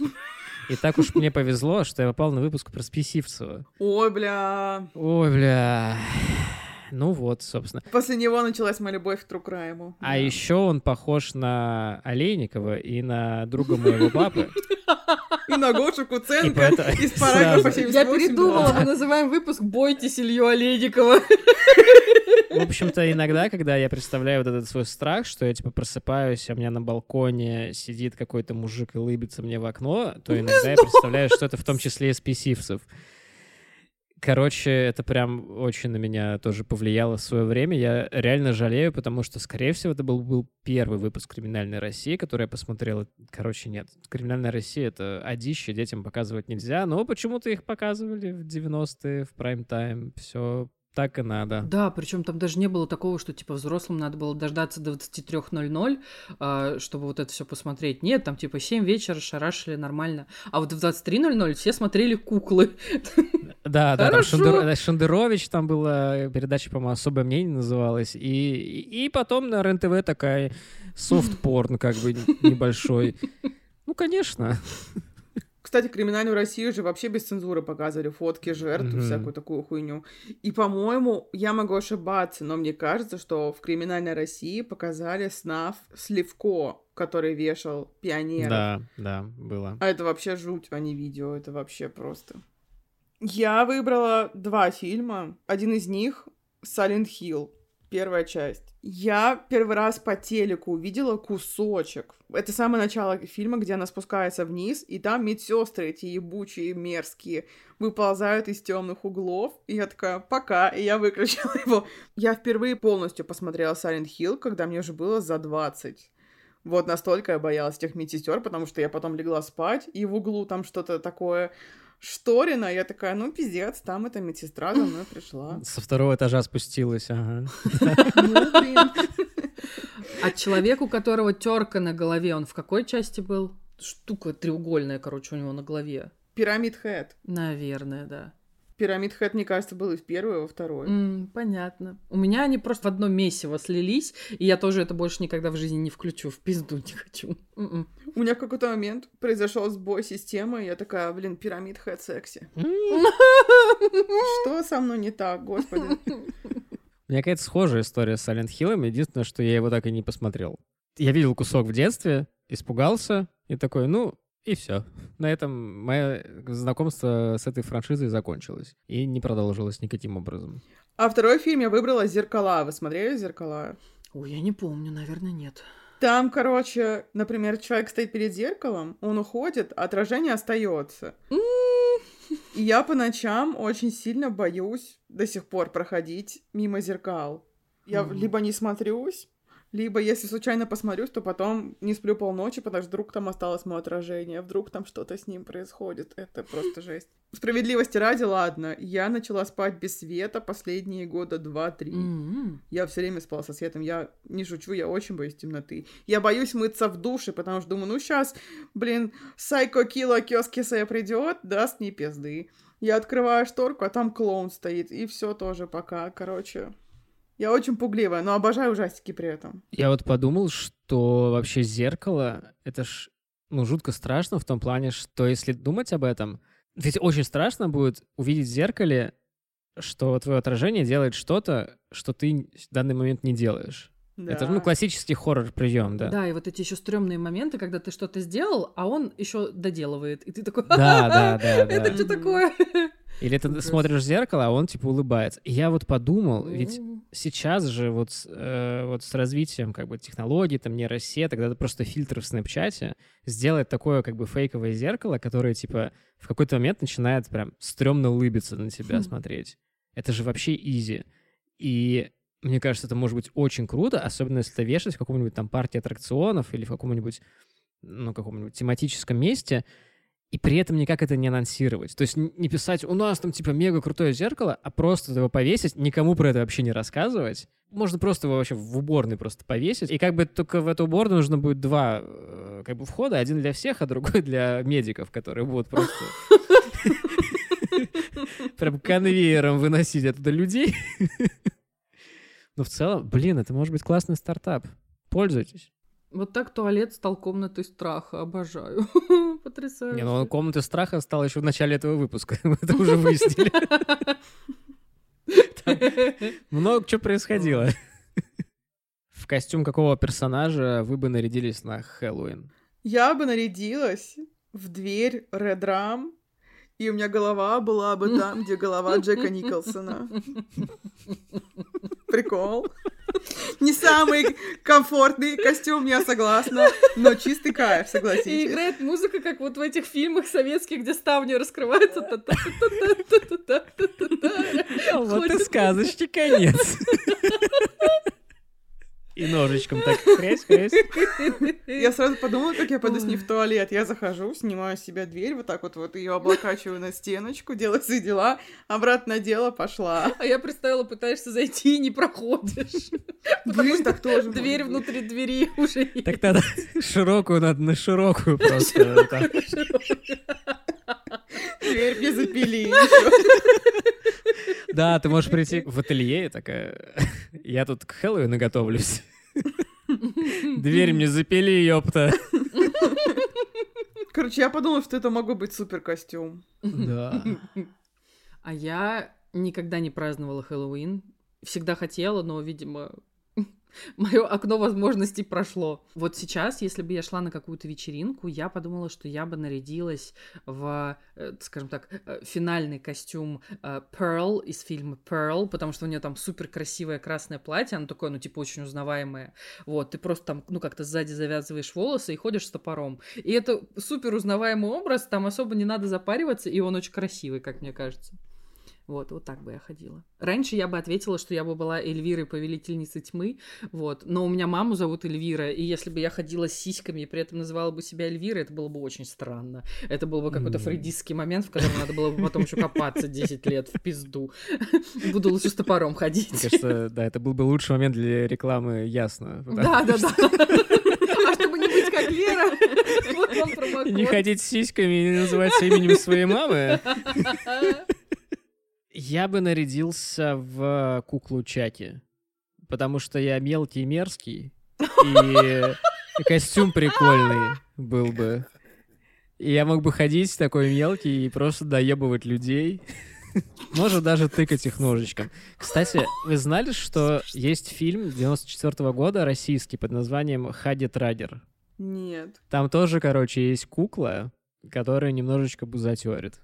и так уж мне повезло, что я попал на выпуск про Списивцева. Ой, бля. Ой, бля. Ну вот, собственно. После него началась моя любовь к Трукрайму. А еще он похож на Олейникова и на друга моего папы. И на Гошу И Куценко из параграфа сразу. 78. Я передумала, мы называем выпуск «Бойтесь Илью Олейникова». В общем-то, иногда, когда я представляю вот этот свой страх, что я, типа, просыпаюсь, а у меня на балконе сидит какой-то мужик и улыбится мне в окно, то иногда я представляю, что это в том числе из писивцев. Короче, это прям очень на меня тоже повлияло в свое время. Я реально жалею, потому что, скорее всего, это был, был первый выпуск «Криминальной России», который я посмотрел. Короче, нет. «Криминальная Россия» — это одище, детям показывать нельзя, но почему-то их показывали в 90-е, в прайм-тайм. Все так и надо. Да, причем там даже не было такого, что типа взрослым надо было дождаться до 23.00, а, чтобы вот это все посмотреть. Нет, там типа 7 вечера шарашили нормально. А вот в 23.00 все смотрели куклы. Да, да, там э, Шендерович, там была передача, по-моему, «Особое мнение» называлась. И, и, и потом на РЕН-ТВ такая софт-порн как бы небольшой. Ну, конечно. Кстати, криминальную Россию же вообще без цензуры показывали фотки жертв, Мгм. всякую такую хуйню. И, по-моему, я могу ошибаться, но мне кажется, что в криминальной России показали снав Сливко, который вешал пионеров. Да, да, было. А это вообще жуть, а не видео, это вообще просто. Я выбрала два фильма. Один из них Silent Hill, первая часть. Я первый раз по телеку увидела кусочек. Это самое начало фильма, где она спускается вниз, и там медсестры эти ебучие, мерзкие, выползают из темных углов. И я такая, пока, и я выключила его. Я впервые полностью посмотрела Silent Hill, когда мне уже было за 20. Вот настолько я боялась этих медсестер, потому что я потом легла спать, и в углу там что-то такое шторина. Я такая, ну, пиздец, там эта медсестра за мной пришла. Со второго этажа спустилась, ага. Ну. А человек, у которого терка на голове, он в какой части был? Штука треугольная, короче, у него на голове. Пирамид Хэт. Наверное, да. Пирамид Хэт, мне кажется, был и в первой, и во второй. М, понятно. У меня они просто в одно месиво слились, и я тоже это больше никогда в жизни не включу. В пизду не хочу. М-м. У меня в какой-то момент произошел сбой системы, и я такая, блин, пирамид Хэт секси. Что со мной не так, господи? У меня какая-то схожая история с Silent Hill. Единственное, что я его так и не посмотрел. Я видел кусок в детстве, испугался и такой, ну, и все. На этом мое знакомство с этой франшизой закончилось. И не продолжилось никаким образом. А второй фильм я выбрала «Зеркала». Вы смотрели «Зеркала»? Ой, я не помню, наверное, нет. Там, короче, например, человек стоит перед зеркалом, он уходит, а отражение остается. И я по ночам очень сильно боюсь до сих пор проходить мимо зеркал. Я либо не смотрюсь, либо если случайно посмотрюсь, то потом не сплю полночи, потому что вдруг там осталось мое отражение, вдруг там что-то с ним происходит. Это просто жесть. Справедливости ради, ладно, я начала спать без света последние года два-три. М-м. Я все время спала со светом. Я не шучу, я очень боюсь темноты. Я боюсь мыться в душе, потому что думаю, ну сейчас, блин, Сайко Кило Кёскисе придет, даст мне пизды. Я открываю шторку, а там клоун стоит, и все тоже пока. Короче, я очень пугливая, но обожаю ужастики при этом. Я вот подумал, что вообще зеркало — это ж, ну, жутко страшно в том плане, что если думать об этом, ведь очень страшно будет увидеть в зеркале, что твое отражение делает что-то, что ты в данный момент не делаешь. Это, ну, Да. классический хоррор-прием, да. Да, и вот эти еще стрёмные моменты, когда ты что-то сделал, а он еще доделывает. И ты такой, Да, да, да, это да. что Мгм. такое? Или ты смотришь в зеркало, а он типа улыбается. И я вот подумал, ведь. Сейчас же вот, э, вот с развитием как бы технологий, там нейросети, когда ты просто фильтр в снэпчате сделает такое как бы фейковое зеркало, которое типа в какой-то момент начинает прям стрёмно улыбиться на тебя Хм. смотреть. Это же вообще изи. И мне кажется, это может быть очень круто, особенно если это вешать в каком-нибудь там парке аттракционов или в каком-нибудь, ну, каком-нибудь тематическом месте, и при этом никак это не анонсировать. То есть не писать, у нас там типа мега крутое зеркало, а просто его повесить, никому про это вообще не рассказывать. Можно просто его вообще в уборной просто повесить. И как бы только в эту уборную нужно будет два э, как бы входа. Один для всех, а другой для медиков, которые будут просто прям конвейером выносить оттуда людей. Но в целом, блин, это может быть классный стартап. Пользуйтесь. Вот так туалет стал комнатой страха. Обожаю. Потрясающе. Не, ну комната страха стала еще в начале этого выпуска. Мы это уже выяснили. Много чего происходило. В костюм какого персонажа вы бы нарядились на Хэллоуин? Я бы нарядилась в дверь Ram, и у меня голова была бы там, где голова Джека Николсона. Прикол. Не самый комфортный костюм, я согласна, но чистый кайф, согласитесь. И играет музыка, как вот в этих фильмах советских, где ставни раскрываются. Ну, вот и сказочки конец. И ножичком так хрясь-хрясь. Я сразу подумала, как я пойду с ней в туалет. Я захожу, снимаю с себя дверь, вот так вот, вот ее облокачиваю на стеночку, делаю свои дела, обратно дело пошла. А я представила, пытаешься зайти и не проходишь. Блин, так тоже Дверь внутри двери уже. Так тогда широкую надо на широкую просто. Дверь мне запили. Да, ты можешь прийти в ателье и такая, я тут к Хэллоуину готовлюсь. Дверь мне запили, ёпта. Короче, я подумала, что это могло быть супер костюм. Да. А я никогда не праздновала Хэллоуин. Всегда хотела, но, видимо, Мое окно возможностей прошло. Вот сейчас, если бы я шла на какую-то вечеринку, я подумала, что я бы нарядилась в, э, скажем так, э, финальный костюм э, Pearl из фильма Pearl, потому что у нее там супер красивое красное платье, оно такое, ну, типа, очень узнаваемое. Вот, ты просто там, ну, как-то сзади завязываешь волосы и ходишь с топором. И это супер узнаваемый образ, там особо не надо запариваться, и он очень красивый, как мне кажется. Вот, вот так бы я ходила. Раньше я бы ответила, что я бы была Эльвирой, повелительницей тьмы, вот. Но у меня маму зовут Эльвира, и если бы я ходила с сиськами и при этом называла бы себя Эльвирой, это было бы очень странно. Это был бы какой-то фрейдистский момент, в котором надо было бы потом еще копаться 10 лет в пизду. Буду лучше с топором ходить. Мне кажется, да, это был бы лучший момент для рекламы Ясно. Да, да, да. А чтобы не быть как Лера, вот вам промокод. Не ходить с сиськами и не называться именем своей мамы. Я бы нарядился в куклу Чаки, потому что я мелкий и мерзкий, и костюм прикольный был бы. И я мог бы ходить такой мелкий и просто доебывать людей. Может даже тыкать их ножичком. Кстати, вы знали, что есть фильм 94 -го года российский под названием «Хадит Радер»? Нет. Там тоже, короче, есть кукла, которая немножечко бузатерит.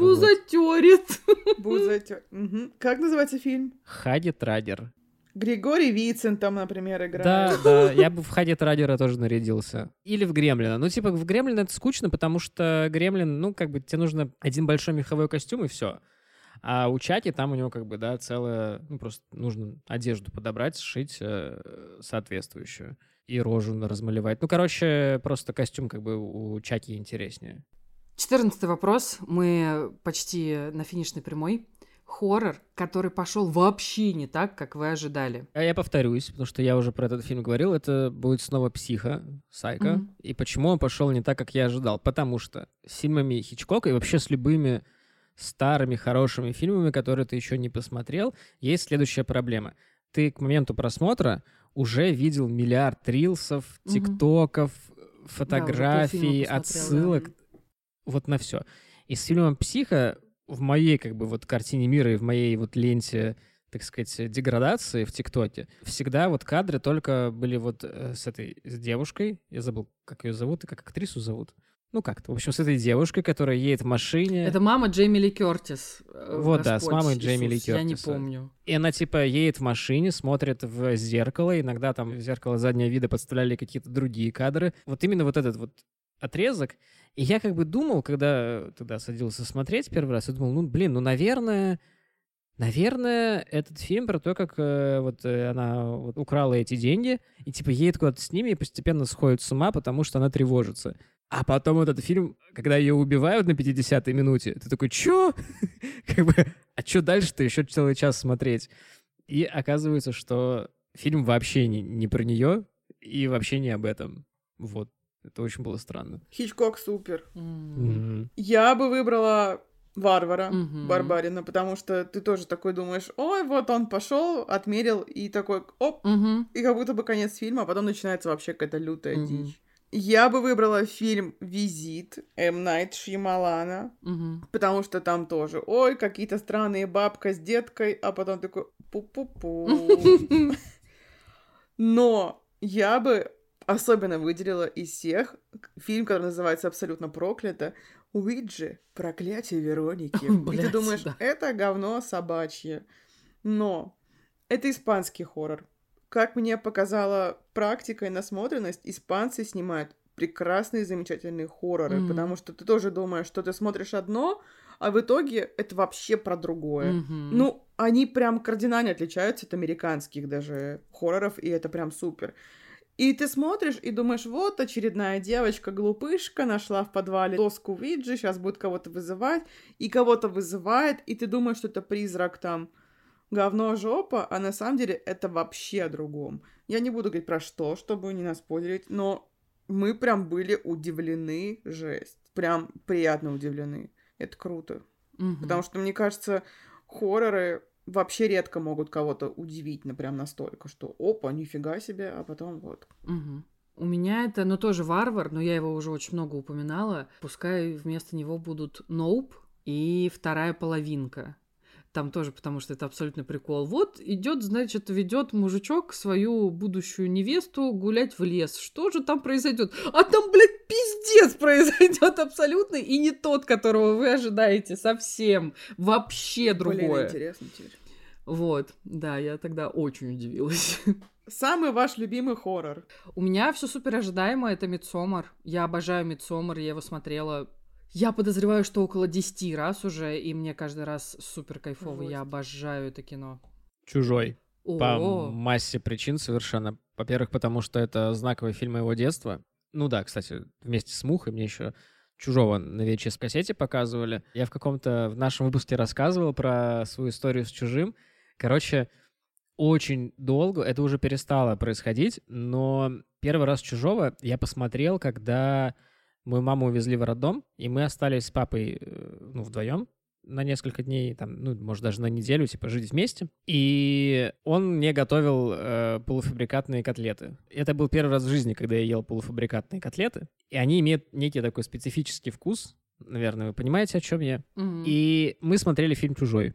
Бузатерит. Бузатер. Мгм. Как называется фильм? Хадит Радер. Григорий Вицин там, например, играет. Да, да, я бы в Хадит Радера тоже нарядился. Или в Гремлина. Ну, типа, в Гремлина это скучно, потому что Гремлин, ну, как бы, тебе нужно один большой меховой костюм и все. А у Чаки там у него, как бы, да, целая, ну, просто нужно одежду подобрать, сшить э, соответствующую и рожу размалевать. Ну, короче, просто костюм, как бы, у Чаки интереснее. Четырнадцатый вопрос. Мы почти на финишной прямой. Хоррор, который пошел вообще не так, как вы ожидали. А я повторюсь, потому что я уже про этот фильм говорил, это будет снова «Психо», «Сайко». Мгм. И почему он пошел не так, как я ожидал? Потому что с фильмами Хичкока и вообще с любыми старыми хорошими фильмами, которые ты еще не посмотрел, есть следующая проблема. Ты к моменту просмотра уже видел миллиард рилсов, тиктоков, полфильма фотографий, посмотрел, отсылок, да. Вот на все. И с фильмом «Психо» в моей как бы вот картине мира и в моей вот ленте так сказать, деградации в ТикТоке, всегда вот кадры только были вот э, с этой с девушкой, я забыл, как ее зовут и как актрису зовут. Ну как-то, в общем, с этой девушкой, которая едет в машине. Это мама Джейми Ли Кертис. э, Вот, да, с Господь мамой Джейми Ли Иисус, Я не помню. И она, типа, едет в машине, смотрит в зеркало, иногда там в зеркало заднего вида подставляли какие-то другие кадры. Вот именно вот этот вот отрезок. И я как бы думал, когда тогда садился смотреть первый раз, я думал, ну, блин, ну, наверное, наверное, этот фильм про то, как э, вот э, она вот украла эти деньги, и, типа, едет куда-то с ними и постепенно сходит с ума, потому что она тревожится. А потом этот фильм, когда ее убивают на 50-й минуте, ты такой, чё? Как бы, а чё дальше-то еще целый час смотреть? И оказывается, что фильм вообще не, не про нее и вообще не об этом. Вот. Это очень было странно. Хичкок супер. Я бы выбрала Варвара, Мгм. Барбарина, потому что ты тоже такой думаешь, ой, вот он пошел, отмерил, и такой, оп, Мгм. и как будто бы конец фильма, а потом начинается вообще какая-то лютая Мгм. дичь. Я бы выбрала фильм «Визит» М. Найт Шьямалана, Мгм. потому что там тоже, ой, какие-то странные бабка с деткой, а потом такой, пу-пу-пу. Но я бы особенно выделила из всех фильм, который называется «Абсолютно проклято», Уиджи «Проклятие Вероники». И ты Блядь, думаешь, да. это говно собачье. Но это испанский хоррор. Как мне показала практика и насмотренность, испанцы снимают прекрасные, замечательные хорроры, Мгм. потому что ты тоже думаешь, что ты смотришь одно, а в итоге это вообще про другое. Мгм. Ну, они прям кардинально отличаются от американских даже хорроров, и это прям супер. И ты смотришь и думаешь, вот очередная девочка-глупышка нашла в подвале доску Виджи, сейчас будет кого-то вызывать, и кого-то вызывает, и ты думаешь, что это призрак там говно жопа, а на самом деле это вообще о другом. Я не буду говорить про что, чтобы не наспойлерить, но мы прям были удивлены, жесть. Прям приятно удивлены. Это круто. Мгм. Потому что, мне кажется, хорроры вообще редко могут кого-то удивить, ну, прям настолько, что опа, нифига себе, а потом вот. Мгм. У меня это, ну, тоже варвар, но я его уже очень много упоминала. Пускай вместо него будут Ноуп и вторая половинка. Там тоже, потому что это абсолютно прикол. Вот идет, значит, ведет мужичок свою будущую невесту гулять в лес. Что же там произойдет? А там, блядь, пиздец произойдет абсолютно, и не тот, которого вы ожидаете, совсем. Вообще другое. Блин, интересно теперь. Вот, да, я тогда очень удивилась. Самый ваш любимый хоррор? У меня все супер ожидаемо, это Мидсомар. Я обожаю Мидсомар, я его смотрела я подозреваю, что около 10 раз уже, и мне каждый раз супер кайфово. Я обожаю это кино. Чужой. О, По массе причин совершенно. Во-первых, потому что это знаковый фильм моего детства. Ну да, кстати, вместе с Мухой мне еще Чужого на VHS кассете показывали. Я в каком-то в нашем выпуске рассказывал про свою историю с Чужим. Короче, очень долго это уже перестало происходить, но первый раз Чужого я посмотрел, когда Мою маму увезли в роддом, и мы остались с папой, э, ну, вдвоем на несколько дней, там, ну, может, даже на неделю, типа, жить вместе. И он мне готовил э, полуфабрикатные котлеты. Это был первый раз в жизни, когда я ел полуфабрикатные котлеты. И они имеют некий такой специфический вкус. Наверное, вы понимаете, о чем я. Мгм. И мы смотрели фильм «Чужой».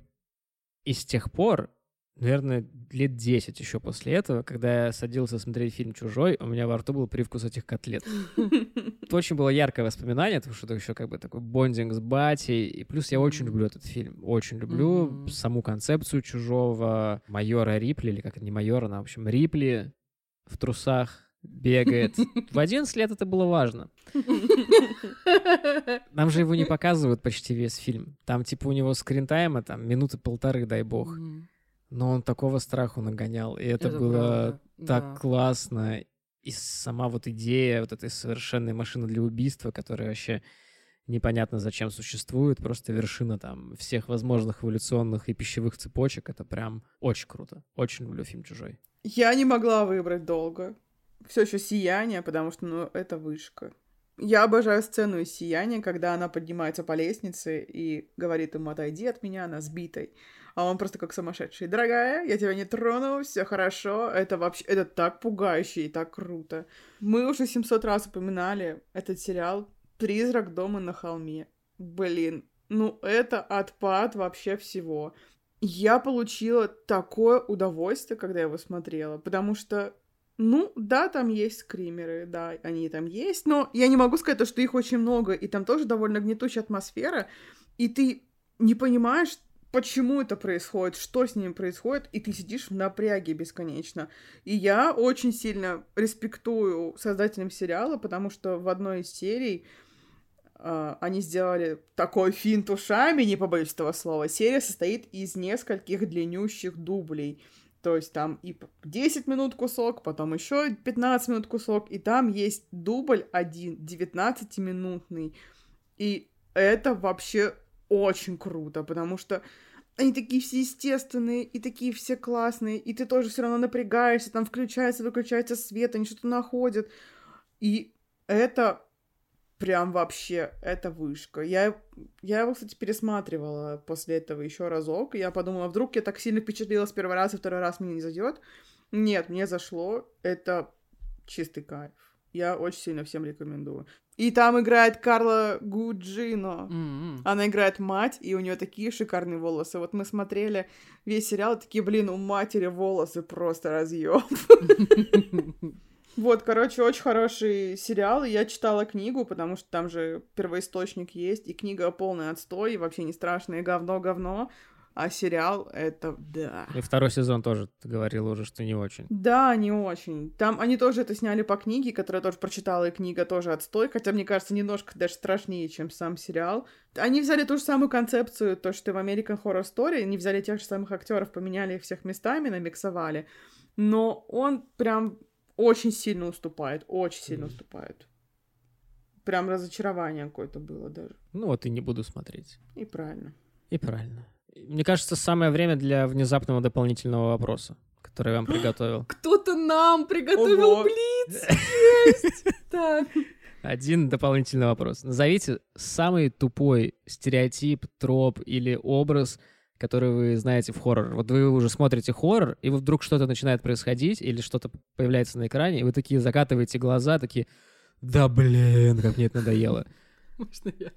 И с тех пор, наверное, лет 10 еще после этого, когда я садился смотреть фильм «Чужой», у меня во рту был привкус этих котлет. Это очень было яркое воспоминание, потому что это еще как бы такой бондинг с батей. И плюс я очень люблю этот фильм. Очень люблю саму концепцию чужого майора Рипли, или как это не майора, но, в общем, Рипли в трусах бегает. В 11 лет это было важно. Нам же его не показывают почти весь фильм. Там типа у него скринтайма там минуты полторы, дай бог. Но он такого страху нагонял. И это, было правда, так да. классно. И сама вот идея вот этой совершенной машины для убийства, которая вообще непонятно зачем существует, просто вершина там всех возможных эволюционных и пищевых цепочек. Это прям очень круто. Очень люблю фильм «Чужой». Я не могла выбрать долго. Все еще сияние, потому что, ну, это вышка. Я обожаю сцену из сияния, когда она поднимается по лестнице и говорит ему, отойди от меня, она сбитой. А он просто как сумасшедший. Дорогая, я тебя не трону, все хорошо. Это вообще, это так пугающе и так круто. Мы уже 700 раз упоминали этот сериал «Призрак дома на холме». Блин, ну это отпад вообще всего. Я получила такое удовольствие, когда я его смотрела, потому что, ну, да, там есть скримеры, да, они там есть, но я не могу сказать, то, что их очень много, и там тоже довольно гнетущая атмосфера, и ты не понимаешь, почему это происходит, что с ним происходит, и ты сидишь в напряге бесконечно. И я очень сильно респектую создателям сериала, потому что в одной из серий а, они сделали такой финт ушами, не побоюсь этого слова. Серия состоит из нескольких длиннющих дублей. То есть там и п- 10 минут кусок, потом еще 15 минут кусок, и там есть дубль один, 19-минутный. И это вообще очень круто, потому что они такие все естественные, и такие все классные, и ты тоже все равно напрягаешься, там включается, выключается свет, они что-то находят. И это прям вообще, это вышка. Я, я его, кстати, пересматривала после этого еще разок, я подумала, вдруг я так сильно впечатлилась первый раз, и второй раз мне не зайдет. Нет, мне зашло. Это чистый кайф. Я очень сильно всем рекомендую. И там играет Карла Гуджино. М-м. Она играет мать, и у нее такие шикарные волосы. Вот мы смотрели весь сериал, такие, блин, у матери волосы просто разъем. Вот, короче, очень хороший сериал. Я читала книгу, потому что там же первоисточник есть, и книга полный отстой, и вообще не страшное говно-говно. А сериал — это да. И второй сезон тоже, ты говорила уже, что не очень. Да, не очень. Там они тоже это сняли по книге, которую я тоже прочитала, и книга тоже отстой, хотя, мне кажется, немножко даже страшнее, чем сам сериал. Они взяли ту же самую концепцию, то, что и в American Horror Story, они взяли тех же самых актеров, поменяли их всех местами, намиксовали, но он прям очень сильно уступает, очень сильно уступает. Прям разочарование какое-то было даже. Ну вот и не буду смотреть. И правильно. И правильно. Мне кажется, самое время для внезапного дополнительного вопроса, который я вам приготовил. Кто-то нам приготовил Ого. блиц! Есть! Так. Один дополнительный вопрос. Назовите самый тупой стереотип, троп или образ, который вы знаете в хоррор. Вот вы уже смотрите хоррор, и вы вдруг что-то начинает происходить, или что-то появляется на экране, и вы такие закатываете глаза, такие, да блин, как мне это надоело. Можно я?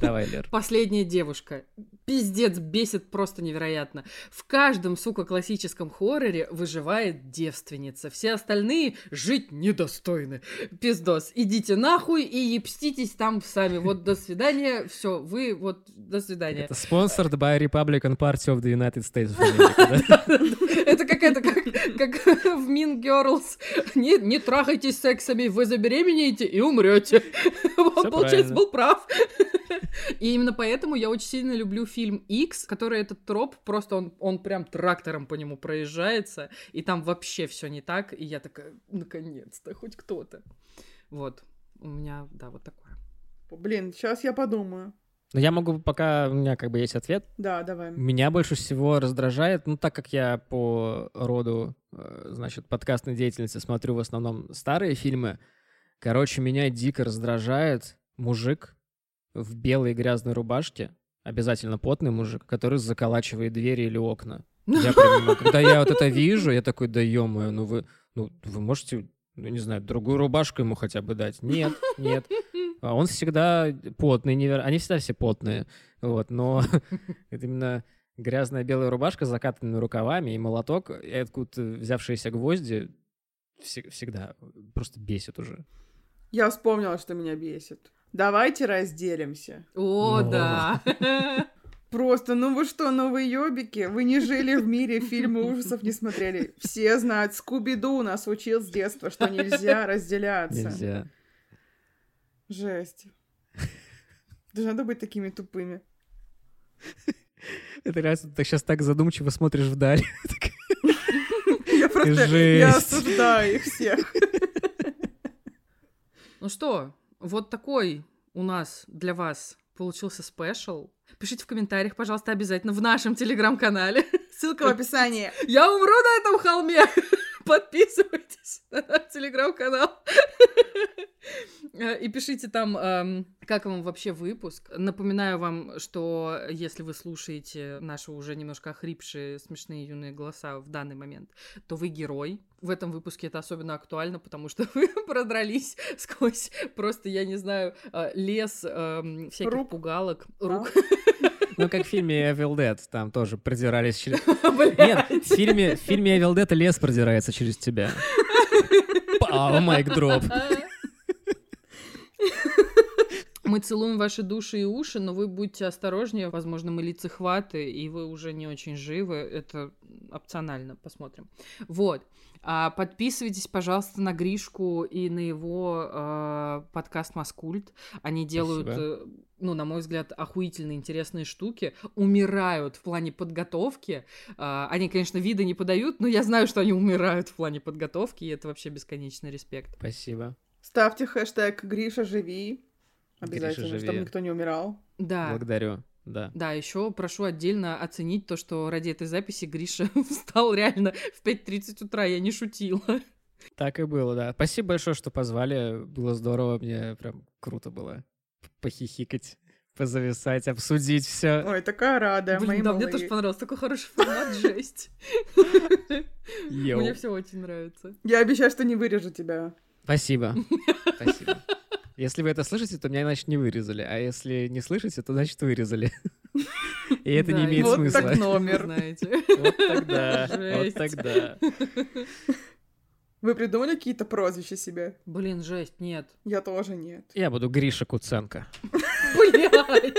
Давай, Лер. Последняя девушка. Пиздец, бесит просто невероятно. В каждом, сука, классическом хорроре выживает девственница. Все остальные жить недостойны. Пиздос. Идите нахуй и епститесь там сами. Вот до свидания. Все, вы вот до свидания. Это sponsored by Republican Party of the United States? Это как это, как, в Mean Girls. Не, трахайтесь сексами, вы забеременеете и умрете. Он, получается, был прав. И именно поэтому я очень сильно люблю фильм X, который этот троп, просто он, он прям трактором по нему проезжается, и там вообще все не так, и я такая, наконец-то, хоть кто-то. Вот, у меня, да, вот такое. Блин, сейчас я подумаю. Но я могу, пока у меня как бы есть ответ, Да, давай. Меня больше всего раздражает, ну, так как я по роду, э, значит, подкастной деятельности смотрю в основном старые фильмы, короче, меня дико раздражает мужик в белой грязной рубашке, обязательно потный мужик, который заколачивает двери или окна. Я не могу. Когда я вот это вижу, я такой, да ё ну вы, ну, вы можете, ну, не знаю, другую рубашку ему хотя бы дать? Нет, нет. А Он всегда потный, неверо... они всегда все потные, вот, но это именно грязная белая рубашка с закатанными рукавами и молоток, и откуда взявшиеся гвозди всегда просто бесит уже. Я вспомнила, что меня бесит. Давайте разделимся. О, Но. да. Просто, ну вы что, новые ёбики? Вы не жили в мире, фильмы ужасов не смотрели. Все знают, Скуби-Ду нас учил с детства, что нельзя разделяться. Нельзя. Жесть. Даже надо быть такими тупыми. Это реально, ты сейчас так задумчиво смотришь вдаль. Я просто, я осуждаю их всех. Ну что, вот такой у нас для вас получился спешл. Пишите в комментариях, пожалуйста, обязательно в нашем телеграм-канале. Ссылка в описании. Я умру на этом холме. Подписывайтесь на наш телеграм-канал. Э, И пишите там, эм, как вам вообще выпуск. Напоминаю вам, что если вы слушаете наши уже немножко охрипшие смешные юные голоса в данный момент, то вы герой. В этом выпуске это особенно актуально, потому что вы продрались сквозь просто, я не знаю, э, лес эм, всяких Рук. пугалок, рук. Ну, как в фильме Evil Dead, там тоже продирались через... Нет, в фильме, в фильме Evil Dead лес продирается через тебя. Пау, майк дроп. Мы целуем ваши души и уши, но вы будьте осторожнее. Возможно, мы лицехваты, и вы уже не очень живы. Это опционально. Посмотрим. Вот. А подписывайтесь, пожалуйста, на Гришку и на его э, подкаст Маскульт. Они делают, э, ну, на мой взгляд, охуительно интересные штуки. Умирают в плане подготовки. А, они, конечно, вида не подают, но я знаю, что они умирают в плане подготовки, и это вообще бесконечный респект. Спасибо. Ставьте хэштег Гриша живи. Обязательно, чтобы никто не умирал. Да. Благодарю. Да. Да, еще прошу отдельно оценить то, что ради этой записи Гриша встал реально в 5.30 утра, я не шутила. Так и было, да. Спасибо большое, что позвали. Было здорово, мне прям круто было похихикать, позависать, обсудить все. Ой, такая рада, мои Блин, да, мне малые. тоже понравился. Такой хороший формат, жесть. Мне все очень нравится. Я обещаю, что не вырежу тебя. Спасибо. Спасибо. Если вы это слышите, то меня, значит, не вырезали. А если не слышите, то, значит, вырезали. И это не имеет вот смысла. так номер. Знаете. Вот тогда, вот тогда. Вы придумали какие-то прозвища себе? Блин, жесть, нет. Я тоже нет. Я буду Гриша Куценко. Блять.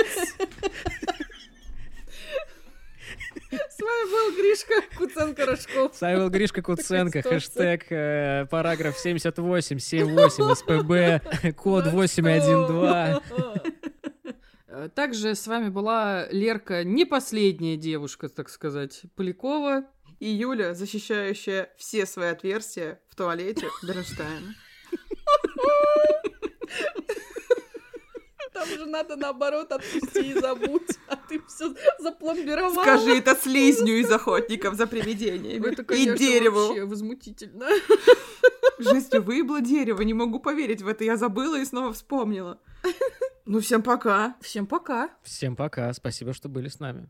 Вами был Гришка Куценко-Рожков. С вами был Гришка Куценко, хэштег, э, параграф 78, 78, СПБ, код 812. Э, Также с вами была Лерка, не последняя девушка, так сказать, Полякова. И Юля, защищающая все свои отверстия в туалете Бернштейна. Там же надо наоборот отпусти и забудь, а ты все запломбировала. Скажи это слизню из охотников за привидениями. Это, И конечно, дереву. вообще возмутительно. Жестью выбло дерево, не могу поверить в это. Я забыла и снова вспомнила. Ну, всем пока. Всем пока. Всем пока, спасибо, что были с нами.